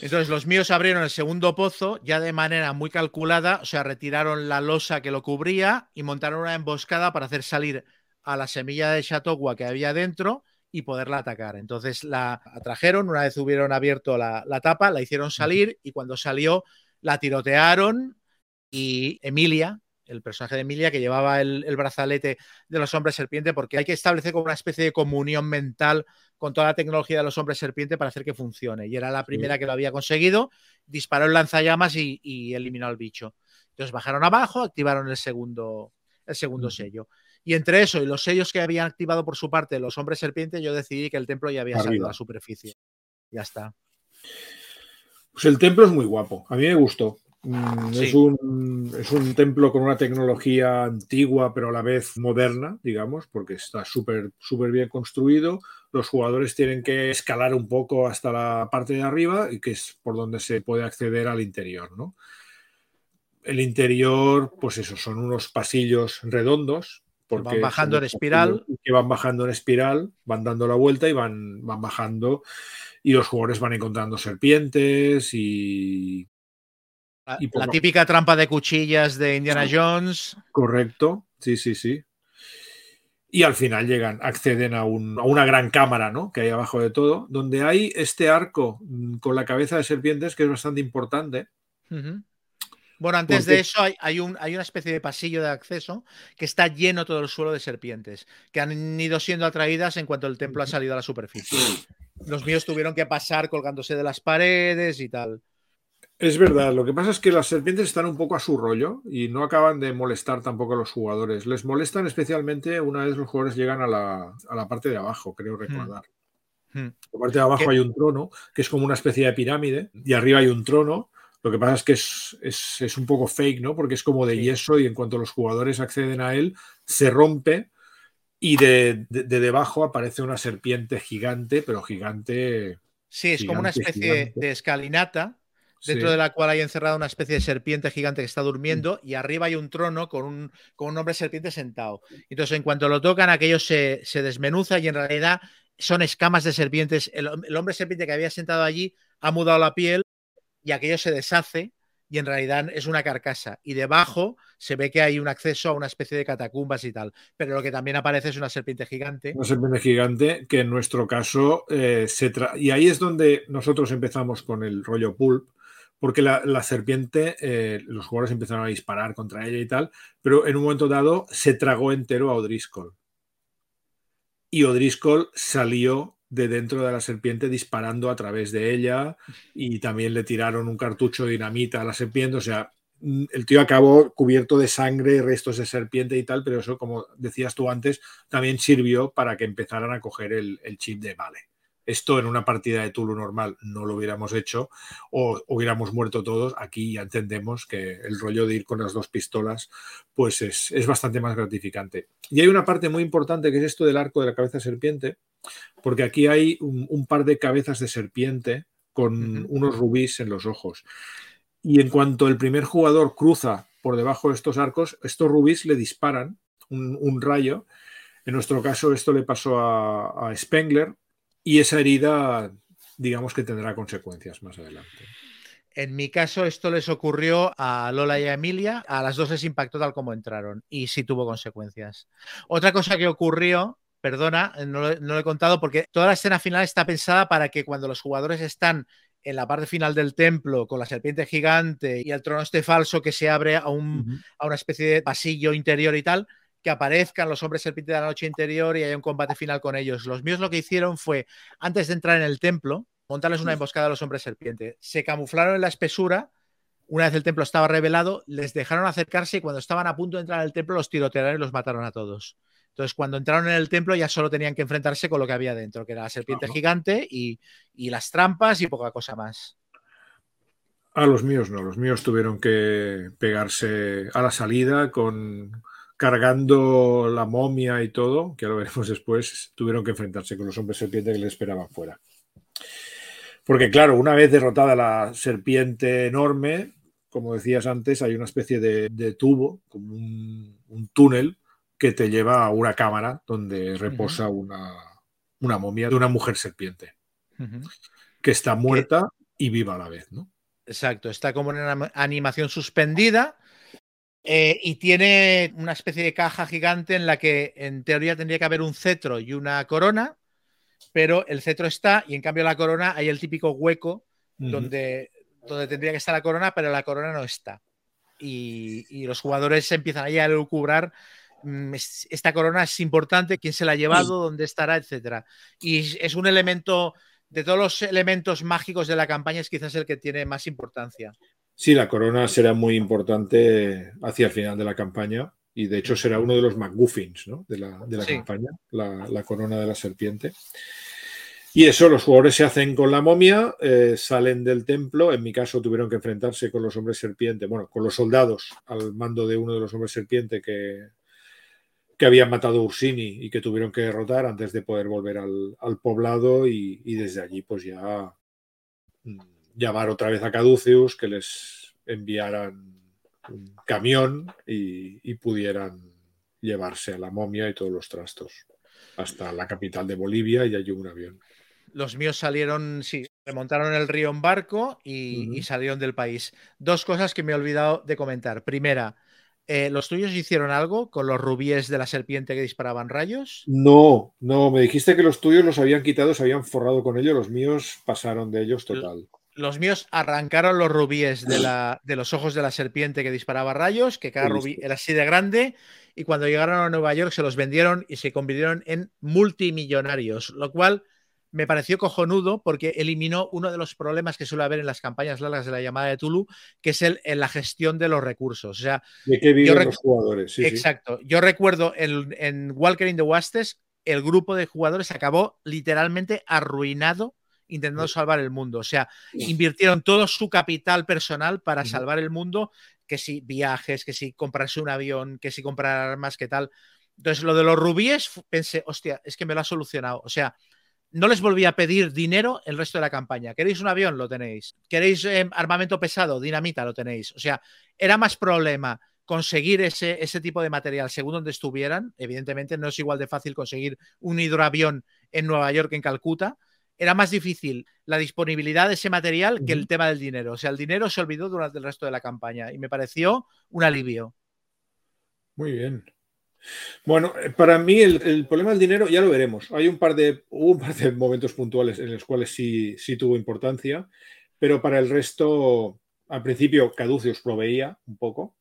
Entonces los míos abrieron el segundo pozo ya de manera muy calculada, o sea, retiraron la losa que lo cubría y montaron una emboscada para hacer salir a la semilla de Chateauguay que había dentro y poderla atacar. Entonces la atrajeron, una vez hubieron abierto la, la tapa, la hicieron salir y cuando salió la tirotearon y Emilia, el personaje de Emilia, que llevaba el, brazalete de los hombres serpiente, porque hay que establecer como una especie de comunión mental con toda la tecnología de los hombres serpiente para hacer que funcione. Y era la primera que lo había conseguido, disparó el lanzallamas y, eliminó al bicho. Entonces bajaron abajo, activaron el segundo, el segundo sello. Y entre eso y los sellos que habían activado por su parte los hombres serpiente, yo decidí que el templo ya había salido a la superficie. Ya está. Pues el templo es muy guapo. A mí me gustó. Mm, es, un, es, un, templo con una tecnología antigua, pero a la vez moderna, digamos, porque está súper súper bien construido. Los jugadores tienen que escalar un poco hasta la parte de arriba y que es por donde se puede acceder al interior, ¿no? El interior, pues eso, son unos pasillos redondos. Porque van bajando en espiral. Que van bajando en espiral, van dando la vuelta y van, van bajando. Y los jugadores van encontrando serpientes y la, típica trampa de cuchillas de Indiana Jones. Correcto, sí, sí, sí. Y al final llegan, acceden a, una gran cámara, ¿no? Que hay abajo de todo, donde hay este arco mm, con la cabeza de serpientes que es bastante importante. Bueno, antes de eso hay, un, hay, una especie de pasillo de acceso que está lleno todo el suelo de serpientes, que han ido siendo atraídas en cuanto el templo ha salido a la superficie. Los míos tuvieron que pasar colgándose de las paredes y tal. Es verdad, lo que pasa es que las serpientes están un poco a su rollo y no acaban de molestar tampoco a los jugadores. Les molestan especialmente una vez los jugadores llegan a la, parte de abajo, creo hmm. recordar. Hmm. la parte de abajo hay un trono, que es como una especie de pirámide, y arriba hay un trono. Lo que pasa es que es, un poco fake, ¿no? Porque es como de yeso y en cuanto los jugadores acceden a él, se rompe y de, debajo aparece una serpiente gigante, pero gigante. Sí, es como una especie de escalinata dentro de la cual hay encerrada una especie de serpiente gigante que está durmiendo y arriba hay un trono con un, con un hombre serpiente sentado. Entonces, en cuanto lo tocan, aquello se, desmenuza y en realidad son escamas de serpientes. El, hombre serpiente que había sentado allí ha mudado la piel y aquello se deshace y en realidad es una carcasa. Y debajo se ve que hay un acceso a una especie de catacumbas y tal. Pero lo que también aparece es una serpiente gigante. Una serpiente gigante que en nuestro caso eh, se Y ahí es donde nosotros empezamos con el rollo pulp, porque la, serpiente, eh, los jugadores empezaron a disparar contra ella y tal, pero en un momento dado se tragó entero a O'Driscoll. Y O'Driscoll salió de dentro de la serpiente disparando a través de ella y también le tiraron un cartucho de dinamita a la serpiente, o sea, mm, el tío acabó cubierto de sangre, restos de serpiente y tal, pero eso, como decías tú antes, también sirvió para que empezaran a coger el, el chip de vale esto en una partida de Tulu normal no lo hubiéramos hecho o hubiéramos muerto todos. Aquí ya entendemos que el rollo de ir con las dos pistolas pues es, bastante más gratificante. Y hay una parte muy importante que es esto del arco de la cabeza serpiente, porque aquí hay un, par de cabezas de serpiente con unos rubíes en los ojos. Y en cuanto el primer jugador cruza por debajo de estos arcos, estos rubíes le disparan un, rayo. En nuestro caso, esto le pasó a Spengler, y esa herida, digamos que tendrá consecuencias más adelante. En mi caso, esto les ocurrió a Lola y a Emilia. A las dos les impactó tal como entraron y sí tuvo consecuencias. Otra cosa que ocurrió, perdona, no lo, he contado porque toda la escena final está pensada para que cuando los jugadores están en la parte final del templo con la serpiente gigante y el trono este falso que se abre a, un, a una especie de pasillo interior y tal, que aparezcan los hombres serpiente de la noche interior y haya un combate final con ellos. Los míos lo que hicieron fue, antes de entrar en el templo, montarles una emboscada a los hombres serpiente. Se camuflaron en la espesura. Una vez el templo estaba revelado, les dejaron acercarse y cuando estaban a punto de entrar en el templo los tirotearon y los mataron a todos. Entonces, cuando entraron en el templo ya solo tenían que enfrentarse con lo que había dentro, que era la serpiente gigante y, y las trampas y poca cosa más. A los míos no, los míos tuvieron que pegarse a la salida con, cargando la momia y todo, que lo veremos después, tuvieron que enfrentarse con los hombres serpiente que le esperaban fuera. Porque claro, una vez derrotada la serpiente enorme, como decías antes, hay una especie de, tubo, como un, túnel que te lleva a una cámara donde reposa una, momia de una mujer serpiente, que está muerta y viva a la vez, ¿no? Exacto, está como en una animación suspendida eh, y tiene una especie de caja gigante en la que en teoría tendría que haber un cetro y una corona, pero el cetro está y en cambio la corona hay el típico hueco donde, donde tendría que estar la corona, pero la corona no está. y, los jugadores empiezan ahí a lucubrar mm, esta corona es importante, quién se la ha llevado, dónde estará, etcétera. Y es un elemento de todos los elementos mágicos de la campaña es quizás el que tiene más importancia. Sí, la corona será muy importante hacia el final de la campaña y de hecho será uno de los McGuffins de la, campaña, la, corona de la serpiente. Y eso, los jugadores se hacen con la momia, eh, salen del templo. En mi caso, tuvieron que enfrentarse con los hombres serpiente, bueno, con los soldados al mando de uno de los hombres serpiente que, que habían matado a Ursini y que tuvieron que derrotar antes de poder volver al, poblado. Y, desde allí, pues ya mm, llamar otra vez a Caduceus que les enviaran un camión y pudieran llevarse a la momia y todos los trastos hasta la capital de Bolivia y allí un avión. Los míos salieron, sí, remontaron el río en barco y, salieron del país. Dos cosas que me he olvidado de comentar. Primera, eh, ¿los tuyos hicieron algo con los rubíes de la serpiente que disparaban rayos? No, no, me dijiste que los tuyos los habían quitado, se habían forrado con ellos, los míos pasaron de ellos total. Los míos arrancaron los rubíes de, la, de los ojos de la serpiente que disparaba rayos, que cada rubí era así de grande, y cuando llegaron a Nueva York se los vendieron y se convirtieron en multimillonarios, lo cual me pareció cojonudo porque eliminó uno de los problemas que suele haber en las campañas largas de la llamada de Tulu, que es el, en la gestión de los recursos. O sea, de qué viven los jugadores. exacto. Yo recuerdo en, Walker in the Wastes, el grupo de jugadores acabó literalmente arruinado intentando salvar el mundo. O sea, invirtieron todo su capital personal para salvar el mundo, que si viajes, que si comprarse un avión, que si comprar armas, que tal. Entonces, lo de los rubíes, pensé, hostia, es que me lo ha solucionado. O sea, no les volví a pedir dinero el resto de la campaña. ¿Queréis un avión? Lo tenéis. ¿Queréis eh, armamento pesado? Dinamita, lo tenéis. O sea, era más problema conseguir ese, ese tipo de material según donde estuvieran. Evidentemente no es igual de fácil conseguir un hidroavión en Nueva York que en Calcuta. Era más difícil la disponibilidad de ese material que el tema del dinero. O sea, el dinero se olvidó durante el resto de la campaña y me pareció un alivio. Muy bien. Bueno, eh, para mí el, problema del dinero ya lo veremos. Hay un par de, un par de momentos puntuales en los cuales sí, sí tuvo importancia, pero para el resto, al principio Caduceus proveía un poco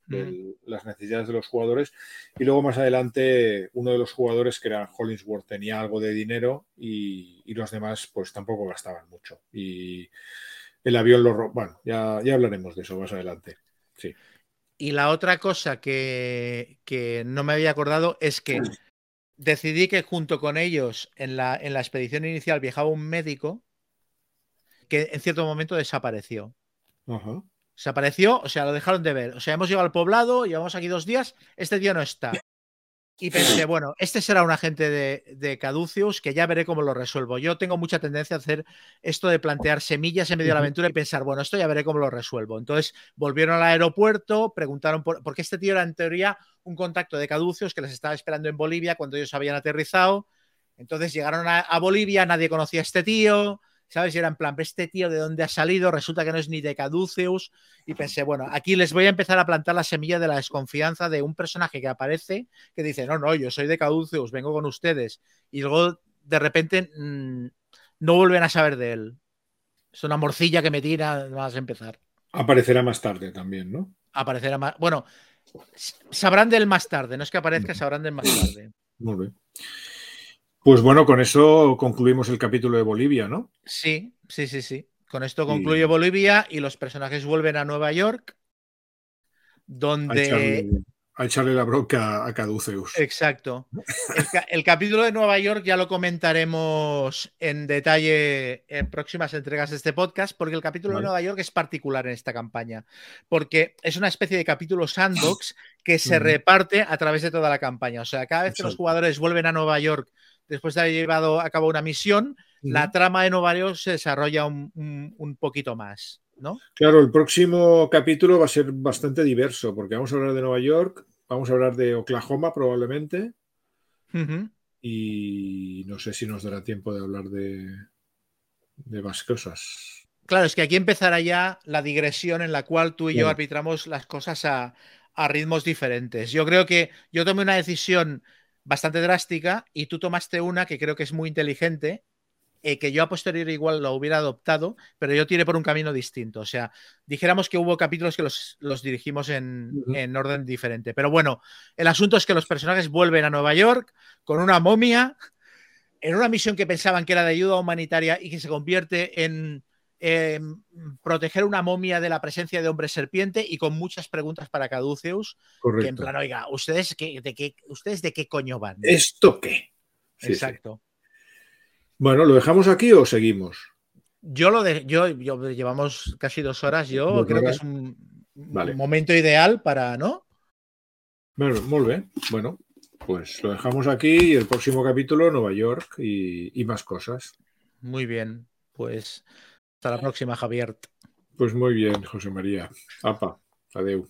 las necesidades de los jugadores y luego más adelante uno de los jugadores que era Hollingsworth tenía algo de dinero y, los demás pues tampoco gastaban mucho. Y el avión lo... Bueno, ya, ya hablaremos de eso más adelante. Sí. Y la otra cosa que, no me había acordado es que decidí que junto con ellos en la, en la expedición inicial viajaba un médico que en cierto momento desapareció. Desapareció, o sea, lo dejaron de ver. O sea, hemos llegado al poblado, llevamos aquí dos días, este día no está. Y pensé, bueno, este será un agente de, de, Caduceus que ya veré cómo lo resuelvo. Yo tengo mucha tendencia a hacer esto de plantear semillas en medio de la aventura y pensar, bueno, esto ya veré cómo lo resuelvo. Entonces volvieron al aeropuerto, preguntaron por, porque este tío era en teoría un contacto de Caduceus que les estaba esperando en Bolivia cuando ellos habían aterrizado. Entonces llegaron a Bolivia, nadie conocía a este tío, ¿sabes? Y era en plan, este tío de dónde ha salido, resulta que no es ni de Caduceus. Y pensé, bueno, aquí les voy a empezar a plantar la semilla de la desconfianza de un personaje que aparece, que dice, no, no, yo soy de Caduceus, vengo con ustedes. Y luego, de repente, mm, no vuelven a saber de él. Es una morcilla que me tira más a empezar. Aparecerá más tarde también, ¿no? Aparecerá más. Bueno, sabrán de él más tarde, no es que aparezca, sabrán de él más tarde. Muy bien. Pues bueno, con eso concluimos el capítulo de Bolivia, ¿no? Sí, sí, sí, sí. Con esto concluye Bolivia y los personajes vuelven a Nueva York, donde... A echarle, la bronca a Caduceus. Exacto. El, capítulo de Nueva York ya lo comentaremos en detalle en próximas entregas de este podcast, porque el capítulo de Nueva York es particular en esta campaña, porque es una especie de capítulo sandbox que se reparte a través de toda la campaña. O sea, cada vez que los jugadores vuelven a Nueva York después de haber llevado a cabo una misión, la trama de Nueva York se desarrolla un, poquito más, ¿no? Claro, el próximo capítulo va a ser bastante diverso, porque vamos a hablar de Nueva York, vamos a hablar de Oklahoma probablemente, y no sé si nos dará tiempo de hablar de, de más cosas. Claro, es que aquí empezará ya la digresión en la cual tú y yo arbitramos las cosas a, a ritmos diferentes. Yo creo que yo tomé una decisión bastante drástica y tú tomaste una que creo que es muy inteligente eh, que yo a posteriori igual lo hubiera adoptado, pero yo tiré por un camino distinto. O sea, dijéramos que hubo capítulos que los, los dirigimos en, en, orden diferente. Pero bueno, el asunto es que los personajes vuelven a Nueva York con una momia, en una misión que pensaban que era de ayuda humanitaria y que se convierte en eh, proteger una momia de la presencia de hombre serpiente y con muchas preguntas para Caduceus. Que en plan, oiga, ¿ustedes, qué, de qué, ¿ustedes de qué coño van? ¿Esto qué? Exacto. Bueno, ¿lo dejamos aquí o seguimos? Yo lo de, yo, yo llevamos casi dos horas. Yo creo que es un, momento ideal para, ¿no? Bueno, muy bien. Bueno, pues lo dejamos aquí y el próximo capítulo Nueva York y, y más cosas. Muy bien, pues hasta la próxima, Javier. Pues muy bien, José María. Apa, adeu.